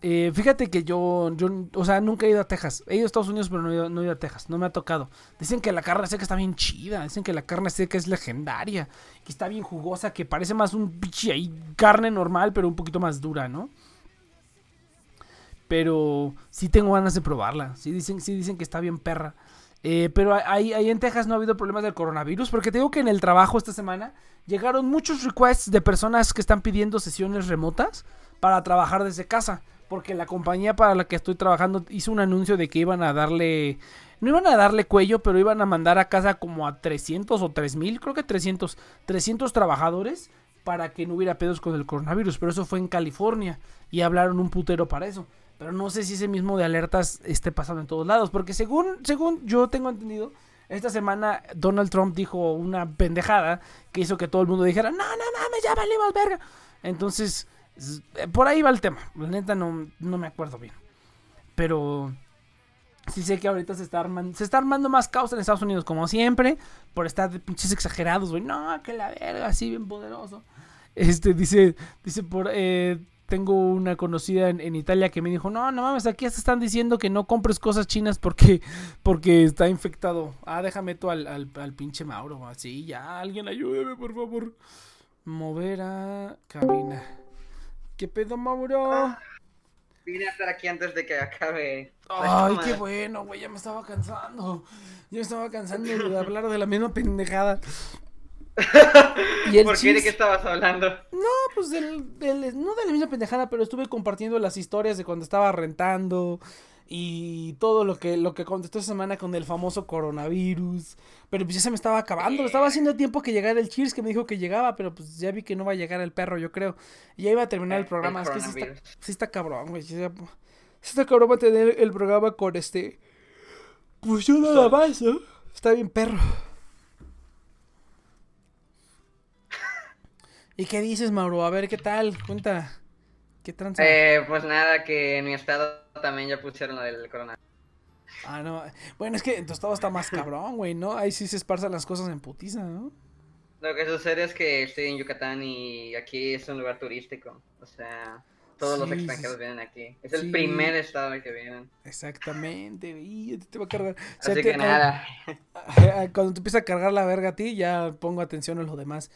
Eh, fíjate que yo, yo, o sea, nunca he ido a Texas. He ido a Estados Unidos, pero no he ido, a Texas. No me ha tocado. Dicen que la carne seca está bien chida. Dicen que la carne seca es legendaria. Que está bien jugosa. Que parece más un pichi ahí carne normal, pero un poquito más dura, ¿no? Pero sí tengo ganas de probarla. Sí dicen, sí dicen que está bien perra. Eh, pero ahí, ahí en Texas no ha habido problemas del coronavirus. Porque te digo que en el trabajo esta semana llegaron muchos requests de personas que están pidiendo sesiones remotas para trabajar desde casa porque la compañía para la que estoy trabajando hizo un anuncio de que iban a darle, no iban a darle cuello, pero iban a mandar a casa como a 300 o 3000, creo que 300, 300 trabajadores para que no hubiera pedos con el coronavirus, pero eso fue en California y hablaron un putero para eso. Pero no sé si ese mismo de alertas esté pasando en todos lados, porque según, según yo tengo entendido, esta semana Donald Trump dijo una pendejada que hizo que todo el mundo dijera, no, no, me ya valimos verga. Entonces, por ahí va el tema. La neta no, no me acuerdo bien. Pero sí sé que ahorita se está armando, se está armando más caos en Estados Unidos, como siempre, por estar de pinches exagerados, güey. No, que la verga, así bien poderoso. Este dice, dice por eh, tengo una conocida en, Italia que me dijo, no, no mames, aquí se están diciendo que no compres cosas chinas porque, porque está infectado. Ah, déjame tú al, al, al pinche Mauro, así, ya, alguien ayúdeme, por favor. Mover a cabina. ¿Qué pedo, Mauro? Vine a estar aquí antes de que acabe. Ay, qué bueno, güey, ya me estaba cansando. Ya me estaba cansando de hablar de la misma pendejada. ¿Y ¿Por qué de qué estabas hablando? No, pues del, no de la misma pendejada, pero estuve compartiendo las historias de cuando estaba rentando y todo lo que, lo que contestó esta semana con el famoso coronavirus. Pero pues ya se me estaba acabando. Estaba haciendo tiempo que llegara el Cheers que me dijo que llegaba, pero pues ya vi que no va a llegar el perro, yo creo. Y ya iba a terminar el, programa. es que sí está, sí está, cabrón, güey. Sí está, cabrón va a tener el programa con este. Pues yo nada más, ¿no? Está bien, perro. ¿Y qué dices, Mauro? A ver, ¿qué tal? Cuenta. ¿Qué tranza? Eh, pues nada, que en mi estado también ya pusieron lo del coronavirus. Ah, no. Bueno, es que en tu estado está más cabrón, güey, ¿no? Ahí sí se esparzan las cosas en putiza, ¿no? Lo que sucede es que estoy en Yucatán y aquí es un lugar turístico. O sea, todos los extranjeros vienen aquí. Es el primer estado en que vienen. Exactamente, güey. Te va a cargar. Así que, nada. Cuando te empieza a cargar la verga a ti, ya pongo atención a los demás.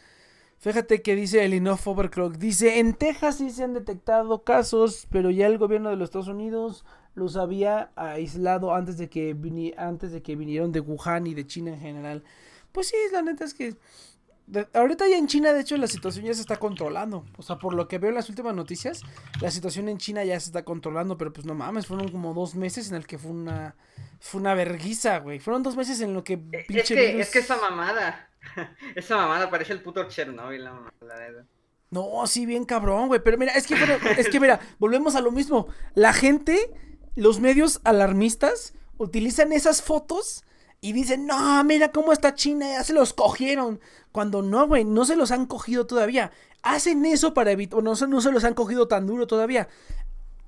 Fíjate que dice el Enough Overclock. Dice, en Texas sí se han detectado casos, pero ya el gobierno de los Estados Unidos los había aislado antes de que, antes de que vinieron de Wuhan y de China en general. Pues sí, la neta es que... ahorita ya en China, de hecho, la situación ya se está controlando. O sea, por lo que veo en las últimas noticias, la situación en China ya se está controlando, pero pues no mames, fueron como dos meses en el que fue una... Fue una verguiza, güey. Fueron dos meses en lo que... Es que, es que esa mamada Esa mamada parece el puto Chernobyl. No, sí, bien cabrón, güey. Pero mira, es que, es que mira, volvemos a lo mismo. La gente, los medios alarmistas, utilizan esas fotos y dicen, no, mira cómo está China, ya se los cogieron. Cuando no, güey, no se los han cogido todavía. Hacen eso para evitar, no, no se los han cogido tan duro todavía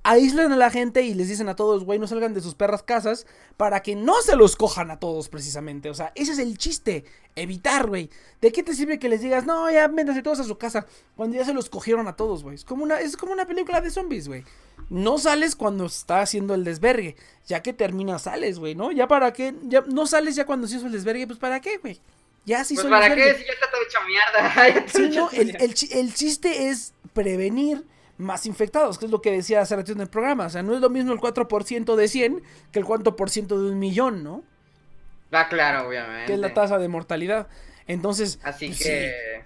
aíslan a la gente y les dicen a todos, güey, no salgan de sus perras casas para que no se los cojan a todos precisamente. O sea, ese es el chiste, evitar, güey. ¿De qué te sirve que les digas, no, ya métanse todos a su casa cuando ya se los cogieron a todos, güey? Es como una, es como una película de zombies, güey. No sales cuando está haciendo el desvergue, ya que termina sales, güey, ¿no? Ya para qué, ya no sales ya cuando se hizo el desvergue, pues para qué, güey. Ya se Pues para qué si ya está todo hecho mierda. Sí, no, el chiste es prevenir más infectados, que es lo que decía hace ratito en el programa. O sea, no es lo mismo el 4% de 100 que el 4% de un millón, ¿no? Ah, claro, obviamente. Que es la tasa de mortalidad. Entonces, Así pues, que.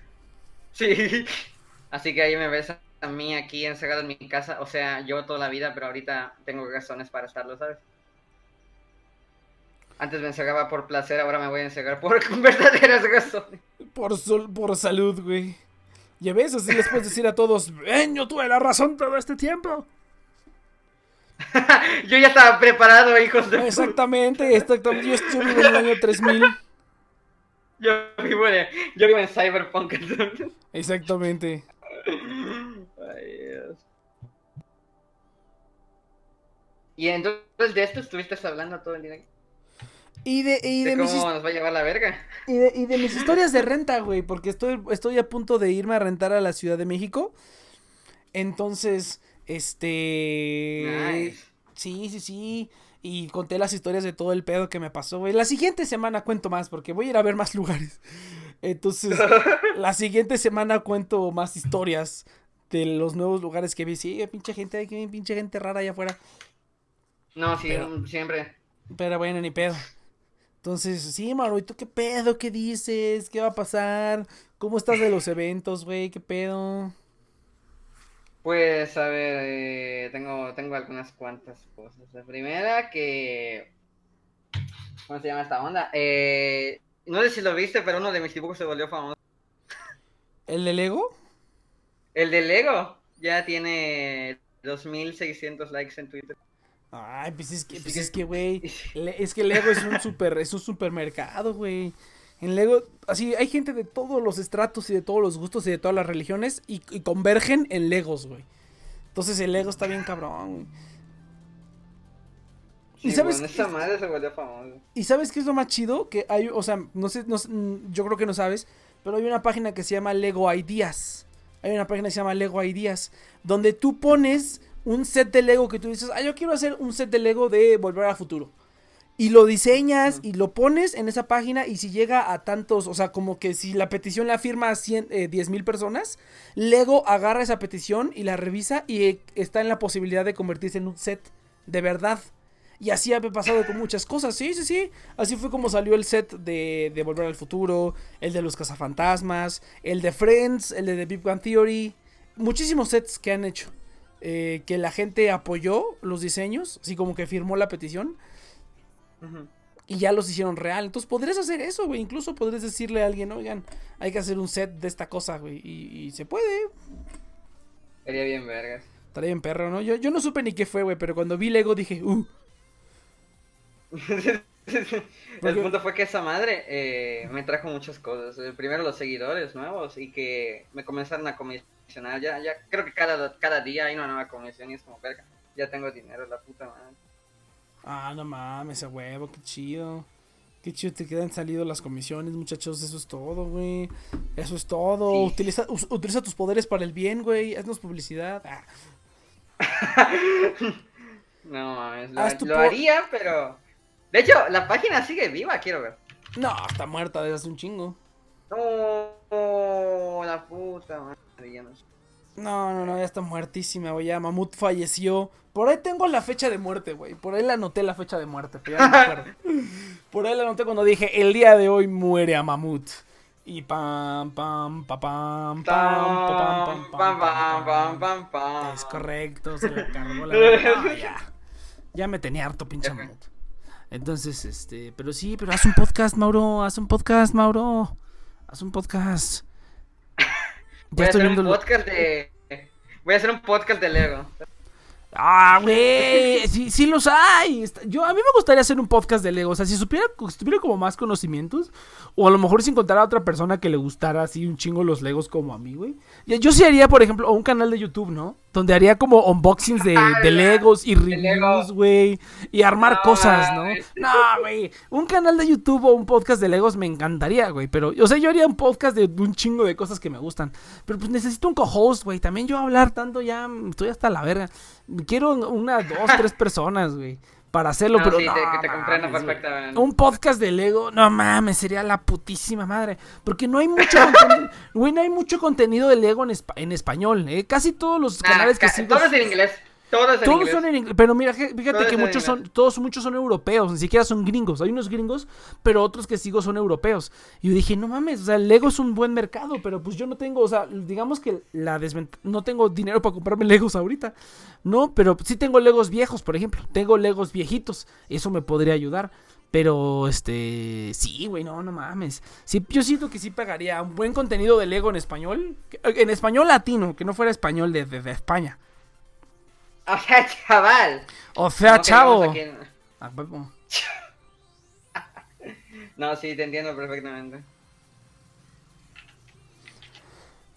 Sí. Así que ahí me ves a mí aquí encerrado en mi casa. O sea, yo toda la vida, pero ahorita tengo razones para estarlo, ¿sabes? Antes me encerraba por placer, ahora me voy a encerrar por verdaderas razones. por, sol- por salud, güey. Ya ves, así les puedes decir a todos, ven, yo tuve la razón todo este tiempo. Yo ya estaba preparado, hijos de. Exactamente, exactamente. Yo, vivo en el año 3000. Yo vivo en, yo vivo en Cyberpunk. Exactamente. Ay, Dios. Y entonces de esto estuviste hablando todo el día. Y de, y De de mis cómo nos va a llevar la verga. Y de, y de mis historias de renta, güey, porque estoy, estoy a punto de irme a rentar a la Ciudad de México. Entonces, este... Nice. Sí, sí, sí. Y conté las historias de todo el pedo que me pasó, güey. La siguiente semana cuento más, porque voy a ir a ver más lugares. Entonces, la siguiente semana cuento más historias de los nuevos lugares que vi. Sí, pinche gente, hay pinche gente rara allá afuera. No, sí, Pero- siempre. Pero bueno, ni pedo. Entonces, sí, Maro, ¿y tú qué pedo? ¿Qué dices? ¿Qué va a pasar? ¿Cómo estás de los eventos, güey? ¿Qué pedo? Pues, a ver, eh, tengo, tengo algunas cuantas cosas. La primera que... ¿Cómo se llama esta onda? Eh, no sé si lo viste, pero uno de mis dibujos se volvió famoso. ¿El de Lego? El de Lego ya tiene 2600 likes en Twitter. Ay, pues es que, pues es que, güey. Es que Lego es un super, es un supermercado, güey. En Lego, así, hay gente de todos los estratos y de todos los gustos y de todas las religiones y, y convergen en Legos, güey. Entonces el Lego está bien cabrón, güey. ¿Y sabes bueno, esa madre se volvió famoso. ¿Y sabes qué es lo más chido? Que hay, o sea, no sé, no sé, mm, yo creo que no sabes, pero hay una página que se llama Lego Ideas. Hay una página que se llama Lego Ideas, donde tú pones un set de Lego que tú dices, ah, yo quiero hacer un set de Lego de Volver al Futuro. Y lo diseñas y lo pones en esa página y si llega a tantos, o sea, como que si la petición la firma a 100, eh, 10 mil personas, Lego agarra esa petición y la revisa y eh, está en la posibilidad de convertirse en un set de verdad. Y así ha pasado con muchas cosas, sí, sí, sí. Así fue como salió el set de, de Volver al Futuro, el de los cazafantasmas, el de Friends, el de The Big Bang Theory. Muchísimos sets que han hecho. Eh, que la gente apoyó los diseños, así como que firmó la petición y ya los hicieron real. Entonces podrías hacer eso, güey. Incluso podrías decirle a alguien, oigan, hay que hacer un set de esta cosa, güey. Y, y se puede. Sería bien vergas. Estaría bien perro, ¿no? Yo, yo no supe ni qué fue, güey, pero cuando vi Lego dije, uh. El punto fue que esa madre eh, me trajo muchas cosas. El primero los seguidores nuevos y que me comenzaron a Ya, ya creo que cada, cada día hay una nueva comisión y es como verga. Ya tengo dinero, la puta madre. Ah, no mames, a huevo, qué chido. Qué chido te quedan salido las comisiones, muchachos. Eso es todo, güey. Eso es todo. Sí. Utiliza, utiliza tus poderes para el bien, güey. Haznos publicidad. Ah, No mames, lo, haría, pero. De hecho, la página sigue viva, quiero ver. No, está muerta desde hace un chingo. No, la puta madre, no. No, no, no, ya está muertísima, güey. Ya Mamut falleció. Por ahí tengo la fecha de muerte, güey. Por ahí la anoté la fecha de muerte, pero ya no me acuerdo. Por ahí la anoté cuando dije, el día de hoy muere a Mamut. Y pam, pam, pa, pam, pam, pa, pam, pam, Pam, pam, pam, pam, pam, pam. Es correcto, se la cargó la. No, ya. Ya me tenía harto pinche. Mamut. Entonces, este, pero sí, pero haz un podcast, Mauro. Haz un podcast, Mauro. Haz un podcast. Voy a hacer un podcast de. Voy a hacer un podcast de Lego. Ah, güey, sí, sí los hay. Yo, a mí me gustaría hacer un podcast de Lego. O sea, si supiera, si tuviera como más conocimientos, o a lo mejor si encontrara a otra persona que le gustara así un chingo los Legos como a mí, güey. Yo sí haría, por ejemplo, un canal de YouTube, ¿no? Donde haría como unboxings de, de Legos y reviews, güey. Y armar No, cosas, ¿no? No, güey. Un canal de YouTube o un podcast de Legos me encantaría, güey. Pero, o sea, yo haría un podcast de un chingo de cosas que me gustan. Pero pues necesito un co-host, güey. También yo hablar tanto ya estoy hasta la verga. Quiero una, dos, tres personas, güey. Para hacerlo, No, pero sí, no, te, que te comprendo mames, güey. perfectamente. Un podcast de Lego, no mames, sería la putísima madre. Porque no hay mucho contenido, güey, no hay mucho contenido de Lego en, espa- en español, ¿eh? Casi todos los Nah, canales que ca- sigo. Todo es en inglés. Todos son en inglés, pero mira, fíjate que muchos son, todos muchos son europeos, ni siquiera son gringos. Hay unos gringos, pero otros que sigo son europeos. Y yo dije, no mames, o sea, el Lego es un buen mercado, pero pues yo no tengo, o sea, digamos que la desventaja, no tengo dinero para comprarme Legos ahorita, ¿no? Pero sí tengo Legos viejos, por ejemplo, tengo Legos viejitos, eso me podría ayudar. Pero, este, sí, güey, no, no mames. Sí, yo siento que sí pagaría un buen contenido de Lego en español, en español latino, que no fuera español de, de- de España. O sea, chaval. O sea, No chavo. Ah, huevo. No, sí, te entiendo perfectamente.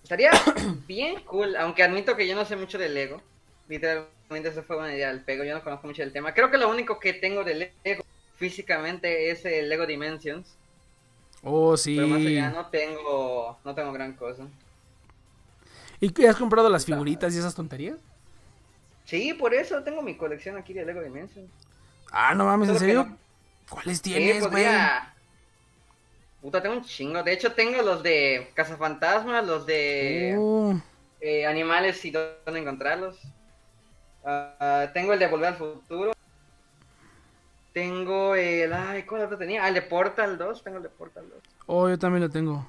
Estaría bien cool, aunque admito que yo no sé mucho de Lego. Literalmente esa fue una idea del pego, yo no conozco mucho del tema. Creo que lo único que tengo de Lego físicamente es el Lego Dimensions. Oh, Pero más sí. allá no tengo, no tengo gran cosa. ¿Y has comprado las figuritas y esas tonterías? Sí, por eso tengo mi colección aquí de Lego Dimensions. Ah, no mames, ¿en serio? no- ¿Cuáles tienes, güey? podría- Puta, tengo un chingo. De hecho, tengo los de Cazafantasmas, los de Oh, eh, animales y dónde encontrarlos. Ah, tengo el de Volver al Futuro. Tengo el. Ay, ¿cuál otro tenía? Ah, el de Portal 2. Tengo el de Portal 2. oh, yo también lo tengo.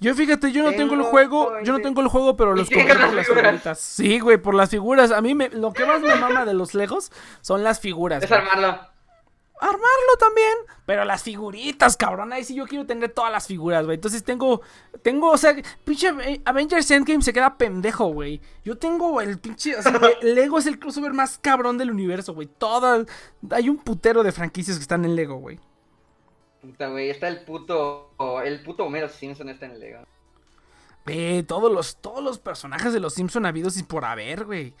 Yo fíjate, yo no tengo, el juego, yo no tengo el juego, pero los compré las por las figuras. figuritas. Sí, güey, por las figuras. A mí me, lo que más me mama de los Legos son las figuras. Es güey. armarlo. Armarlo también, pero las figuritas, cabrón. Ahí sí yo quiero tener todas las figuras, güey. Entonces tengo, tengo, o sea, pinche Avengers Endgame se queda pendejo, güey. Yo tengo el pinche, o sea, el Lego es el crossover más cabrón del universo, güey. Todas, hay un putero de franquicias que están en Lego, güey. Puta, güey. Está el puto. El puto Homero Simpson está en el Lego. Eh, todos los, todos los personajes de los Simpson habidos y por haber, güey.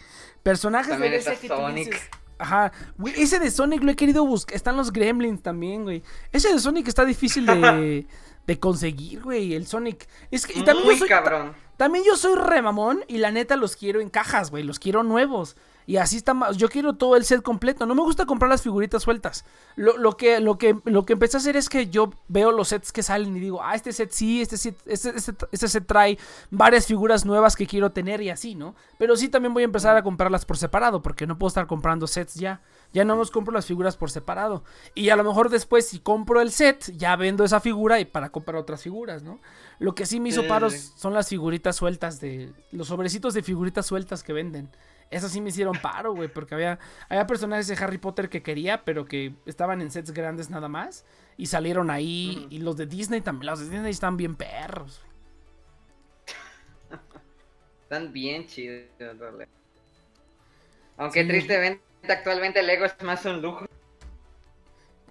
Personajes También de ese que tú Sonic. dices, Ajá, güey, ese de Sonic lo he querido buscar. Están los Gremlins también, güey. Ese de Sonic está difícil de, de conseguir, güey. El Sonic. Es que y también Muy yo soy, cabrón. también yo soy remamón y la neta los quiero en cajas, güey. Los quiero nuevos. Y así está más. Yo quiero todo el set completo. No me gusta comprar las figuritas sueltas. Lo, lo que, lo, que, lo que empecé a hacer es que yo veo los sets que salen y digo, ah, este set sí, este set, este, este, este set trae varias figuras nuevas que quiero tener y así, ¿no? Pero sí también voy a empezar a comprarlas por separado, porque no puedo estar comprando sets ya. Ya no nos compro las figuras por separado. Y a lo mejor después, si compro el set, ya vendo esa figura y para comprar otras figuras, ¿no? Lo que sí me hizo paros son las figuritas sueltas de. Los sobrecitos de figuritas sueltas que venden. Esas sí me hicieron paro, güey, porque había, había personajes de Harry Potter que quería, pero que estaban en sets grandes nada más. Y salieron ahí. Y los de Disney también. Los de Disney están bien perros. Están bien chidos. Lego. Aunque Sí. tristemente actualmente Lego es más un lujo.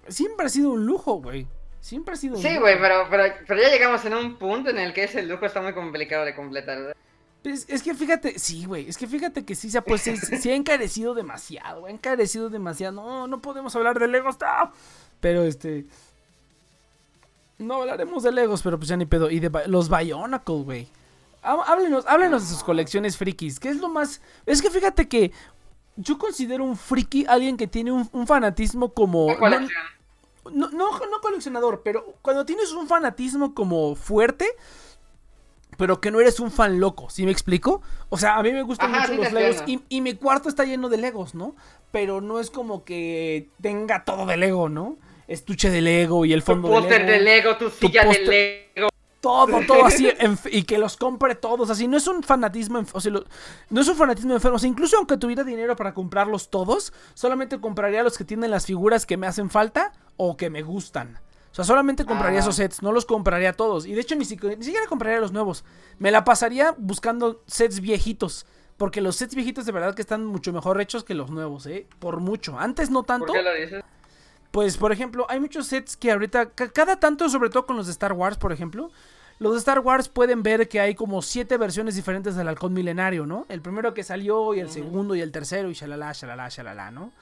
Siempre ha sido un lujo, güey. Siempre ha sido un Sí, lujo. güey, pero, pero, pero ya llegamos en un punto en el que ese lujo está muy complicado de completar. ¿verdad? Es, es que fíjate, sí, güey, es que fíjate que sí se ha pues sí, sí ha encarecido demasiado, ha encarecido demasiado. No, no podemos hablar de Legos, no. Pero este no hablaremos de Legos, pero pues ya ni pedo y de los Bionicle, güey. Há- Háblenos, háblenos de sus colecciones frikis, ¿qué es lo más Es que fíjate que yo considero un friki alguien que tiene un, un fanatismo como no, no, no coleccionador, pero cuando tienes un fanatismo como fuerte, pero que no eres un fan loco, ¿sí me explico? O sea, a mí me gustan Ajá, mucho sí los Legos y, mi cuarto está lleno de Legos, ¿no? Pero no es como que tenga todo de Lego, ¿no? Estuche de Lego y el Tu fondo de póster Lego. de Lego, tu silla de Lego. Todo, todo así, en- y que los compre todos, así, no es un fanatismo, enf- o sea, lo- no es un fanatismo enfermo, o sea, incluso aunque tuviera dinero para comprarlos todos, solamente compraría los que tienen las figuras que me hacen falta o que me gustan. O sea, solamente compraría Ah. esos sets, no los compraría todos. Y de hecho, ni siquiera, ni siquiera compraría los nuevos. Me la pasaría buscando sets viejitos. Porque los sets viejitos de verdad que están mucho mejor hechos que los nuevos, ¿eh? Por mucho. Antes no tanto. ¿Por qué lo dices? Pues, por ejemplo, hay muchos sets que ahorita, ca- cada tanto, sobre todo con los de Star Wars, por ejemplo, los de Star Wars pueden ver que hay como siete versiones diferentes del halcón milenario, ¿no? El primero que salió y el segundo y el tercero y shalala, shalala, shalala, ¿no?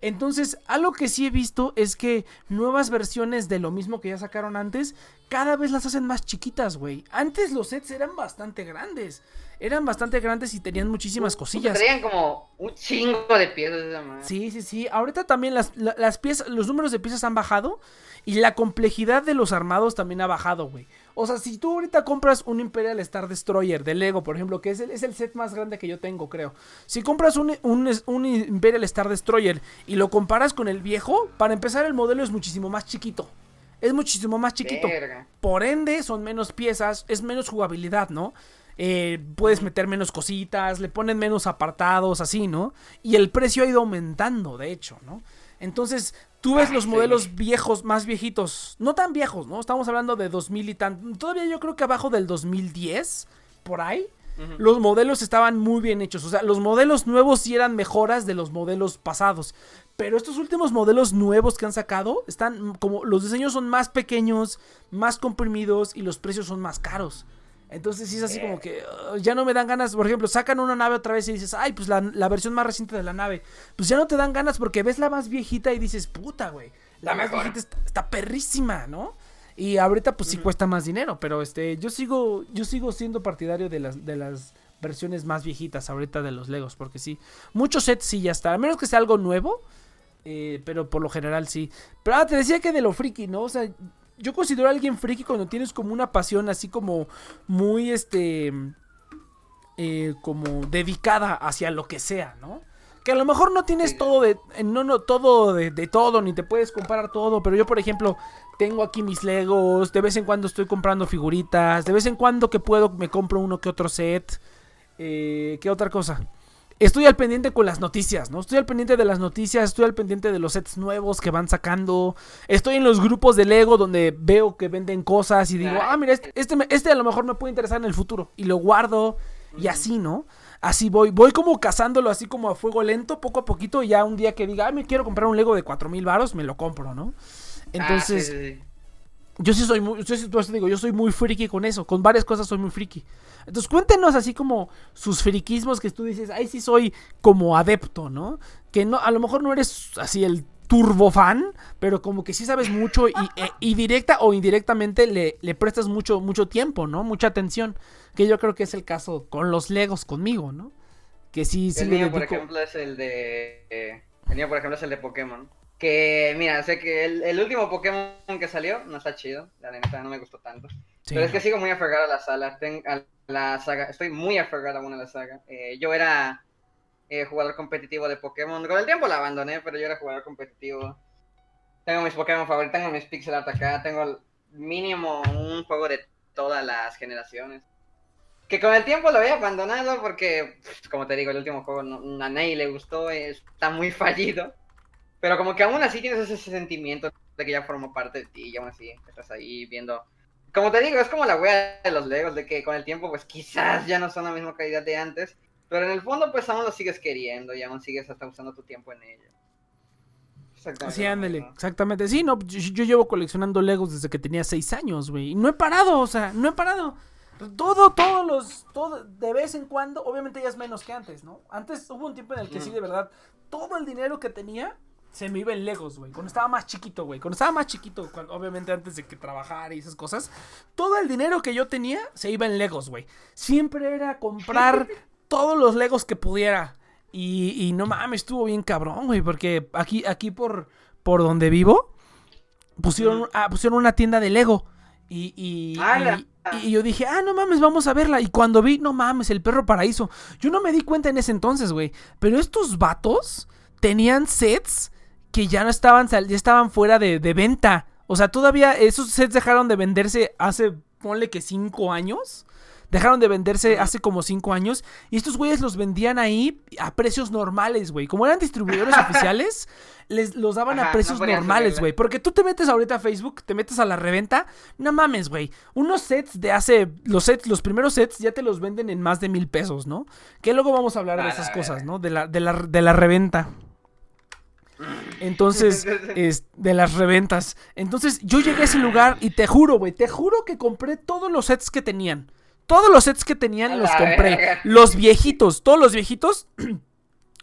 Entonces, algo que sí he visto es que nuevas versiones de lo mismo que ya sacaron antes, cada vez las hacen más chiquitas, güey. Antes los sets eran bastante grandes. Eran bastante grandes y tenían muchísimas cosillas. Traían como un chingo de piezas esa madre. Sí, sí, sí. Ahorita también las, la- las piezas, los números de piezas han bajado y la complejidad de los armados también ha bajado, güey. O sea, si tú ahorita compras un Imperial Star Destroyer de Lego, por ejemplo, que es el, es el set más grande que yo tengo, creo. Si compras un, un, un Imperial Star Destroyer y lo comparas con el viejo, para empezar el modelo es muchísimo más chiquito. Es muchísimo más chiquito. Verga. Por ende, son menos piezas, es menos jugabilidad, ¿no? Eh, puedes meter menos cositas, le ponen menos apartados, así, ¿no? Y el precio ha ido aumentando, de hecho, ¿no? Entonces, tú ves Ah, los sí. modelos viejos, más viejitos, no tan viejos, ¿no? Estamos hablando de 2000 y tan... Todavía yo creo que abajo del 2010, por ahí. Los modelos estaban muy bien hechos. O sea, los modelos nuevos sí eran mejoras de los modelos pasados. Pero estos últimos modelos nuevos que han sacado están como los diseños son más pequeños, más comprimidos y los precios son más caros. Entonces sí es así como que uh, ya no me dan ganas. Por ejemplo, sacan una nave otra vez y dices, ay, pues la, la versión más reciente de la nave. Pues ya no te dan ganas porque ves la más viejita y dices, puta, güey. La La más mejor. viejita está, está perrísima, ¿no? Y ahorita pues sí cuesta más dinero, pero este yo sigo yo sigo siendo partidario de las de las versiones más viejitas ahorita de los Legos, porque sí, muchos sets sí ya está, a menos que sea algo nuevo, eh, pero por lo general sí. Pero ah, te decía que de lo friki, ¿no? O sea, yo considero a alguien friki cuando tienes como una pasión así como muy este eh, como dedicada hacia lo que sea, ¿no? Que a lo mejor no tienes todo de eh, no no todo de, de todo ni te puedes comprar todo, pero yo por ejemplo tengo aquí mis Legos, de vez en cuando estoy comprando figuritas, de vez en cuando que puedo me compro uno que otro set. Eh, ¿Qué otra cosa? Estoy al pendiente con las noticias, ¿no? Estoy al pendiente de las noticias, estoy al pendiente de los sets nuevos que van sacando. Estoy en los grupos de Lego donde veo que venden cosas y digo, ah, mira, este, este, este a lo mejor me puede interesar en el futuro. Y lo guardo y así, ¿no? Así voy, voy como cazándolo así como a fuego lento, poco a poquito. Y ya un día que diga, ah, me quiero comprar un Lego de 4000 varos, me lo compro, ¿no? Entonces, Ah, sí, sí, sí. Yo sí soy muy, yo sí, digo, yo soy muy friki con eso, con varias cosas soy muy friki. Entonces cuéntenos así como sus friquismos que tú dices, ahí sí soy como adepto, ¿no? Que no, a lo mejor no eres así el turbo fan, pero como que sí sabes mucho y, e- y directa o indirectamente le, le prestas mucho, mucho tiempo, ¿no? Mucha atención. Que yo creo que es el caso con los Legos conmigo, ¿no? Que sí, sí el le mío, por ejemplo, es el de. eh, el mío, por ejemplo, es el de Pokémon. Que, mira, sé que el, el último Pokémon que salió no está chido. La neta, no me gustó tanto. Sí, Pero es que sigo muy aferrado a la sala. ten- a la saga. Estoy muy aferrado aún a la saga. Eh, yo era eh, jugador competitivo de Pokémon. Con el tiempo la abandoné, pero yo era jugador competitivo. Tengo mis Pokémon favoritos, tengo mis pixel art acá, tengo mínimo un juego de todas las generaciones. Que con el tiempo lo había abandonado porque, como te digo, el último juego no- a nadie le gustó, está muy fallido. Pero como que aún así tienes ese sentimiento de que ya formó parte de ti y aún así estás ahí viendo. Como te digo, es como la wea de los Legos, de que con el tiempo pues quizás ya no son la misma calidad de antes. Pero en el fondo pues aún lo sigues queriendo y aún sigues hasta usando tu tiempo en ello. Exactamente Sí, ándale, exactamente. Sí, no, yo, yo llevo coleccionando Legos desde que tenía seis años, güey. Y no he parado, o sea, no he parado. Todo, todos los, todo, de vez en cuando, obviamente ya es menos que antes, ¿no? Antes hubo un tiempo en el que sí, de verdad, todo el dinero que tenía se me iba en Legos, güey. Cuando estaba más chiquito, güey. Cuando estaba más chiquito, cuando- obviamente antes de que trabajara y esas cosas, todo el dinero que yo tenía se iba en Legos, güey. Siempre era comprar todos los Legos que pudiera. Y, y no mames, estuvo bien cabrón, güey, porque aquí, aquí por, por donde vivo, pusieron, ah, pusieron una tienda de Lego. Y, y, y- y yo dije, ah, no mames, vamos a verla. Y cuando vi, no mames, el perro paraíso. Yo no me di cuenta en ese entonces, güey. Pero estos vatos tenían sets que ya no estaban, ya estaban fuera de, de venta. O sea, todavía esos sets dejaron de venderse hace, ponle que cinco años. Dejaron de venderse hace como cinco años. Y estos güeyes los vendían ahí a precios normales, güey. Como eran distribuidores oficiales, les los daban a precios no normales, güey. Porque tú te metes ahorita a Facebook, te metes a la reventa. No mames, güey. Unos sets de hace. Los sets, los primeros sets ya te los venden en más de mil pesos, ¿no? Que luego vamos a hablar de esas cosas. ¿no? De la, de la, de la reventa. Entonces, es de las reventas. Entonces, yo llegué a ese lugar y te juro, güey, te juro que compré todos los sets que tenían. Todos los sets que tenían los compré. verga. Los viejitos, todos los viejitos.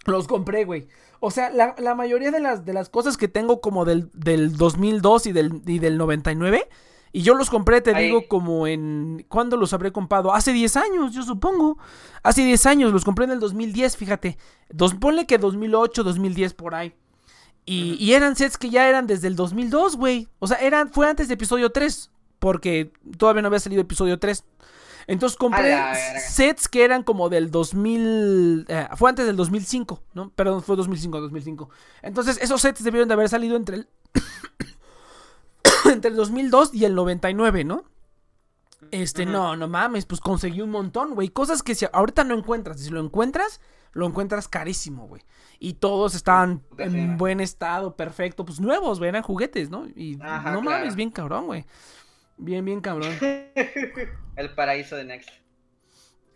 Los compré, güey. O sea, la, la mayoría de las, de las cosas que tengo como del, del 2002 y del, y del 99, y yo los compré, te Ahí. digo, como en... ¿Cuándo los habré comprado? Hace 10 años, yo supongo. Hace 10 años, los compré en el 2010, fíjate. Dos, ponle que 2008, 2010 por ahí. Y, y eran sets que ya eran desde el 2002, güey. O sea, eran, fue antes de episodio 3, porque todavía no había salido episodio 3. Entonces compré sets que eran como del 2000. eh, fue antes del 2005, ¿no? Perdón, fue 2005, 2005. Entonces, esos sets debieron de haber salido entre el. entre el 2002 y el 99, ¿no? Este, no, no mames, pues conseguí un montón, güey. Cosas que si ahorita no encuentras. Si lo encuentras, lo encuentras carísimo, güey. Y todos estaban en buen estado, perfecto. Pues nuevos, güey, eran juguetes, ¿no? Y Ajá, no claro. mames, bien cabrón, güey. Bien, bien cabrón. El paraíso de Next.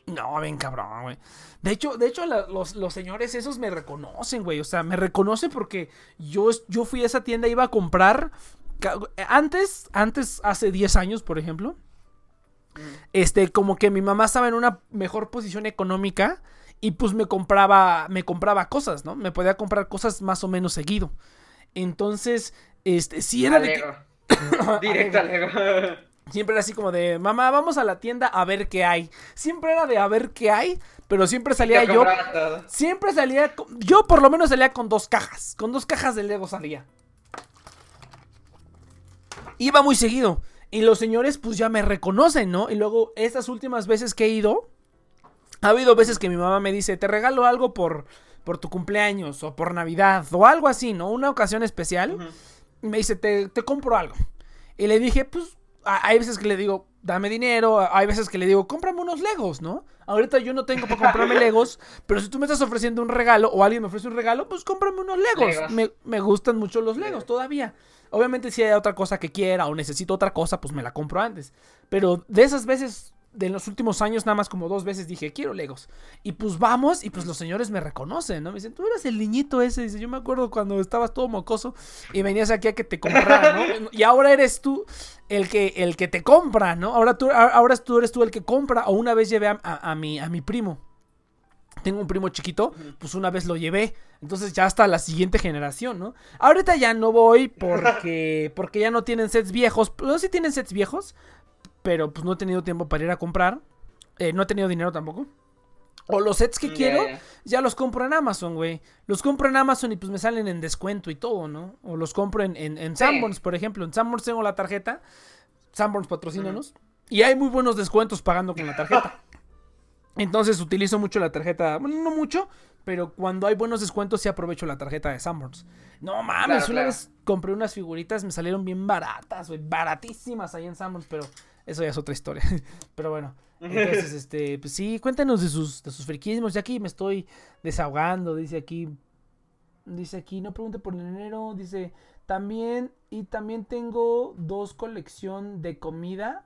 No, bien cabrón, güey. De hecho, de hecho la- los, los señores esos me reconocen, güey. O sea, me reconocen porque yo, yo fui a esa tienda, iba a comprar... Antes, antes, hace 10 años, por ejemplo, este, como que mi mamá estaba en una mejor posición económica y pues me compraba, me compraba cosas, ¿no? Me podía comprar cosas más o menos seguido. Entonces, este, sí era de que... Directo. Siempre era así como de, mamá, vamos a la tienda a ver qué hay. Siempre era de a ver qué hay, pero siempre salía Yo todo. Siempre salía, yo por lo menos salía con dos cajas. Con dos cajas de Lego salía. Iba muy seguido. Y los señores pues ya me reconocen, ¿no? Y luego estas últimas veces que he ido, ha habido veces que mi mamá me dice, te regalo algo por, por tu cumpleaños o por Navidad o algo así, ¿no? Una ocasión especial. Y me dice, te, te compro algo. Y le dije, pues, hay veces que le digo, dame dinero. Hay veces que le digo, cómprame unos Legos, ¿no? Ahorita yo no tengo para comprarme Legos, pero si tú me estás ofreciendo un regalo o alguien me ofrece un regalo, pues cómprame unos Legos. Legos. Me, me gustan mucho los Legos Legos. todavía. Obviamente si hay otra cosa que quiera o necesito otra cosa, pues me la compro antes. Pero de esas veces, de los últimos años, nada más como dos veces dije, quiero Legos. Y pues vamos, y pues los señores me reconocen, ¿no? Me dicen, tú eres el niñito ese. Dice, yo me acuerdo cuando estabas todo mocoso y venías aquí a que te comprara, ¿no? Y ahora eres tú el que, el que te compra, ¿no? Ahora tú, ahora tú eres tú el que compra. O una vez llevé a, a- a mi, a mi primo. Tengo un primo chiquito, pues una vez lo llevé. Entonces ya hasta la siguiente generación, ¿no? Ahorita ya no voy porque, porque ya no tienen sets viejos. No sí tienen sets viejos, pero pues no he tenido tiempo para ir a comprar. Eh, no he tenido dinero tampoco. O los sets que quiero, ya. ya los compro en Amazon, güey. Los compro en Amazon y pues me salen en descuento y todo, ¿no? O los compro en, en, en Sí. Sanborns, por ejemplo. En Sanborns tengo la tarjeta. Sanborns patrocínanos. Y hay muy buenos descuentos pagando con la tarjeta. Entonces utilizo mucho la tarjeta. Bueno, no mucho, pero cuando hay buenos descuentos sí aprovecho la tarjeta de Sanborns. No mames, Claro, una claro. vez compré unas figuritas, me salieron bien baratas, güey. Baratísimas ahí en Sanborns, pero eso ya es otra historia. pero bueno. Entonces, este, pues sí, cuéntanos de sus, de sus friquismos. Ya aquí me estoy desahogando, dice aquí. Dice aquí, no pregunte por el dinero. Dice, también, y también tengo dos colección de comida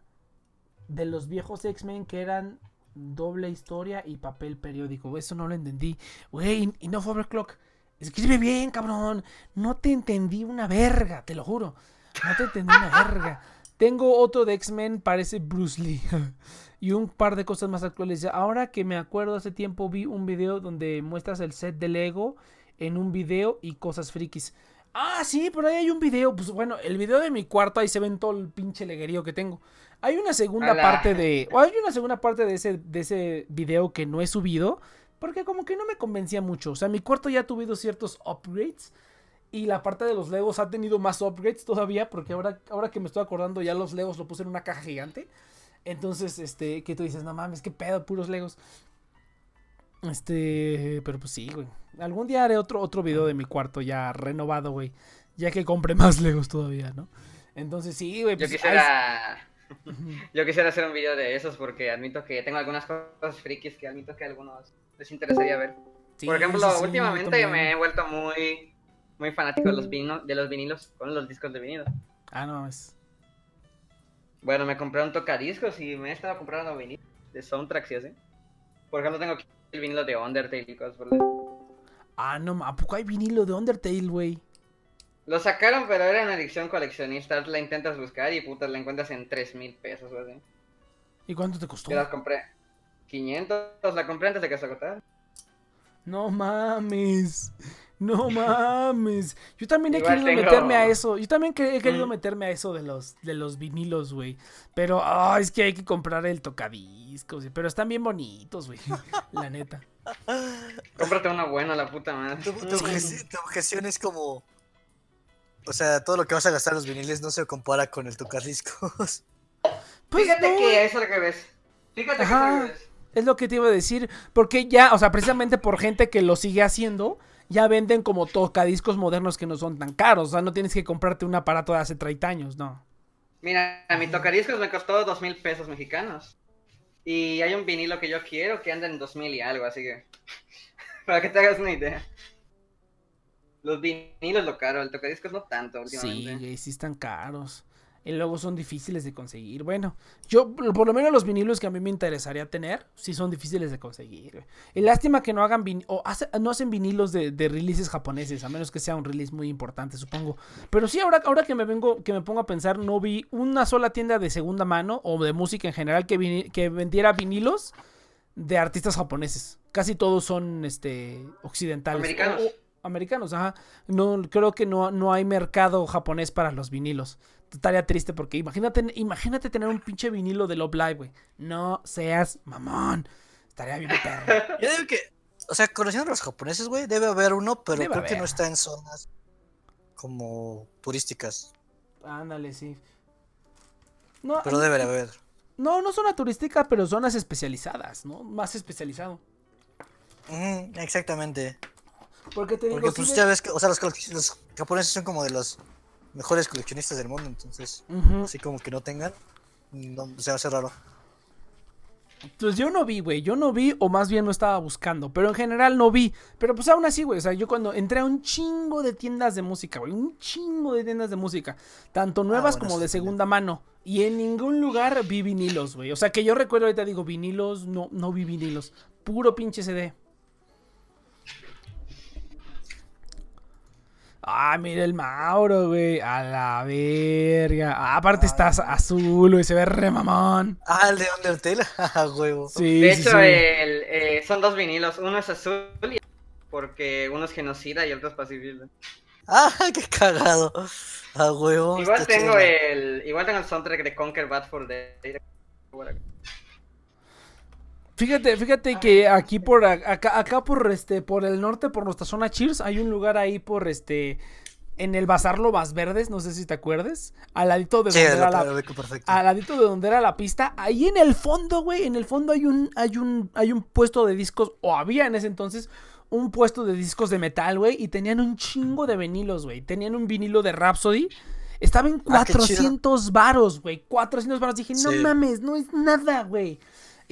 de los viejos X-Men que eran doble historia y papel periódico. Eso no lo entendí. Güey, y no fue overclock. Escribe bien, cabrón. No te entendí una verga, te lo juro. No te entendí una verga. Tengo otro de X-Men, parece Bruce Lee. y un par de cosas más actuales. Ahora que me acuerdo, hace tiempo vi un video donde muestras el set de Lego en un video y cosas frikis. Ah, sí, por ahí hay un video. Pues bueno, el video de mi cuarto, ahí se ven todo el pinche leguerío que tengo. Hay una segunda parte de. O hay una segunda parte de ese, de ese video que no he subido. Porque como que no me convencía mucho. O sea, mi cuarto ya ha tenido ciertos upgrades. Y la parte de los Legos ha tenido más upgrades todavía. Porque ahora, ahora que me estoy acordando, ya los Legos lo puse en una caja gigante. Entonces, este, que tú dices, no mames, qué pedo, puros Legos. Este, pero pues sí, güey. Algún día haré otro, otro video de mi cuarto ya renovado, güey. Ya que compré más Legos todavía, ¿no? Entonces sí, güey. Yo Pues, ahí- quisiera. Yo quisiera hacer un video de esos porque admito que tengo algunas cosas frikis que admito que a algunos les interesaría ver. sí, Por ejemplo, sí, yo últimamente me he vuelto muy muy fanático de los vinilos, de los vinilos con los discos de vinilo. Ah, no, es. Bueno, me compré un tocadiscos y me he estado comprando vinilos de soundtracks y así. Por ejemplo, tengo aquí el vinilo de Undertale y cosas por el- Ah, no, ¿a poco hay vinilo de Undertale, güey? Lo sacaron, pero era una edición coleccionista. La intentas buscar y putas la encuentras en 3 mil pesos o así. ¿Y cuánto te costó? Yo las compré 500, la compré antes de que se agotara. No mames. No mames. Yo también he Igual querido tengo- meterme a eso. Yo también he querido Mm. meterme a eso de los, de los vinilos, güey. Pero ah, es que hay que comprar el tocadiscos. Pero están bien bonitos, güey. La neta. Cómprate uno bueno, la puta madre. Tu, tu obje- tu objeción es como. O sea, todo lo que vas a gastar en los viniles no se compara con el tocadiscos. Pues Fíjate no, que es al revés. Fíjate que es Ajá. al revés. Es lo que te iba a decir. Porque ya, o sea, precisamente por gente que lo sigue haciendo, ya venden como tocadiscos modernos que no son tan caros. O sea, no tienes que comprarte un aparato de hace 30 años, no. Mira, mi tocadiscos me costó dos mil pesos mexicanos. Y hay un vinilo que yo quiero que anda en dos mil y algo, así que. Para que te hagas una idea. Los vinilos lo caro, el tocadiscos no tanto Sí, últimamente. güey, sí están caros. Y luego son difíciles de conseguir. Bueno, yo, por lo menos los vinilos que a mí me interesaría tener, sí son difíciles de conseguir. Y lástima que no hagan vin- o hace- no hacen vinilos de, de releases japoneses, a menos que sea un release muy importante, supongo. Pero sí, ahora, ahora que me vengo, que me pongo a pensar, no vi una sola tienda de segunda mano o de música en general que, vini- que vendiera vinilos de artistas japoneses. Casi todos son este occidentales. Americanos. O- americanos, ajá. No, creo que no, no hay mercado japonés para los vinilos. Estaría triste porque imagínate, imagínate tener un pinche vinilo de Love Live, güey. No seas mamón. Estaría bien perro. Yo digo que. O sea, conociendo a los japoneses, güey, debe haber uno, pero Debe creo que no está en zonas como turísticas. Ándale, sí. No, Pero debe de haber. no, no zona turística, pero zonas especializadas, ¿no? Más especializado. Ujú, exactamente. Porque te digo, Porque pues ya ves que, o sea, los, los japoneses son como de los mejores coleccionistas del mundo, entonces, así como que no tengan, no, se va a hacer raro. Pues yo no vi, güey. Yo no vi, o más bien no estaba buscando. Pero en general no vi. Pero pues aún así, güey. O sea, yo cuando entré a un chingo de tiendas de música, güey. Un chingo de tiendas de música. Tanto nuevas Ah, bueno, como de segunda mano. Y en ningún lugar vi vinilos, güey. O sea, que yo recuerdo ahorita digo vinilos. No, no vi vinilos. Puro pinche CD. Ah, mira el Mauro, güey. A la verga. Ah, aparte estás azul, güey. Se ve re mamón. Ah, el de Undertale, a huevo. Sí, De sí, hecho, sí. el, eh, son dos vinilos. Uno es azul y porque uno es genocida y el otro es pacifista. Ah, qué cagado. A huevo. Igual tengo chido. el igual tengo el soundtrack de Conquer Bad for Day. Fíjate, fíjate que aquí por a- acá, acá por este, por el norte, por nuestra zona Cheers, hay un lugar ahí por este, en el Bazar Lomas Verdes, no sé si te acuerdes, al ladito de Sí, donde era la, al ladito de donde era la pista, ahí en el fondo, güey, en el fondo hay un, hay un, hay un puesto de discos, o había en ese entonces, un puesto de discos de metal, güey, y tenían un chingo de vinilos, güey, tenían un vinilo de Rhapsody, estaba en Ah, qué chido. 400 varos, güey, 400 varos, dije, no mames, no es nada, güey.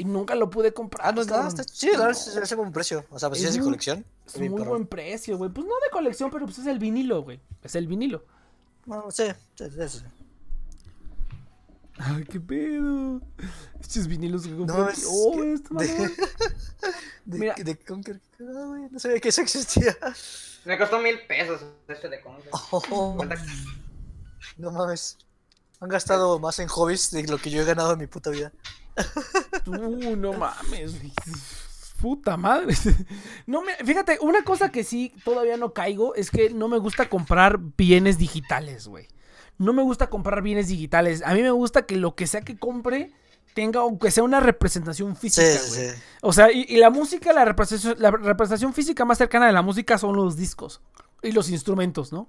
Y nunca lo pude comprar. Ah, no es nada, está chido, se hace buen precio. O sea, pues si Es es de muy- colección. Es muy buen precio, güey. Pues no de colección, pero pues es el vinilo, güey. Es el vinilo. Bueno, sí, sí, sí. Ay, qué pedo. Estos vinilos que compré. No, es Oh, que- está de-. De, Mira. de Conker, ah, güey, no sabía que eso existía. Me costó mil pesos este de Conquer. Oh, no mames. Han gastado más en hobbies de lo que yo he ganado en mi puta vida. Uh, no mames, güey. Puta madre. No me, fíjate, una cosa que sí todavía no caigo es que no me gusta comprar bienes digitales, güey. No me gusta comprar bienes digitales. A mí me gusta que lo que sea que compre tenga, aunque sea una representación física, sí. O sea, y, y la música, la representación, la representación física más cercana de la música son los discos y los instrumentos, ¿no?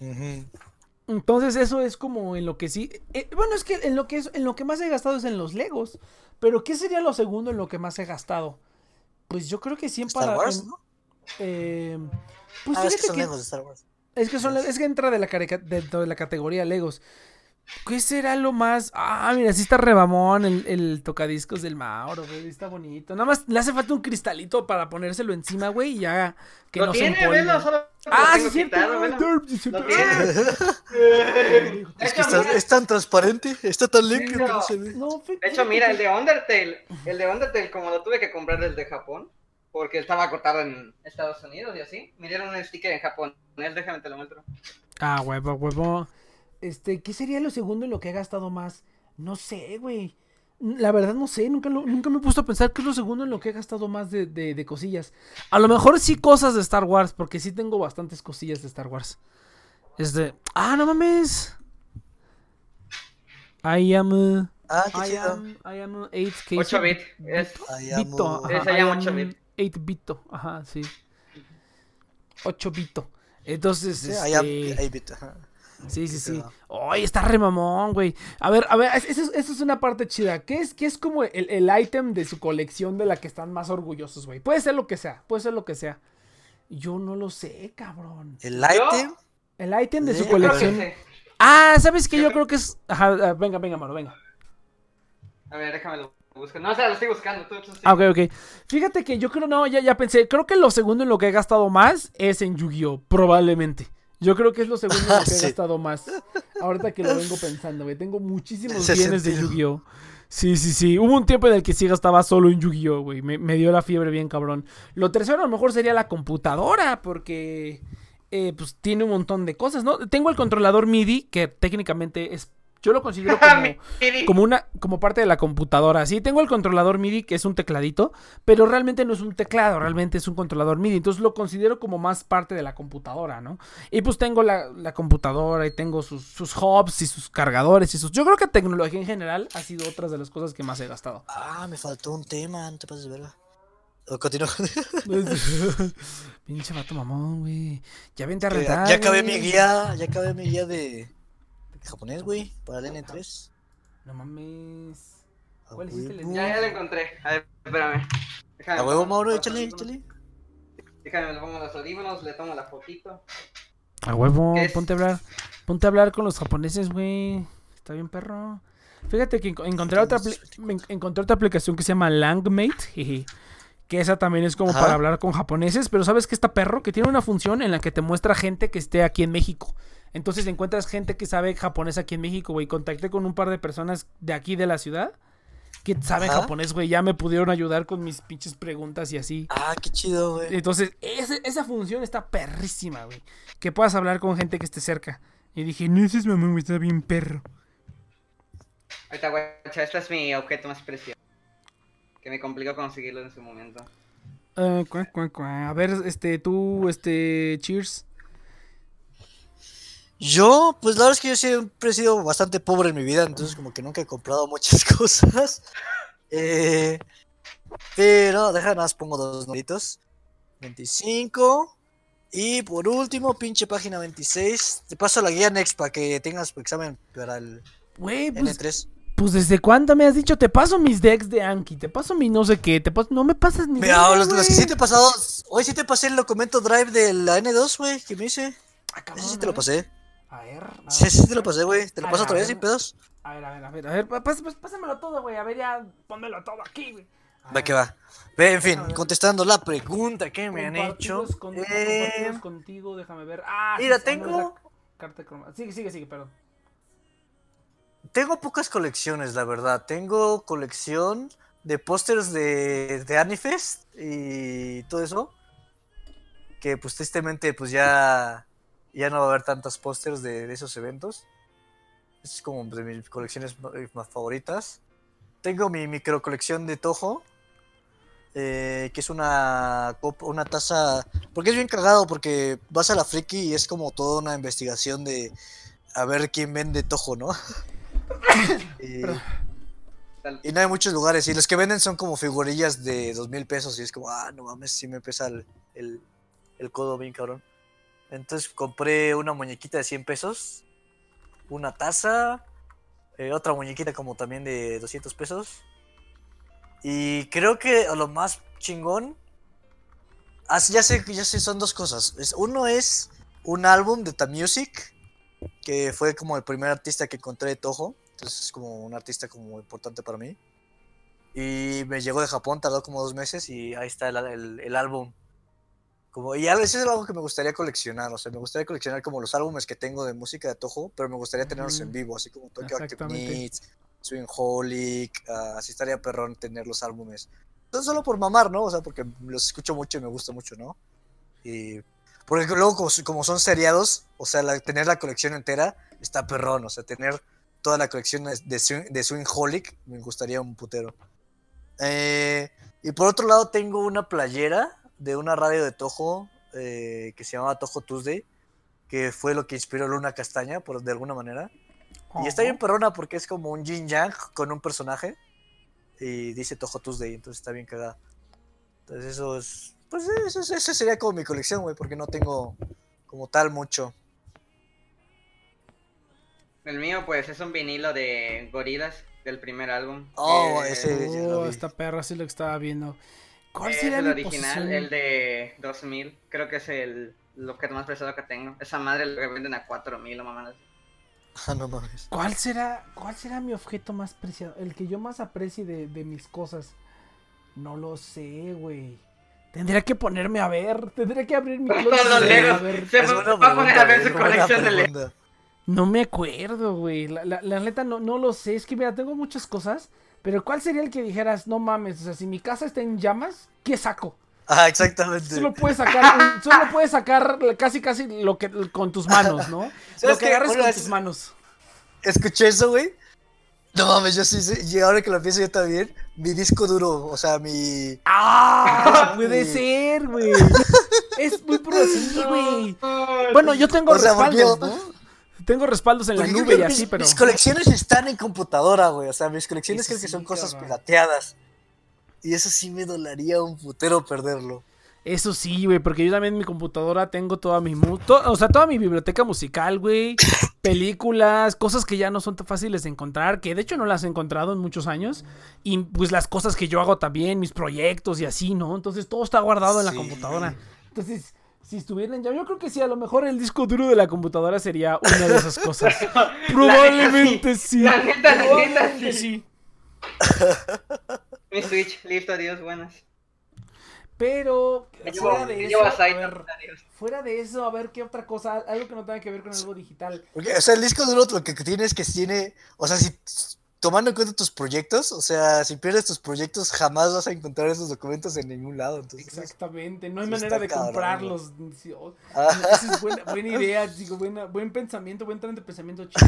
Ujú. Entonces eso es como en lo que sí. eh, bueno, es que en lo que es, en lo que más he gastado es en los Legos. Pero ¿qué sería lo segundo en lo que más he gastado? Pues yo creo que en Star. Wars, en- ¿no? eh, pues Ah, es que son que, lejos de Star Wars. es que son es que entra de la dentro de la categoría Legos. ¿Qué será lo más? Ah, mira, sí está rebamón el, el tocadiscos del Mauro, güey. Está bonito. Nada más le hace falta un cristalito para ponérselo encima, güey, y ya que Lo no se tiene, empolve. velo, solo Ah, sí, es cierto. que está- es tan transparente, está tan limpio que no. no se ve. No, fí- De hecho, mira, el de Undertale, el de Undertale, como lo tuve que comprar desde Japón, porque estaba cortado en Estados Unidos y así, me dieron un sticker en Japón. Déjame te lo muestro. Ah, huevo, huevo. Este, ¿qué sería lo segundo en lo que he gastado más? No sé, güey. La verdad no sé, nunca, lo- nunca me he puesto a pensar qué es lo segundo en lo que he gastado más de, de- de cosillas. A lo mejor sí cosas de Star Wars, porque sí tengo bastantes cosillas de Star Wars. Es de... Ah, no mames. I am... uh, Ah, qué I chido. am, I am 8K. 8 bit. Es, I am, Bito, ajá, Se I am 8 bit. 8 bito, ajá, sí. 8 bito. Entonces, sí, I am este, 8-bit, ajá. Sí, sí, sí. Ay, está re mamón, güey. A ver, a ver, es- eso, es- eso es una parte chida. ¿Qué es, qué es como el, el ítem de su colección de la que están más orgullosos, güey? Puede ser lo que sea, puede ser lo que sea. Yo no lo sé, cabrón. El item. El ítem de su que colección. Ah, ¿sabes qué? Yo creo que es. Ajá, venga, venga, mano, venga. A ver, déjame lo busco. No, o sea, lo estoy buscando. Tú, tú sí. Ah, ok, ok. Fíjate que yo creo, no, ya, ya pensé. Creo que lo segundo en lo que he gastado más es en Yu-Gi-Oh! Probablemente. Yo creo que es lo segundo que he gastado más. Ahorita que lo vengo pensando, güey. Tengo muchísimos Ese bienes de. Yu-Gi-Oh! Sí, sí, sí. Hubo un tiempo en el que sí gastaba solo en Yu-Gi-Oh, güey. Me, me dio la fiebre bien cabrón. Lo tercero a lo mejor sería la computadora, porque eh, pues tiene un montón de cosas, ¿no? Tengo el controlador MIDI, que técnicamente es... Yo lo considero como una como parte de la computadora. Sí, tengo el controlador MIDI que es un tecladito, pero realmente no es un teclado, realmente es un controlador MIDI. Entonces lo considero como más parte de la computadora, ¿no? Y pues tengo la, la computadora y tengo sus, sus hubs y sus cargadores y sus... Yo creo que tecnología en general ha sido otras de las cosas que más he gastado. Ah, me faltó un tema, no te pases de verga. O continúo. Pinche vato mamón, güey. Ya vente a rentar. ya acabé mi guía, ya acabé mi guía de japonés, güey, para el N3. No mames. ¿Cuál hiciste el. Ya, ya lo encontré. A ver, espérame. Déjame A huevo, Mauro, échale, échale. Déjame, le pongo los audífonos, le tomo la fotito. A huevo, ponte a hablar. Ponte a hablar con los japoneses, güey. Está bien, perro. Fíjate que enco- encontré otra, encontré otra aplicación que se llama Langmate. jeje, Que esa también es como Ajá. para hablar con japoneses. Pero ¿sabes qué está perro? Que tiene una función en la que te muestra gente que esté aquí en México. Entonces encuentras gente que sabe japonés aquí en México, güey. Contacté con un par de personas de aquí de la ciudad que saben Ajá. japonés, güey. Ya me pudieron ayudar con mis pinches preguntas y así. Ah, qué chido, güey. Entonces, ese- esa función está perrísima, güey. Que puedas hablar con gente que esté cerca. Y dije, no, ese es mamón, güey, está bien perro. Ahorita, guacha, este es mi objeto más preciado. Que me complicó conseguirlo en su momento. Cuá, cuá, cuá. A ver, este, tú, este, cheers. Yo, pues la verdad es que yo siempre he sido bastante pobre en mi vida, entonces como que nunca he comprado muchas cosas. Eh, pero, deja nada más pongo dos numeritos. 25. Y por último, pinche página 26. Te paso la guía Next para que tengas tu examen para el Güey, pues, N3. pues, ¿desde cuándo me has dicho? Te paso mis decks de Anki, te paso mi no sé qué, te paso... No me pasas ni Mira, los, los que sí te he pasado. Hoy sí te pasé el documento Drive de la N2, güey, que me hice. Ah, cabrón, Ese sí te lo ver. pasé. A ver, a Sí, ver. sí te lo pasé, güey. Te lo A paso ver, otra vez sin pedos. A ver, a ver, a ver, a ver, pas- pásamelo todo, güey, a ver, ya, pónmelo todo aquí, güey. Va que va. Ve, en fin, contestando la pregunta que me han hecho. Con- eh, contigo, déjame ver. Ah, mira, sí, tengo- Carta. Sigue, sigue, sigue, perdón. Tengo pocas colecciones, la verdad. Tengo colección de pósters de, de Anifest y todo eso. Que pues tristemente pues ya, ya no va a haber tantos pósters de, de esos eventos. Es como de mis colecciones eh, más favoritas. Tengo mi micro colección de Toho. eh, que es una, copa- una taza... Porque es bien cagado, porque vas a la friki y es como toda una investigación de a ver quién vende Toho, ¿no? y, no hay muchos lugares. Y los que venden son como figurillas de dos mil pesos. Y es como, ah, no mames, sí me pesa el, el, el codo bien cabrón. Entonces compré una muñequita de 100 pesos. Una taza. eh, otra muñequita como también de 200 pesos. Y creo que lo más chingón. ah, sí, ya sé, ya sé, son dos cosas. Es, uno es un álbum de The Music. Que fue como el primer artista que encontré de Toho. Entonces es como un artista como importante para mí. Y me llegó de Japón, tardó como dos meses y ahí está el, el- el álbum. Como, y eso es algo que me gustaría coleccionar. O sea, me gustaría coleccionar como los álbumes que tengo de música de Toho, pero me gustaría tenerlos en Ujú. vivo, así como Tokyo Active. Needs, Swing Holic, ah, así estaría perrón tener los álbumes. No solo por mamar, ¿no? O sea, porque los escucho mucho y me gusta mucho, ¿no? Y porque luego como, como son seriados, o sea, la- tener la colección entera está perrón, o sea, tener toda la colección de, de, Swing- de Swingholic. Me gustaría un putero. Eh, y por otro lado, tengo una playera de una radio de Toho eh, que se llamaba Toho Tuesday, que fue lo que inspiró Luna Castaña, por, de alguna manera. Y está bien perrona porque es como un yin yang con un personaje. Y dice Toho Tuesday, entonces está bien cagada. Entonces eso es. Pues eso, es- eso sería como mi colección, güey, porque no tengo como tal mucho. El mío, pues, es un vinilo de Gorilas del primer álbum. Oh, Eh, ese- ya lo Oh, vi. esta perra sí lo que estaba viendo. ¿Cuál es sería el mi original, posición? el de 2000. Creo que es el, el objeto más pesado que tengo. Esa madre lo venden a 4000 o mamadas. Ah, no mames. ¿Cuál será, ¿Cuál será mi objeto más preciado? El que yo más aprecie de, de mis cosas. No lo sé, güey. Tendría que ponerme a ver. Tendría que abrir mi Todos closet los y Legos. a ver. Se Es va buena va a poner a ver pregunta, su colección de Legos. pregunta. No me acuerdo, güey. La, la, la neta no, no lo sé. Es que mira, tengo muchas cosas. Pero ¿cuál sería el que dijeras, no mames? O sea, si mi casa está en llamas, ¿qué saco? Ah, exactamente. Solo puedes sacar, solo puedes sacar casi casi lo que con tus manos, ¿no? Lo ¿Sabes que agarres con vez- tus manos. Escuché eso, güey. No mames, yo sí, sí, y ahora que lo pienso yo también, mi disco duro, o sea, mi... ¡Ah! Puede ser, güey. Es muy posible, güey. Bueno, yo tengo O sea, porque respaldos, yo- ¿no? Tengo respaldos en la nube y que así, mis, pero. mis colecciones están en computadora, güey, o sea, mis colecciones Eso creo que sí, son cosas cabrón. pirateadas. Y eso sí me dolería un putero perderlo. Eso sí, güey, porque yo también en mi computadora tengo toda mi mu- to- o sea, toda mi biblioteca musical, güey, películas, cosas que ya no son tan fáciles de encontrar, que de hecho no las he encontrado en muchos años, y pues las cosas que yo hago también, mis proyectos y así, ¿no? Entonces todo está guardado en la Sí. computadora. Entonces, si estuvieran ya, yo creo que sí, a lo mejor el disco duro de la computadora sería una de esas cosas. Probablemente sí. La neta, la neta, Probablemente sí. Mi Switch, listo, adiós, buenas. Pero fuera de eso, a ver, fuera de eso, a ver qué otra cosa, algo que no tenga que ver con algo digital. O sea, el disco duro lo que tiene es que tiene, o sea, si tomando en cuenta tus proyectos, o sea, si pierdes tus proyectos jamás vas a encontrar esos documentos en ningún lado. Entonces, Exactamente, no hay manera de cabrón, comprarlos. Sí, oh, Ah. Esa es buena, buena idea, digo, buena, buen pensamiento, buen tren de pensamiento chido.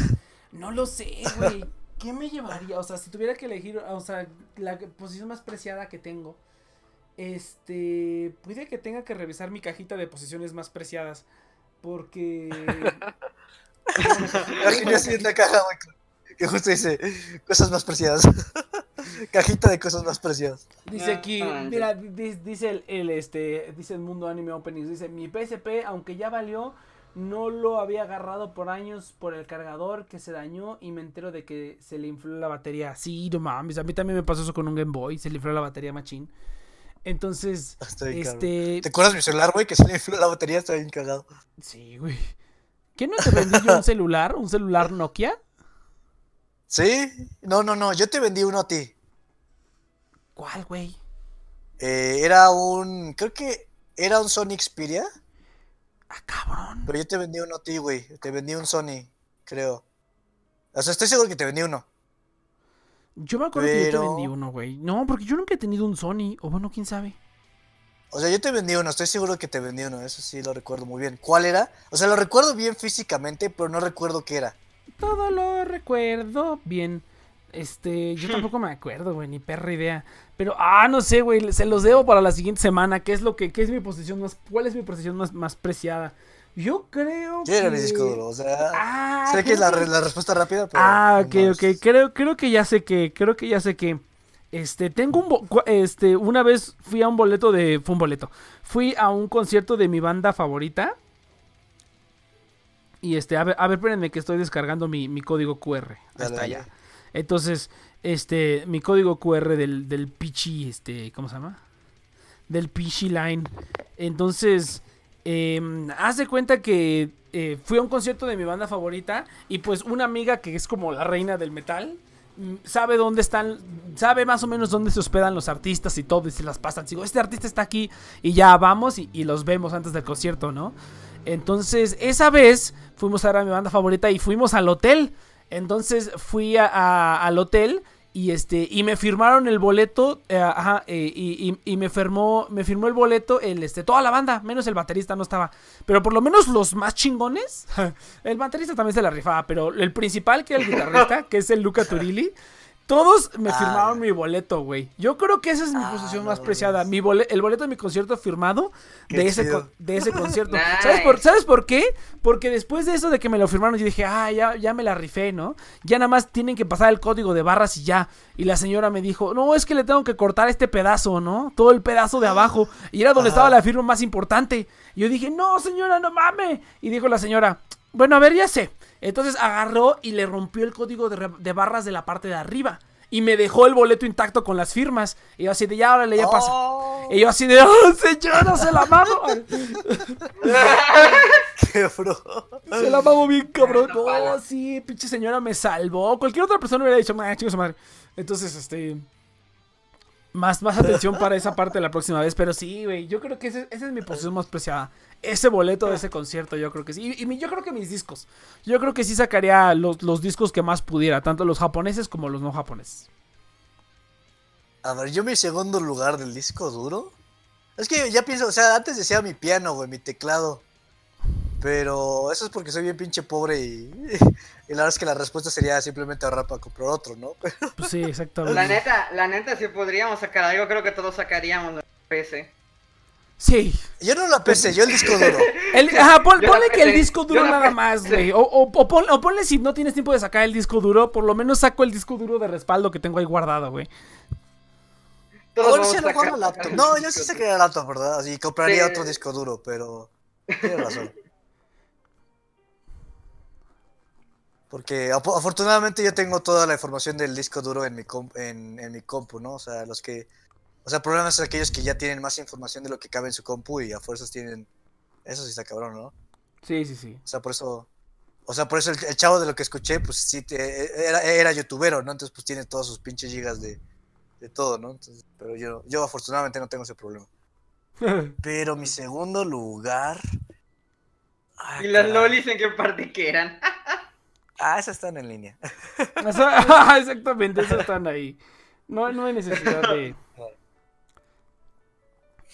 No lo sé, güey. ¿Qué me llevaría? O sea, si tuviera que elegir, o sea, la posición más preciada que tengo, este, puede que tenga que revisar mi cajita de posiciones más preciadas, porque... Imagínate en la caja, güey, que justo dice cosas más preciadas. Cajita de cosas más preciadas. Dice Ah, aquí, ah, mira, di- di- dice el, el, este, dice el mundo anime openings, dice, mi PSP, aunque ya valió, no lo había agarrado por años por el cargador que se dañó y me entero de que se le infló la batería. Sí, no mames, a mí también me pasó eso con un Game Boy, se le infló la batería machín. Entonces, cabrón. este, ¿Te acuerdas mi celular, güey? Que se le infló la batería, está bien cagado. sí, güey. ¿Qué no te vendí yo un celular? ¿Un celular Nokia? ¿Sí? No, no, no, yo te vendí uno a ti. ¿Cuál, güey? Eh, era un, creo que era un Sony Xperia, Ah, cabrón. pero yo te vendí uno a ti, güey. Te vendí un Sony, creo. O sea, estoy seguro que te vendí uno. Yo me acuerdo que yo te vendí uno, güey. No, porque yo nunca he tenido un Sony, o bueno, quién sabe. O sea, yo te vendí uno, estoy seguro que te vendí uno, eso sí lo recuerdo muy bien. ¿Cuál era? O sea, lo recuerdo bien físicamente, pero no recuerdo qué era. Todo lo recuerdo bien. Este, yo tampoco me acuerdo, güey, ni perra idea. Pero, ah, no sé, güey, se los debo para la siguiente semana. ¿Qué es lo que, qué es mi posición más, cuál es mi posición más, más preciada? Yo creo Yo era mi que- disco duro, o sea, Ah, sé que es la, respuesta rápida, pero... Ah, no ok, mames. ok. Creo, creo que ya sé que, creo que ya sé que. Este, tengo un, bo- este, una vez fui a un boleto de, fue un boleto, fui a un concierto de mi banda favorita. Y este, a ver, a ver, espérenme que estoy descargando mi, mi código QR. Dale, dale. ya. Entonces, este, mi código QR del, del Pichi, este, ¿cómo se llama? Del Pichi Line. Entonces, eh, haz de cuenta que eh, fui a un concierto de mi banda favorita y pues una amiga que es como la reina del metal mm, sabe dónde están, sabe más o menos dónde se hospedan los artistas y todo y se las pasan. Digo, este artista está aquí y ya vamos y, y los vemos antes del concierto, ¿no? Entonces, esa vez fuimos a ver a mi banda favorita y fuimos al hotel. Entonces fui a- a- al hotel Y este, y me firmaron el boleto, eh, ajá, eh, y, y- y me firmó, me firmó el boleto el este, toda la banda, menos el baterista no estaba. Pero por lo menos los más chingones, el baterista también se la rifaba, pero el principal, que era el guitarrista, que es el Luca Turilli, todos me Ah, firmaron mi boleto, güey. Yo creo que esa es mi Ah, posición no más preciada. Mi bole- el boleto de mi concierto firmado de ese, de ese concierto. Nice. ¿Sabes, por, ¿Sabes por qué? Porque después de eso de que me lo firmaron, yo dije, ah, ya, ya me la rifé, ¿no? Ya nada más tienen que pasar el código de barras y ya. Y la señora me dijo, no, es que le tengo que cortar este pedazo, ¿no? Todo el pedazo de abajo. Y era donde Ajá. estaba la firma más importante. Y yo dije, no, señora, no mames. Y dijo la señora, bueno, a ver, ya sé. Entonces agarró y le rompió el código de, de barras de la parte de arriba. Y me dejó el boleto intacto con las firmas. Y yo así de, ya, órale, ya pasa. Oh, Y yo así de, ¡oh, señora, se la mamo! qué bro. Se la mamo bien, cabrón. No, pala. sí, pinche señora me salvó. Cualquier otra persona hubiera dicho, ah, chingo su madre. Entonces, este. Más, más atención para esa parte la próxima vez. Pero sí, güey. Yo creo que ese- esa es mi posición más preciada. Ese boleto de ese concierto, yo creo que sí. Y, y mi- yo creo que mis discos. Yo creo que sí sacaría los, los discos que más pudiera. Tanto los japoneses como los no japoneses. A ver, yo mi segundo lugar del disco duro. Es que ya pienso, o sea, antes decía mi piano, güey, mi teclado. Pero eso es porque soy bien pinche pobre y, y la verdad es que la respuesta sería simplemente ahorrar para comprar otro, ¿no? Pues sí, exactamente. La neta, la neta, si podríamos sacar algo, creo que todos sacaríamos la PC. Sí. Yo no la pensé, yo el disco duro. El, ajá, pon- ponle que el disco duro nada más, güey. O, o, o pon- o ponle si no tienes tiempo de sacar el disco duro, por lo menos saco el disco duro de respaldo que tengo ahí guardado, güey. Todos Ahora sí a lo en laptop. No, el yo sí sacaría el laptop, ¿verdad? Así compraría Sí. otro disco duro, pero. Tienes razón. Porque afo- afortunadamente yo tengo toda la información del disco duro en mi, com- en, en mi compu, ¿no? O sea, los que. O sea, problemas son aquellos que ya tienen más información de lo que cabe en su compu y a fuerzas tienen. Eso sí está cabrón, ¿no? Sí, sí, sí. O sea, por eso. O sea, por eso el, el chavo de lo que escuché, pues sí, te- era, era youtubero, ¿no? Entonces, pues tiene todos sus pinches gigas de, de todo, ¿no? Entonces, pero yo, yo afortunadamente no tengo ese problema. Pero mi segundo lugar. Ah, Y las caray. lolis en qué parte que eran. Ah, esas están en línea. Sea, Exactamente, esos están ahí. No, no hay necesidad de.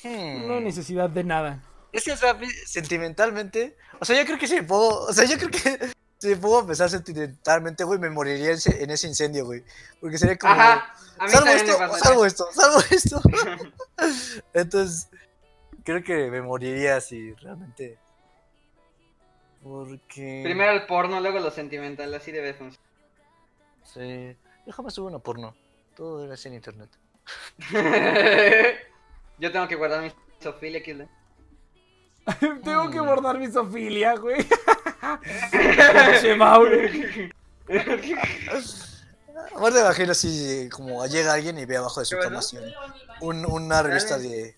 Hmm. No hay necesidad de nada. Es que, o sea, sentimentalmente. O sea, yo creo que si me puedo. O sea, yo creo que si me puedo pensar sentimentalmente, güey, me moriría en ese, en ese incendio, güey. Porque sería como. Ajá. A mí salvo esto, me salvo esto, salvo esto. Entonces, creo que me moriría así, realmente. Porque. Primero el porno, luego lo sentimental, así debe funcionar. Sí. Déjame subir una porno. Todo debe ser en internet. Yo tengo que guardar mi sofilia aquí. Tengo que guardar mi sofilia, güey. Pinche Mauro. Ahora imagino así, como llega alguien y ve abajo de su cama así un- un- una revista de,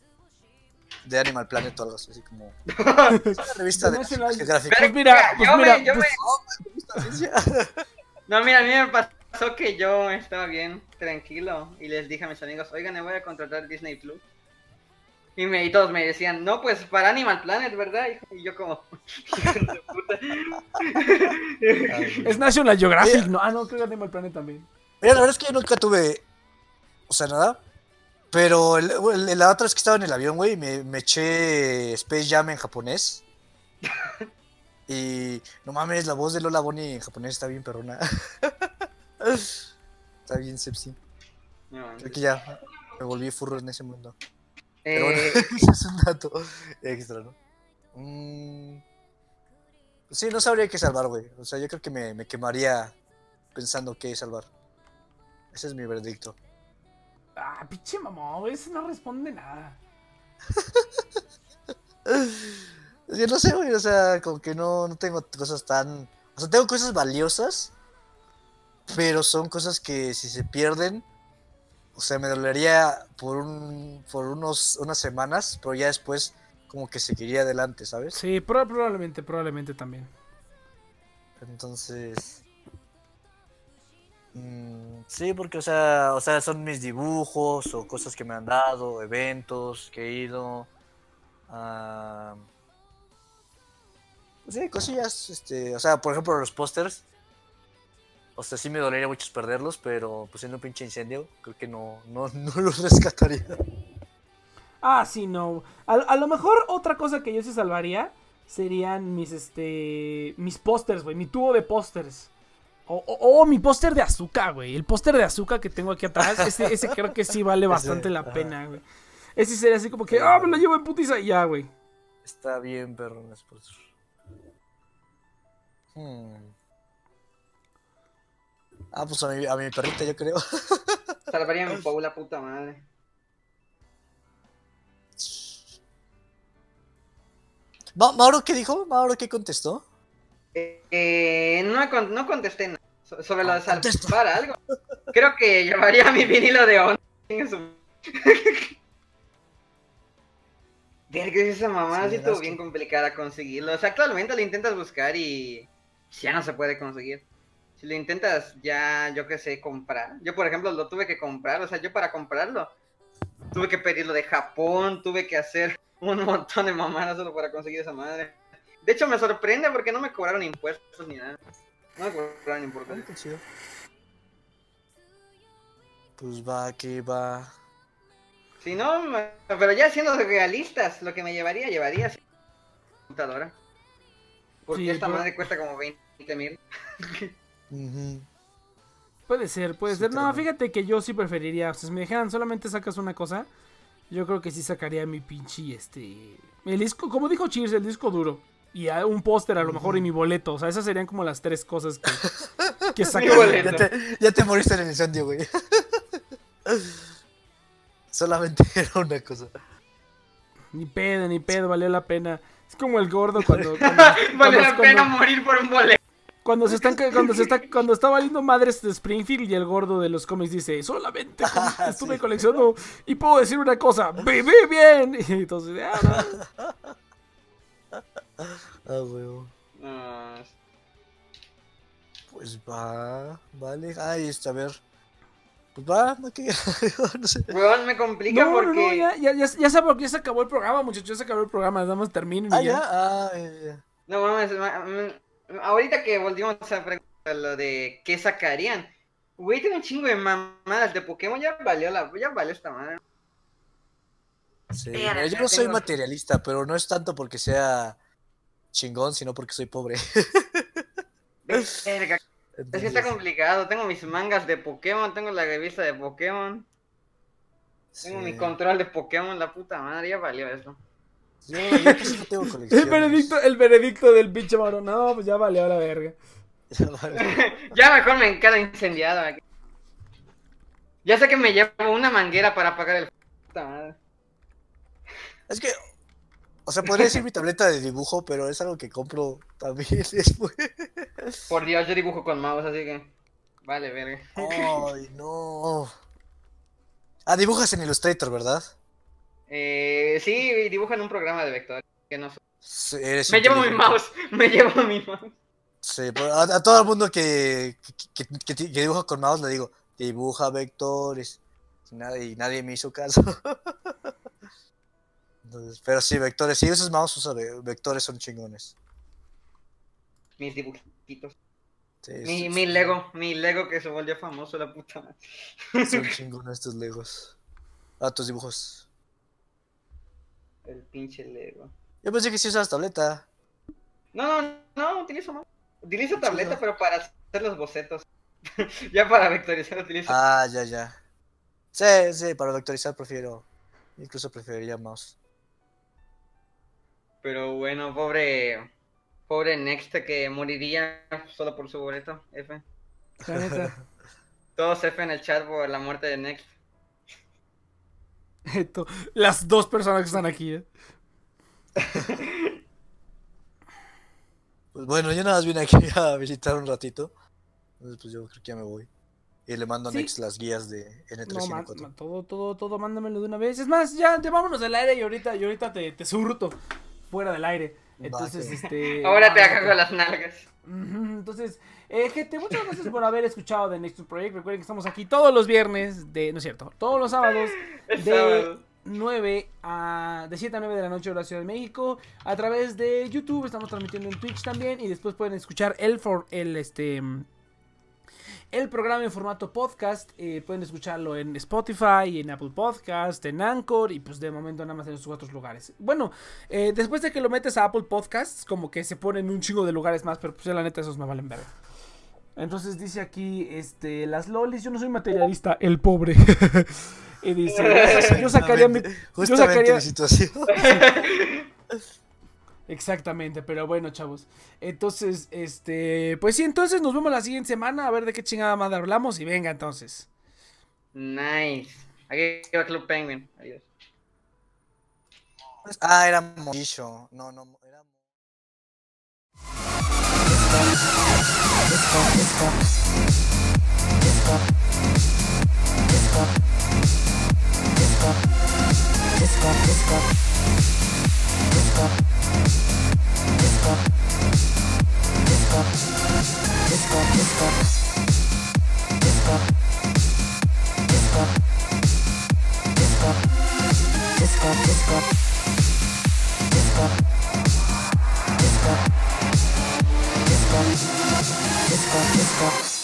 de Animal Planet o algo así, como... Una revista de geográfica. Pues mira, pues Yo me- mira, yo pues- No, mira, a mí me pasó que yo estaba bien tranquilo y les dije a mis amigos, oigan, me voy a contratar Disney Plus. Y, me, y todos me decían, no, pues para Animal Planet, ¿verdad? hijo?" Y yo como, es National Geographic, Mira. ¿no? Ah, no, creo que Animal Planet también. Mira, la verdad es que yo nunca tuve, o sea, nada. Pero el- el- la otra vez que estaba en el avión, güey, me, me eché Space Jam en japonés. Y no mames, la voz de Lola Bonnie en japonés está bien perrona. está bien sepsi. No, Creo que ya me volví furro en ese mundo. Pero bueno, eh, ese es un dato extra, ¿no? Mm, sí, no sabría qué salvar, güey. O sea, yo creo que me, me quemaría pensando qué salvar. Ese es mi veredicto. Ah, pinche mamón, güey, ese no responde nada. Yo no sé, güey, o sea, como que no, no tengo cosas tan... O sea, tengo cosas valiosas, pero son cosas que si se pierden, o sea, me dolería por, un, por unos, unas semanas, pero ya después como que seguiría adelante, ¿sabes? Sí, pro- probablemente, probablemente también. Entonces... mm, sí, porque, o sea, o sea, son mis dibujos o cosas que me han dado, eventos que he ido. ah, sí, cosillas, este, o sea, por ejemplo, los pósters. O sea, sí me dolería mucho perderlos, pero pues siendo un pinche incendio, creo que no, no, no los rescataría. Ah, sí, no. A, a lo mejor otra cosa que yo sí salvaría serían mis, este, mis pósters, güey. Mi tubo de pósters. O, o- o mi póster de azúcar, güey. El póster de azúcar que tengo aquí atrás. Ese, ese creo que sí vale bastante la ajá. pena, güey. Ese sería así como que, ah, me lo llevo en putiza y ya, güey. Está bien, perro. es por- Hmm. Ah, pues a mi, a mi perrita, yo creo. Salvaría a mi Paula, puta madre. Ma- ¿Mauro qué dijo? ¿Mauro qué contestó? Eh, no, con- no contesté nada so- sobre lo de Ah, contesta. salvar algo. Creo que llevaría mi vinilo de onda. en su- Verga, esa mamá Sí, estuvo bien complicada conseguirlo. O sea, actualmente lo intentas buscar y ya no se puede conseguir. Si lo intentas ya, yo qué sé, comprar. Yo, por ejemplo, lo tuve que comprar. O sea, yo para comprarlo tuve que pedirlo de Japón, tuve que hacer un montón de mamadas solo para conseguir esa madre. De hecho, me sorprende porque no me cobraron impuestos ni nada. No me cobraron Ah, impuestos. qué chido. Pues va, que va. Si no, pero ya siendo realistas, lo que me llevaría, llevaría sí, computadora. Porque Sí, esta pero- madre cuesta como 20 mil. Puede ser, puede Sí, ser. No, fíjate que yo sí preferiría. O sea, si me dijeran solamente sacas una cosa, yo creo que sí sacaría mi pinche, este. El disco, como dijo Cheers, el disco duro. Y a- un póster a lo mejor y mi boleto. O sea, esas serían como las tres cosas que, que sacaría. Ya te, ya te moriste en el incendio, güey. Solamente era una cosa. Ni pedo, ni pedo, valió la pena. Es como el gordo cuando. cuando, la cuando- pena morir por un boleto. Cuando se están ca- cuando se está cuando está valiendo madres de Springfield y el gordo de los cómics dice, "Solamente estuve Sí. coleccionando y puedo decir una cosa, viví bien." Y entonces, ah, no. Ah, huevo. No, Pues va, vale. Ay, este, a ver. Pues va, no que. no sé. Weón, me complica No, porque. no, ya, ya, ya, ya se, ya se acabó el programa, muchachos, ya se acabó el programa, nada más terminen Ah, ya. ya. Ah, ya, ya. No mames, ma- mm, ahorita que volvimos a preguntar lo de qué sacarían. Güey, tiene un chingo de mamadas de Pokémon, ya valió la, ya valió esta madre. Sí, mira, yo no soy tengo- materialista, pero no es tanto porque sea chingón, sino porque soy pobre. Verga, es que está complicado. Tengo mis mangas de Pokémon, tengo la revista de Pokémon, tengo mi control de Pokémon, la puta madre, ya valió eso. Yo, yo casi no tengo El colecciones. veredicto, el veredicto del pinche Mauro, no, pues ya valió la verga. Vale. ya mejor me incendiado aquí. Ya sé que me llevo una manguera para apagar el. Es que, o sea, podría decir mi tableta de dibujo, pero es algo que compro también después. Por Dios, yo dibujo con mouse, así que. Vale, verga. Ay, no. Ah, dibujas en Illustrator, ¿verdad? Eh, sí, dibujo en un programa de vector. Que no. Sí, eres Me llevo mi mouse, me llevo mi mouse. Sí, pero a, a todo el mundo que, que, que- que- que dibuja con mouse le digo, dibuja vectores. Y nadie, y nadie me hizo caso. Entonces, pero sí, vectores. Si usas mouse, usa ve- vectores, son chingones. Mis dibujitos. Sí, Mi, sí, mi sí, Lego, mi Lego que se volvió famoso, la puta madre. Son chingones estos legos. Ah, tus dibujos. El pinche Lego. Yo pensé que sí usabas tableta. No, no, no, utilizo mouse. Utilizo Qué tableta, chido. pero para hacer los bocetos. ya para vectorizar utilizo. Ah, ya, ya. Sí, sí, para vectorizar prefiero. Incluso preferiría mouse. Pero bueno, pobre. Pobre Next que moriría solo por su boleto. F. Todos F en el chat por la muerte de Next. Esto, las dos personas que están aquí. ¿eh? Pues bueno, yo nada más vine aquí a visitar un ratito. Entonces, pues yo creo que ya me voy. Y le mando a Sí. Nex las guías de No, man, N304. man, todo, todo, todo, mándamelo de una vez. Es más, ya, ya vámonos del aire y ahorita, y ahorita te, te surto fuera del aire. Entonces, este. Ahora te vámonos. agarro las nalgas. Entonces, eh, gente, muchas gracias por haber escuchado de Next to Project. Recuerden que estamos aquí todos los viernes, de, no es cierto, todos los sábados, de sábado. 9 a, de 7 a 9 de la noche, hora Ciudad de México, a través de YouTube. Estamos transmitiendo en Twitch también. Y después pueden escuchar el, for, el, este, el programa en formato podcast. eh, pueden escucharlo en Spotify, en Apple Podcast, en Anchor y pues de momento nada más en esos otros lugares. Bueno, eh, después de que lo metes a Apple Podcasts, como que se ponen un chingo de lugares más, pero pues ya la neta esos me valen verga. Entonces dice aquí, este, las lolis, yo no soy materialista, el pobre. y dice, yo sacaría mi, yo sacaría, mi situación. Exactamente, pero bueno, chavos. Entonces, este, pues sí, entonces nos vemos la siguiente semana a ver de qué chingada madre hablamos y venga entonces. Nice. Aquí va Club Penguin. Adiós. Ah, era Moisho. No, no, era. Disco, disco.